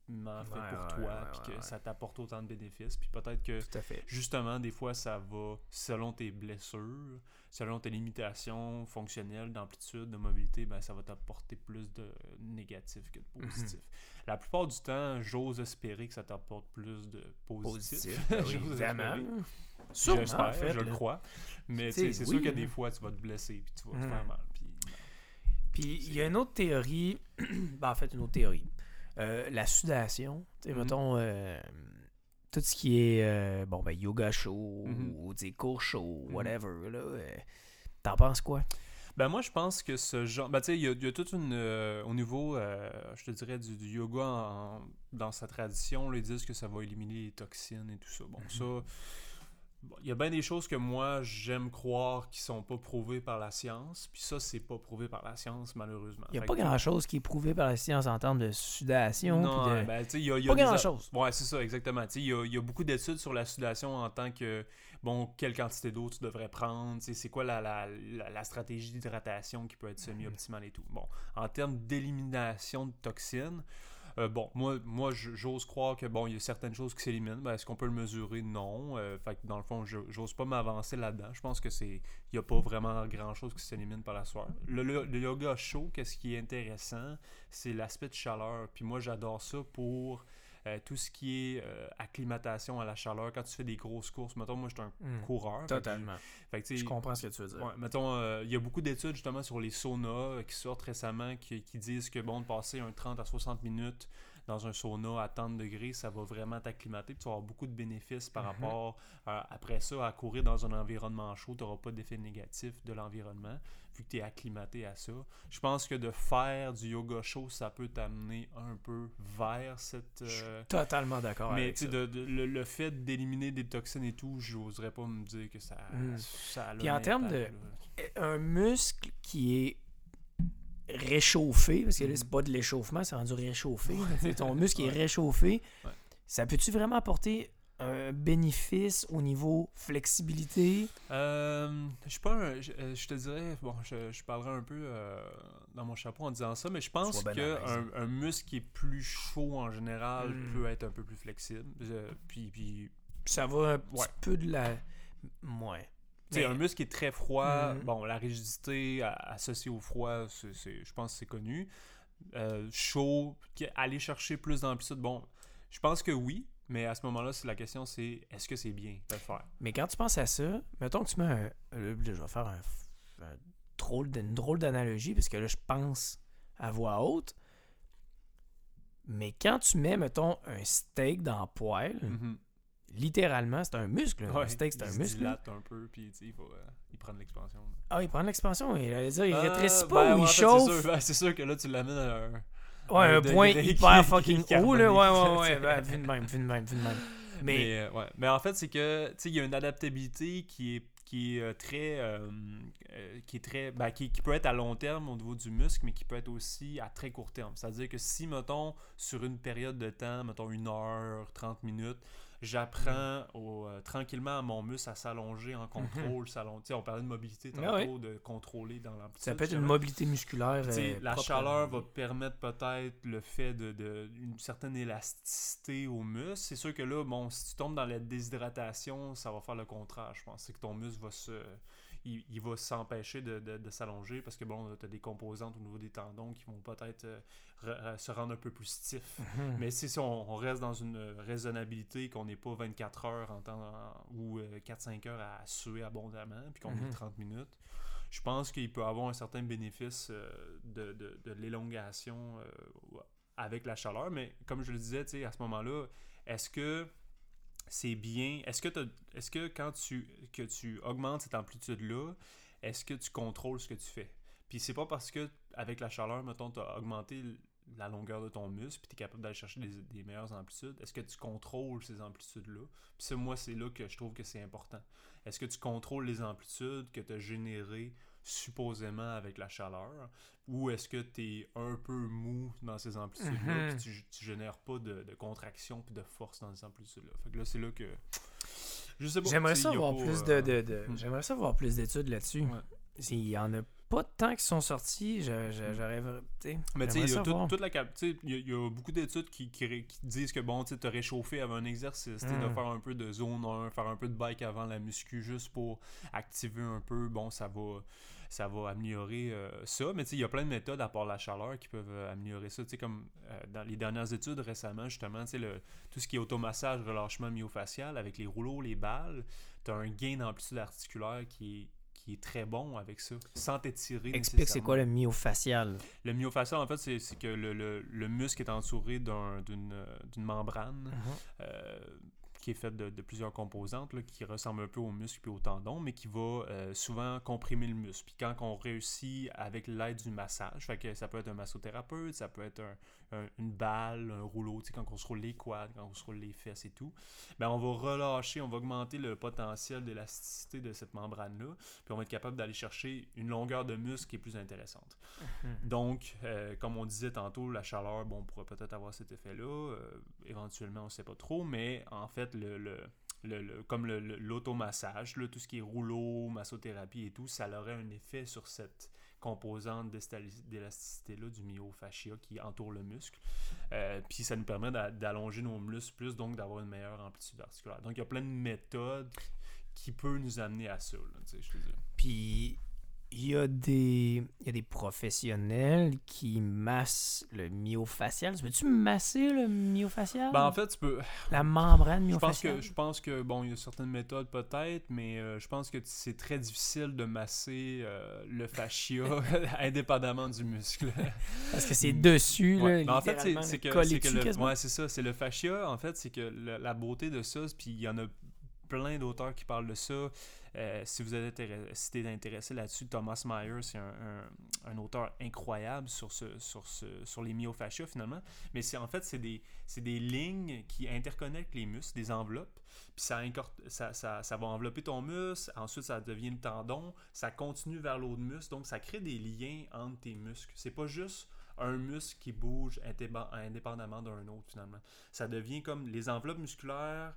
B: fait
A: Ouais,
B: pour
A: ouais,
B: toi,
A: ouais,
B: puis
A: ouais,
B: que
A: ouais.
B: ça t'apporte autant de bénéfices. Puis peut-être que,
A: Tout à fait.
B: justement, des fois, ça va selon tes blessures, selon tes limitations fonctionnelles, d'amplitude, de mobilité, ben, ça va t'apporter plus de négatif que de
A: Mhm.
B: positif. La plupart du temps, j'ose espérer que ça t'apporte plus de positif.
A: Positif, ben oui, évidemment.
B: J'espère,
A: en fait,
B: je le crois. Mais c'est
A: oui,
B: sûr que des fois, tu vas te blesser puis tu vas te
A: Mhm.
B: faire mal. Puis,
A: Puis il y a une autre théorie, ben, en fait une autre théorie. Euh, la sudation, tu sais,
B: Mhm.
A: mettons, euh, tout ce qui est, euh, bon, ben, yoga chaud,
B: Mhm.
A: ou des cours chauds,
B: Mhm.
A: whatever, là, t'en penses quoi?
B: Ben moi, je pense que ce genre... Ben tu sais, il y a, il y a toute une... euh, au niveau, euh, je te dirais, du, du yoga en- dans sa tradition, là, ils disent que ça va éliminer les toxines et tout ça. Bon, ça... Bon, Il y a bien des choses que moi, j'aime croire qui sont pas prouvées par la science. Puis ça, c'est pas prouvé par la science, malheureusement.
A: Il n'y a
B: Fait
A: pas
B: que-
A: grand-chose qui est prouvé par la science en termes de sudation.
B: Non,
A: de-
B: ben, tu sais, il y a, y a
A: Pas
B: a-
A: grand-chose.
B: Ouais, c'est ça, exactement. Tu sais, Il y a, y a beaucoup d'études sur la sudation en tant que, bon, quelle quantité d'eau tu devrais prendre, tu sais, c'est quoi la, la, la, la stratégie d'hydratation qui peut être semi-optimale et tout. Bon, en termes d'élimination de toxines, euh, bon, moi, moi j'ose croire que, bon, il y a certaines choses qui s'éliminent. Ben, Est-ce qu'on peut le mesurer? Non. Euh, fait que dans le fond, j'ose pas m'avancer là-dedans. Je pense que c'est il n'y a pas vraiment grand-chose qui s'élimine par la soirée. Le, le- le yoga chaud, qu'est-ce qui est intéressant? c'est l'aspect de chaleur. Puis moi, j'adore ça pour euh, tout ce qui est euh, acclimatation à la chaleur. Quand tu fais des grosses courses, mettons, moi, je suis un
A: Hmm,
B: coureur. fait que-
A: Totalement.
B: fait que,
A: Je comprends ce que tu veux dire.
B: Ouais, mettons, euh, il y a beaucoup d'études justement sur les saunas qui sortent récemment qui, qui disent que bon, de passer un 30 à 60 minutes dans un sauna à tant de degrés, ça va vraiment t'acclimater. Tu vas avoir beaucoup de bénéfices par
A: Mhm.
B: rapport après ça à courir dans un environnement chaud. Tu n'auras pas d'effet négatif de l'environnement vu que tu es acclimaté à ça. Je pense que de faire du yoga chaud, ça peut t'amener un peu vers cette. euh,
A: Totalement d'accord
B: mais
A: avec ça.
B: de- de- le, le fait d'éliminer des toxines et tout, j'oserais pas me dire que ça,
A: Mm.
B: ça a
A: Puis
B: un
A: en termes de-
B: là.
A: Un muscle qui est réchauffé, parce que là,
B: Mhm.
A: c'est pas de l'échauffement, c'est rendu réchauffé. Ton muscle qui
B: Ouais.
A: est réchauffé.
B: Ouais.
A: Ça peut-tu vraiment apporter un bénéfice au niveau flexibilité?
B: Euh, je suis pas un- je, euh, je te dirais, bon, je, je parlerai un peu euh, dans mon chapeau en disant ça, mais je pense
A: ben
B: qu'un un muscle qui est plus chaud en général
A: Mm.
B: peut être un peu plus flexible. Euh, puis, puis
A: Ça va un petit
B: Ouais.
A: peu de la. Ouais.
B: tu sais,
A: Mais-
B: un muscle qui est très froid,
A: Mhm.
B: bon, la rigidité associée au froid, c'est, je pense que c'est connu. Euh, chaud, aller chercher plus d'amplitude, bon, je pense que oui, mais à ce moment-là, la question, c'est est-ce que c'est bien de le faire?
A: Mais quand tu penses à ça, mettons que tu mets un. je vais faire un, un drôle de- une drôle d'analogie, parce que là, je pense à voix haute. Mais quand tu mets, mettons, un steak dans le poêle,
B: Mhm.
A: littéralement, c'est un muscle.
B: Ouais,
A: un steak, c'est
B: il
A: un
B: se
A: muscle.
B: dilate un peu, puis il faut euh, il prend de l'expansion.
A: Ah, il prend de l'expansion. Il il
B: Ah,
A: rétrécit
B: ben,
A: pas ou
B: ouais, en
A: il
B: c'est
A: chauffe.
B: sûr, ben, C'est sûr, que là, tu l'amènes à un.
A: Ouais,
B: un
A: point hyper
B: qui-
A: fucking haut, là. Ouais, ouais, ouais. Ben, vu de même, vu de même, vu de même.
B: Mais,
A: Mais,
B: euh, ouais. mais en fait, c'est que tu sais, il y a une adaptabilité qui est qui est euh, très euh, qui est très ben, qui, qui peut être à long terme au niveau du muscle mais qui peut être aussi à très court terme c'est à dire que si mettons sur une période de temps mettons une heure 30 minutes j'apprends au, euh, tranquillement à mon muscle à s'allonger en contrôle s'allon- tu sais, on parlait de mobilité
A: Ah
B: tantôt
A: ouais.
B: de contrôler dans l'amplitude
A: ça peut être une mobilité musculaire. Euh,
B: la chaleur va permettre peut-être le fait de, de- une certaine élasticité au muscle. C'est sûr que là, bon, si tu tombes dans la déshydratation, ça va faire le contraire, je pense. C'est que ton muscle va se. Il, il va s'empêcher de, de- de s'allonger parce que bon, tu as des composantes au niveau des tendons qui vont peut-être euh, re- re- se rendre un peu plus stiff. Mais si, si on, on reste dans une raisonnabilité, qu'on n'est pas 24 heures en temps, ou euh, 4-5 heures à suer abondamment, puis qu'on est 30 minutes, je pense qu'il peut avoir un certain bénéfice euh, de, de- l'élongation euh, avec la chaleur. Mais comme je le disais, à ce moment-là, est-ce que c'est bien. Est-ce que, quand tu, que tu augmentes cette amplitude-là, est-ce que tu contrôles ce que tu fais? Puis c'est pas parce que avec la chaleur, mettons, tu as augmenté la longueur de ton muscle, puis tu es capable d'aller chercher des, des meilleures amplitudes. Est-ce que tu contrôles ces amplitudes-là? Puis ça, moi, c'est là que je trouve que c'est important. Est-ce que tu contrôles les amplitudes que tu as générées supposément avec la chaleur? Ou est-ce que tu es un peu mou dans ces amplitudes-là, puis tu, tu génères pas de, de contraction puis de force dans ces amplitudes-là? Fait que là, c'est là que. Je sais pas.
A: J'aimerais ça
B: y a
A: voir
B: pas,
A: plus
B: euh,
A: de, de- de-
B: hmm.
A: J'aimerais ça voir plus d'études là-dessus.
B: Ouais.
A: Il y en a pas tant qui sont sortis. Je- je- J'aurais.
B: Mais tu sais, il y a tout- toute la il y, a- il y a beaucoup d'études qui, qui, ré- qui disent que bon, tu sais, te réchauffer avant un exercice, tu sais, de
A: Mm.
B: faire un peu de zone 1, faire un peu de bike avant la muscu juste pour activer un peu, bon, ça va ça va améliorer euh, ça, mais il y a plein de méthodes à part la chaleur qui peuvent euh, améliorer ça, tu sais, comme euh, dans les dernières études récemment, justement, le- tout ce qui est automassage, relâchement myofacial, avec les rouleaux, les balles, tu as un gain d'amplitude articulaire qui est, qui est très bon avec ça, sans t'étirer
A: Explique c'est quoi le myofacial?
B: Le myofacial, en fait, c'est que le, le- le muscle est entouré d'un- d'une d'une membrane euh, qui est fait de, plusieurs composantes là, qui ressemblent un peu aux muscles et aux tendons, mais qui va euh, souvent comprimer le muscle. Puis quand on réussit avec l'aide du massage, fait que ça peut être un massothérapeute, ça peut être un- un- une balle, un rouleau, tu sais, quand on se roule les quads, quand on se roule les fesses et tout, ben on va relâcher, on va augmenter le potentiel d'élasticité de cette membrane-là, puis on va être capable d'aller chercher une longueur de muscle qui est plus intéressante. Donc, euh, comme on disait tantôt, la chaleur, bon, on pourrait peut-être avoir cet effet-là. euh, éventuellement, on ne sait pas trop, mais en fait, le, le- le- le- comme le- le- l'automassage, là, tout ce qui est rouleau, massothérapie et tout, ça aurait un effet sur cette composante d'élasticité-là du myofascia qui entoure le muscle. Euh, puis ça nous permet d'a- d'allonger nos muscles plus, donc d'avoir une meilleure amplitude articulaire. Donc, il y a plein de méthodes qui peuvent nous amener à ça, là, je.
A: Puis il y a des il y a des professionnels qui massent le myofascial. Peux-tu masser le myofascial?
B: Ben, en fait, tu peux,
A: la membrane
B: Je pense que je pense que bon, il y a certaines méthodes peut-être, mais euh, je pense que c'est très difficile de masser euh, le fascia indépendamment du muscle.
A: Parce que c'est dessus,
B: Ouais.
A: là,
B: Mais en fait, c'est que, que le, ouais, c'est ça, c'est le fascia. En fait, c'est que le- la beauté de ça, puis il y en a plein d'auteurs qui parlent de ça. Euh, si vous êtes intéressé, si intéressé là-dessus, Thomas Meyer, c'est un, un- auteur incroyable sur ce, sur ce, sur les myofascias finalement. Mais c'est en fait c'est des, des lignes qui interconnectent les muscles, des enveloppes. Puis ça, ça, ça, ça va envelopper ton muscle. Ensuite, ça devient le tendon. Ça continue vers l'autre muscle. Donc, ça crée des liens entre tes muscles. C'est pas juste un muscle qui bouge indépendamment d'un autre finalement. Ça devient comme les enveloppes musculaires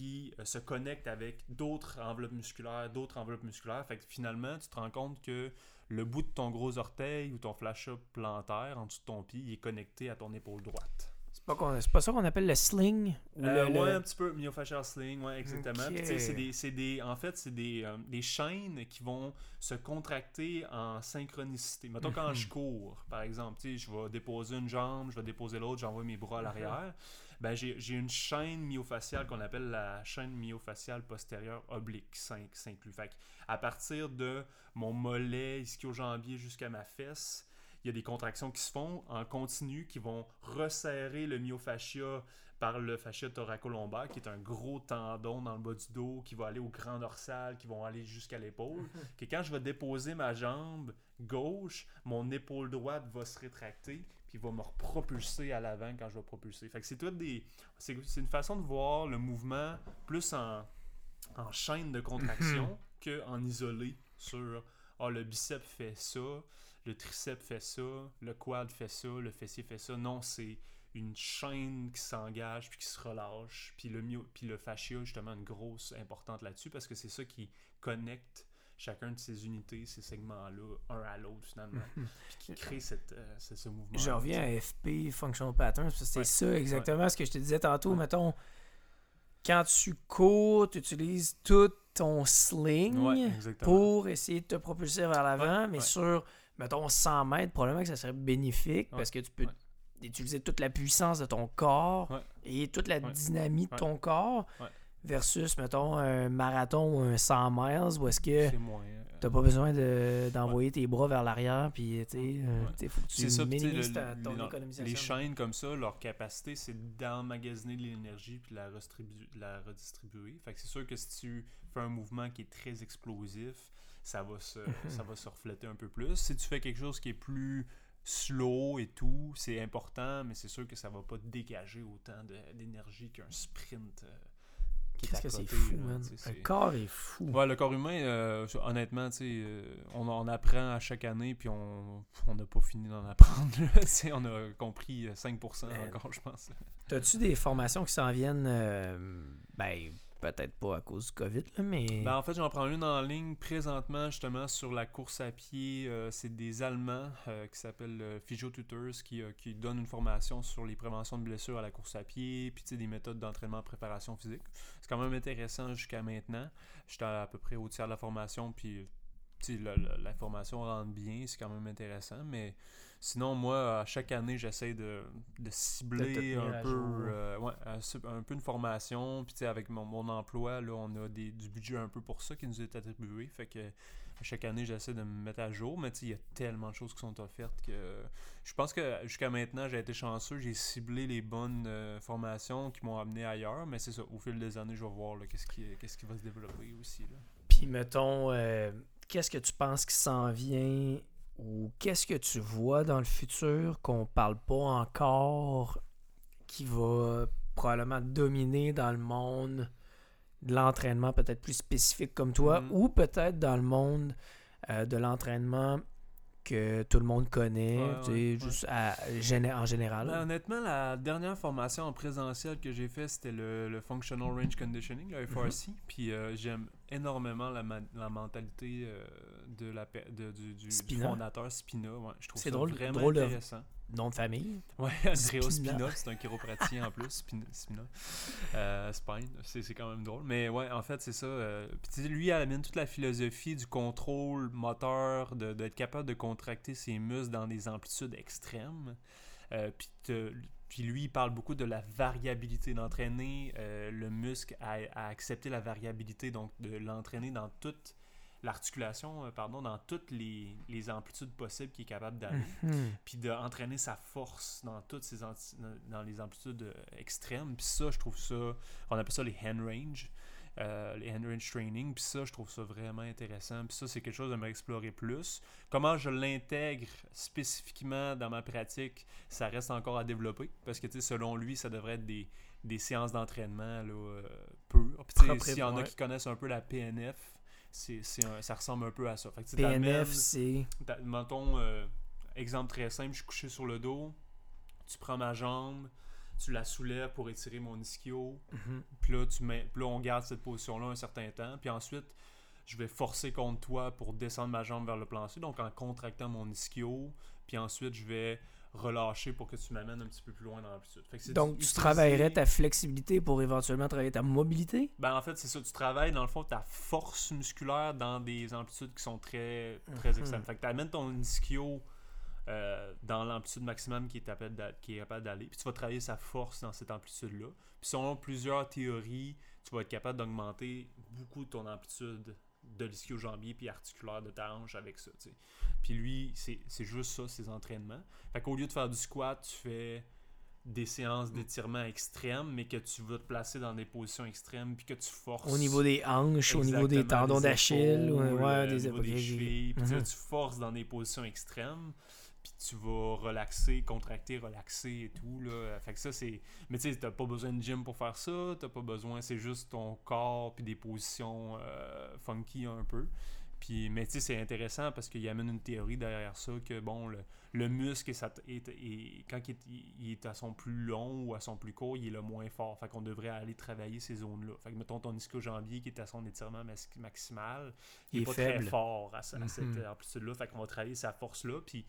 B: qui euh, se connectent avec d'autres enveloppes musculaires, d'autres enveloppes musculaires. Fait que finalement, tu te rends compte que le bout de ton gros orteil ou ton fascia plantaire en dessous de ton pied il est connecté à ton épaule droite.
A: C'est pas, pas ça qu'on appelle le sling? Ou
B: Euh,
A: le- le-
B: Ouais, un petit peu myofascial sling, ouais, exactement. C'est des, c'est des, en fait, c'est des, euh, des chaînes qui vont se contracter en synchronicité. Mettons quand je cours, par exemple, je vais déposer une jambe, je vais déposer l'autre, j'envoie mes bras à l'arrière. Ben, j'ai une chaîne myofasciale qu'on appelle la chaîne myofasciale postérieure oblique 5 s'inclut. Fait à partir de mon mollet ischio-jambier jusqu'à ma fesse, il y a des contractions qui se font en continu qui vont resserrer le myofascia par le fascia thoracolombaire, qui est un gros tendon dans le bas du dos, qui va aller au grand dorsal, qui vont aller jusqu'à l'épaule. que quand je vais déposer ma jambe gauche, mon épaule droite va se rétracter, puis va me propulser à l'avant quand je vais propulser. Fait que c'est tout des. C'est une façon de voir le mouvement plus en, en chaîne de contraction qu'en isolé sur ah, le bicep fait ça, le triceps fait ça, le quad fait ça, le fessier fait ça. Non, c'est une chaîne qui s'engage puis qui se relâche. Puis le, myo- puis le fascia, justement, une grosse importante là-dessus parce que c'est ça qui connecte chacun de ces unités, ces segments-là, un à l'autre finalement, puis qui crée cette, euh, ce, ce mouvement.
A: Je reviens à FP, Functional Patterns, parce que c'est
B: Ouais.
A: ça exactement ce que je te disais tantôt.
B: Ouais.
A: Mettons, quand tu cours, tu utilises tout ton sling pour essayer de te propulser vers l'avant, mais sur, mettons, 100 mètres, probablement que ça serait bénéfique parce que tu peux
B: ouais.
A: utiliser toute la puissance de ton corps
B: Ouais.
A: et toute la
B: Ouais.
A: dynamique de ton corps. Versus, mettons, un marathon ou un 100 miles où est-ce que
B: euh,
A: T'as pas besoin de- d'envoyer tes bras vers l'arrière, puis tu sais, euh, faut que tu
B: ça,
A: minimises
B: le-
A: ta- ton
B: les-
A: économisation.
B: Les chaînes comme ça, leur capacité, c'est d'emmagasiner de l'énergie puis de la, la redistribuer. Fait que c'est sûr que si tu fais un mouvement qui est très explosif, ça va se, ça va se refléter un peu plus. Si tu fais quelque chose qui est plus slow et tout, c'est important, mais c'est sûr que ça va pas dégager autant d'énergie qu'un sprint. euh, qui est
A: Qu'est-ce
B: à
A: que c'est fou,
B: là,
A: man?
B: tu sais,
A: Un
B: c'est-
A: corps est fou.
B: Ouais, le corps humain, euh, honnêtement, tu sais, euh, on, on apprend à chaque année, puis on on n'a pas fini d'en apprendre. là. Tu sais, on a compris euh, 5%
A: Man.
B: encore, je pense.
A: T'as-tu des formations qui s'en viennent, euh, ben, peut-être pas à cause du COVID, là, mais...
B: Ben, en fait, j'en prends une en ligne présentement, justement, sur la course à pied. Euh, c'est des Allemands euh, qui s'appellent euh, Tutors qui, euh, qui donnent une formation sur les préventions de blessures à la course à pied, puis des méthodes d'entraînement préparation physique. C'est quand même intéressant jusqu'à maintenant. J'étais à, peu près au tiers de la formation, puis la- la formation rentre bien, c'est quand même intéressant, mais sinon, moi, à chaque année, j'essaie de, de cibler un
A: à
B: peu, euh, ouais, un, peu une formation, puis tu sais, avec mon, mon emploi, là, on a des, du budget un peu pour ça qui nous est attribué, fait que chaque année, j'essaie de me mettre à jour, mais il y a tellement de choses qui sont offertes que je pense que jusqu'à maintenant, j'ai été chanceux. J'ai ciblé les bonnes euh, formations qui m'ont amené ailleurs, mais c'est ça. Au fil des années, je vais voir qu'est-ce qui, qui va se développer aussi. Là.
A: Puis, mettons, euh, qu'est-ce que tu penses qui s'en vient ou qu'est-ce que tu vois dans le futur qu'on parle pas encore qui va probablement dominer dans le monde de l'entraînement peut-être plus spécifique comme toi
B: Mhm.
A: ou peut-être dans le monde euh, de l'entraînement que tout le monde connaît,
B: Ouais, ouais,
A: juste à- en général.
B: Ben, honnêtement, la dernière formation en présentiel que j'ai fait, c'était le, le Functional Range Conditioning, le FRC. Puis euh, j'aime énormément la, la mentalité euh, de la, de- du, du- du
A: Spina.
B: fondateur Spina. Ouais, je trouve
A: C'est
B: ça
A: drôle-
B: vraiment
A: drôle
B: intéressant.
A: Nom de famille.
B: Ouais, Andreo
A: Spina.
B: C'est un chiropraticien en plus, Spina. Spina. Euh, spine, c'est quand même drôle. Mais ouais, en fait, c'est ça. euh, puis lui, il amène toute la philosophie du contrôle moteur, de- d'être capable de contracter ses muscles dans des amplitudes extrêmes. Euh, puis puis lui, il parle beaucoup de la variabilité, d'entraîner euh, le muscle à, à accepter la variabilité, donc de l'entraîner dans toute l'articulation, euh, pardon, dans toutes les, les amplitudes possibles qu'il est capable d'aller
A: Mhm.
B: puis d'entraîner sa force dans toutes ces dans, les amplitudes euh, extrêmes. Puis ça, je trouve ça, on appelle ça les hand range, euh, les hand range training. Puis ça, je trouve ça vraiment intéressant. Puis ça, c'est quelque chose à m'explorer plus. Comment je l'intègre spécifiquement dans ma pratique, ça reste encore à développer. Parce que, tu sais, selon lui, ça devrait être des, des séances d'entraînement euh, pures. Puis, s'il y en a qui connaissent un peu la PNF, c'est, ça ressemble un peu à ça. Fait que,
A: PNF, c'est.
B: Mettons, euh, exemple très simple, je suis couché sur le dos, tu prends ma jambe, tu la soulèves pour étirer mon ischio,
A: Mhm.
B: puis là, tu mets, puis là, on garde cette position-là un certain temps, puis ensuite, je vais forcer contre toi pour descendre ma jambe vers le plancher, donc en contractant mon ischio, puis ensuite, je vais relâcher pour que tu m'amènes un petit peu plus loin dans l'amplitude.
A: Donc, tu travaillerais ta flexibilité pour éventuellement travailler ta mobilité?
B: Ben, en fait, c'est ça. Tu travailles, dans le fond, ta force musculaire dans des amplitudes qui sont très, très
A: Mhm.
B: extrêmes. Fait que tu amènes ton ischio euh, dans l'amplitude maximum qui est, capable d'aller. Puis tu vas travailler sa force dans cette amplitude-là. Puis selon plusieurs théories, tu vas être capable d'augmenter beaucoup ton amplitude de l'ischio-jambier puis articulaire de ta hanche avec ça. Puis lui, c'est juste ça, ses entraînements. Fait qu'au lieu de faire du squat, tu fais des séances d'étirement extrêmes, mais que tu vas te placer dans des positions extrêmes, puis que tu forces.
A: Au niveau des hanches, au niveau des tendons
B: des
A: d'Achille, ouais, ouais,
B: euh,
A: des
B: au niveau
A: épaules.
B: des chevilles, puis
A: Mhm.
B: tu forces dans des positions extrêmes, puis tu vas relaxer, contracter, relaxer et tout. Là. Fait que ça, c'est. Mais tu sais, t'as pas besoin de gym pour faire ça, t'as pas besoin, c'est juste ton corps, puis des positions euh, funky un peu. Puis, mais tu sais, c'est intéressant parce qu'il amène une théorie derrière ça que, bon, le, le muscle, est, est- quand il est, il est à son plus long ou à son plus court, il est le moins fort. Fait qu'on devrait aller travailler ces zones-là. Fait que, mettons, ton ischio-jambier qui est à son étirement maximal, il
A: Il
B: est pas
A: faible.
B: très fort à, cette
A: Mhm.
B: amplitude-là. Fait qu'on va travailler sa force-là. Puis,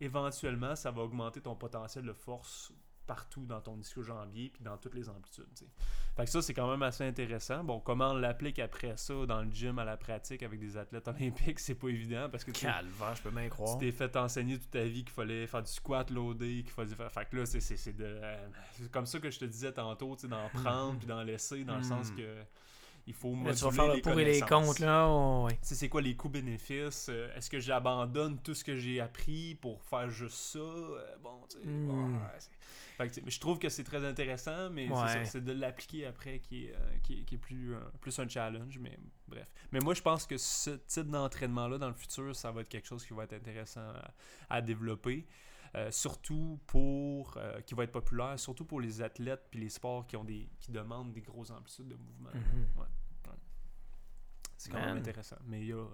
B: éventuellement, ça va augmenter ton potentiel de force partout dans ton ischio-jambier puis dans toutes les amplitudes. Fait que ça, c'est quand même assez intéressant. Bon, comment on l'applique après ça dans le gym à la pratique avec des athlètes olympiques, c'est pas évident parce que tu
A: Calvaire, je peux bien croire.
B: tu t'es fait enseigner toute ta vie qu'il fallait faire du squat loadé, qu'il fallait faire. Fait que là, c'est, c'est, c'est de. euh, c'est comme ça que je te disais tantôt, tu d'en prendre puis d'en laisser, dans le sens
A: Hmm.
B: que il faut
A: Là, tu vas
B: moduler
A: faire le pour et les contre, là. oh, ouais.
B: C'est quoi les coûts-bénéfices? euh, Est-ce que j'abandonne tout ce que j'ai appris pour faire juste ça? Euh, bon, tu sais,
A: Hmm.
B: ouais, Fait que, je trouve que c'est très intéressant, mais c'est
A: Ouais.
B: ça, c'est de l'appliquer après qui est, euh, qui est, qui est plus, euh, plus un challenge, mais bref. Mais moi, je pense que ce type d'entraînement-là, dans le futur, ça va être quelque chose qui va être intéressant à, à développer. Euh, surtout pour euh, qui va être populaire, surtout pour les athlètes puis les sports qui ont des qui demandent des grosses amplitudes de mouvement.
A: Mhm.
B: C'est quand même intéressant. Mais il y a. euh,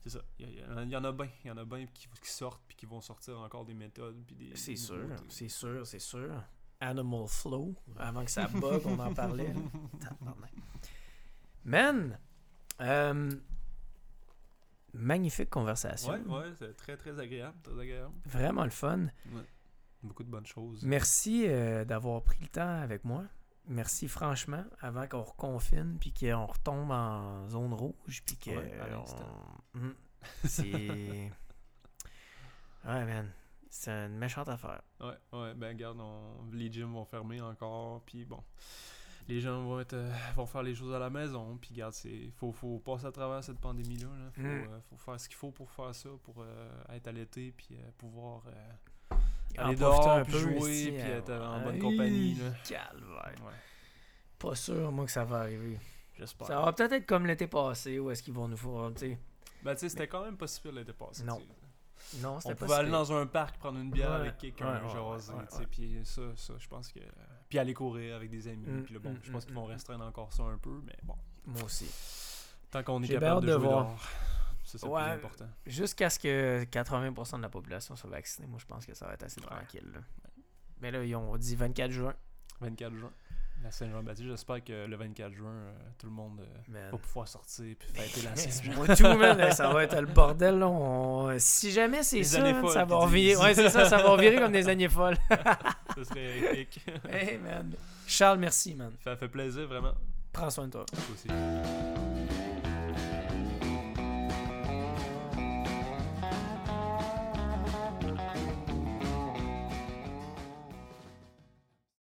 B: c'est ça. Il y, y en a- il y en a bien. Il y en a bien qui, qui sortent puis qui vont sortir encore des méthodes.
A: C'est sûr, c'est sûr, c'est sûr. Animal Flow, avant que ça bug, on en parlait. Man, magnifique conversation.
B: Ouais, ouais, c'est très très agréable. Très agréable.
A: Vraiment le fun.
B: Beaucoup de bonnes choses.
A: Merci euh, d'avoir pris le temps avec moi. Merci franchement, avant qu'on reconfine, puis qu'on retombe en zone rouge, puis que...
B: Ouais,
A: on- Mhm. C'est... Ouais, man. C'est une méchante affaire.
B: Ouais, ouais, ben regarde, on- les gyms vont fermer encore. Puis bon. Les gens vont, être, euh, vont faire les choses à la maison. Puis, regarde, il faut, faut passer à travers cette pandémie-là. Il faut,
A: Mm.
B: euh, faut faire ce qu'il faut pour faire ça, pour euh, être à l'été, puis pouvoir aller dehors,
A: un
B: puis
A: peu,
B: jouer,
A: esti,
B: puis
A: euh,
B: être en bonne compagnie. Là.
A: Calvaire.
B: Ouais,
A: Pas sûr, moi, que ça va arriver.
B: j'espère.
A: Ça va peut-être être comme l'été passé, où est-ce qu'ils vont nous faire, tu sais.
B: Ben, tu sais, c'était quand même pas l'été passé.
A: Non. Non,
B: On
A: c'était pas
B: pouvait aller dans un parc, prendre une bière
A: Ouais,
B: avec quelqu'un,
A: ouais,
B: tu sais, puis ça, ça, je pense que... Puis aller courir avec des amis,
A: Mm,
B: puis là, bon,
A: mm,
B: je pense
A: mm,
B: qu'ils vont restreindre encore ça un peu, mais bon,
A: Moi aussi.
B: tant qu'on est capable de jouer
A: voir.
B: dehors, ça, c'est
A: Ouais.
B: plus important.
A: Jusqu'à ce que 80% de la population soit vaccinée, moi, je pense que ça va être assez
B: Ouais.
A: tranquille. là. Mais là, ils ont dit 24 juin.
B: 24 juin, la Saint-Jean-Baptiste, j'espère que le 24 juin, euh, tout le monde euh, va pouvoir sortir puis fêter la Saint-Jean.
A: Moi, tout, man, ça va être le bordel. Là. On- Si jamais c'est ça,
B: années
A: man,
B: folles,
A: ça va revirer. Ouais, c'est ça, ça va revirer comme des années folles.
B: Ce serait épique.
A: hey, man. Charles, merci, man.
B: Ça fait plaisir, vraiment.
A: Prends soin de toi.
B: Toi aussi.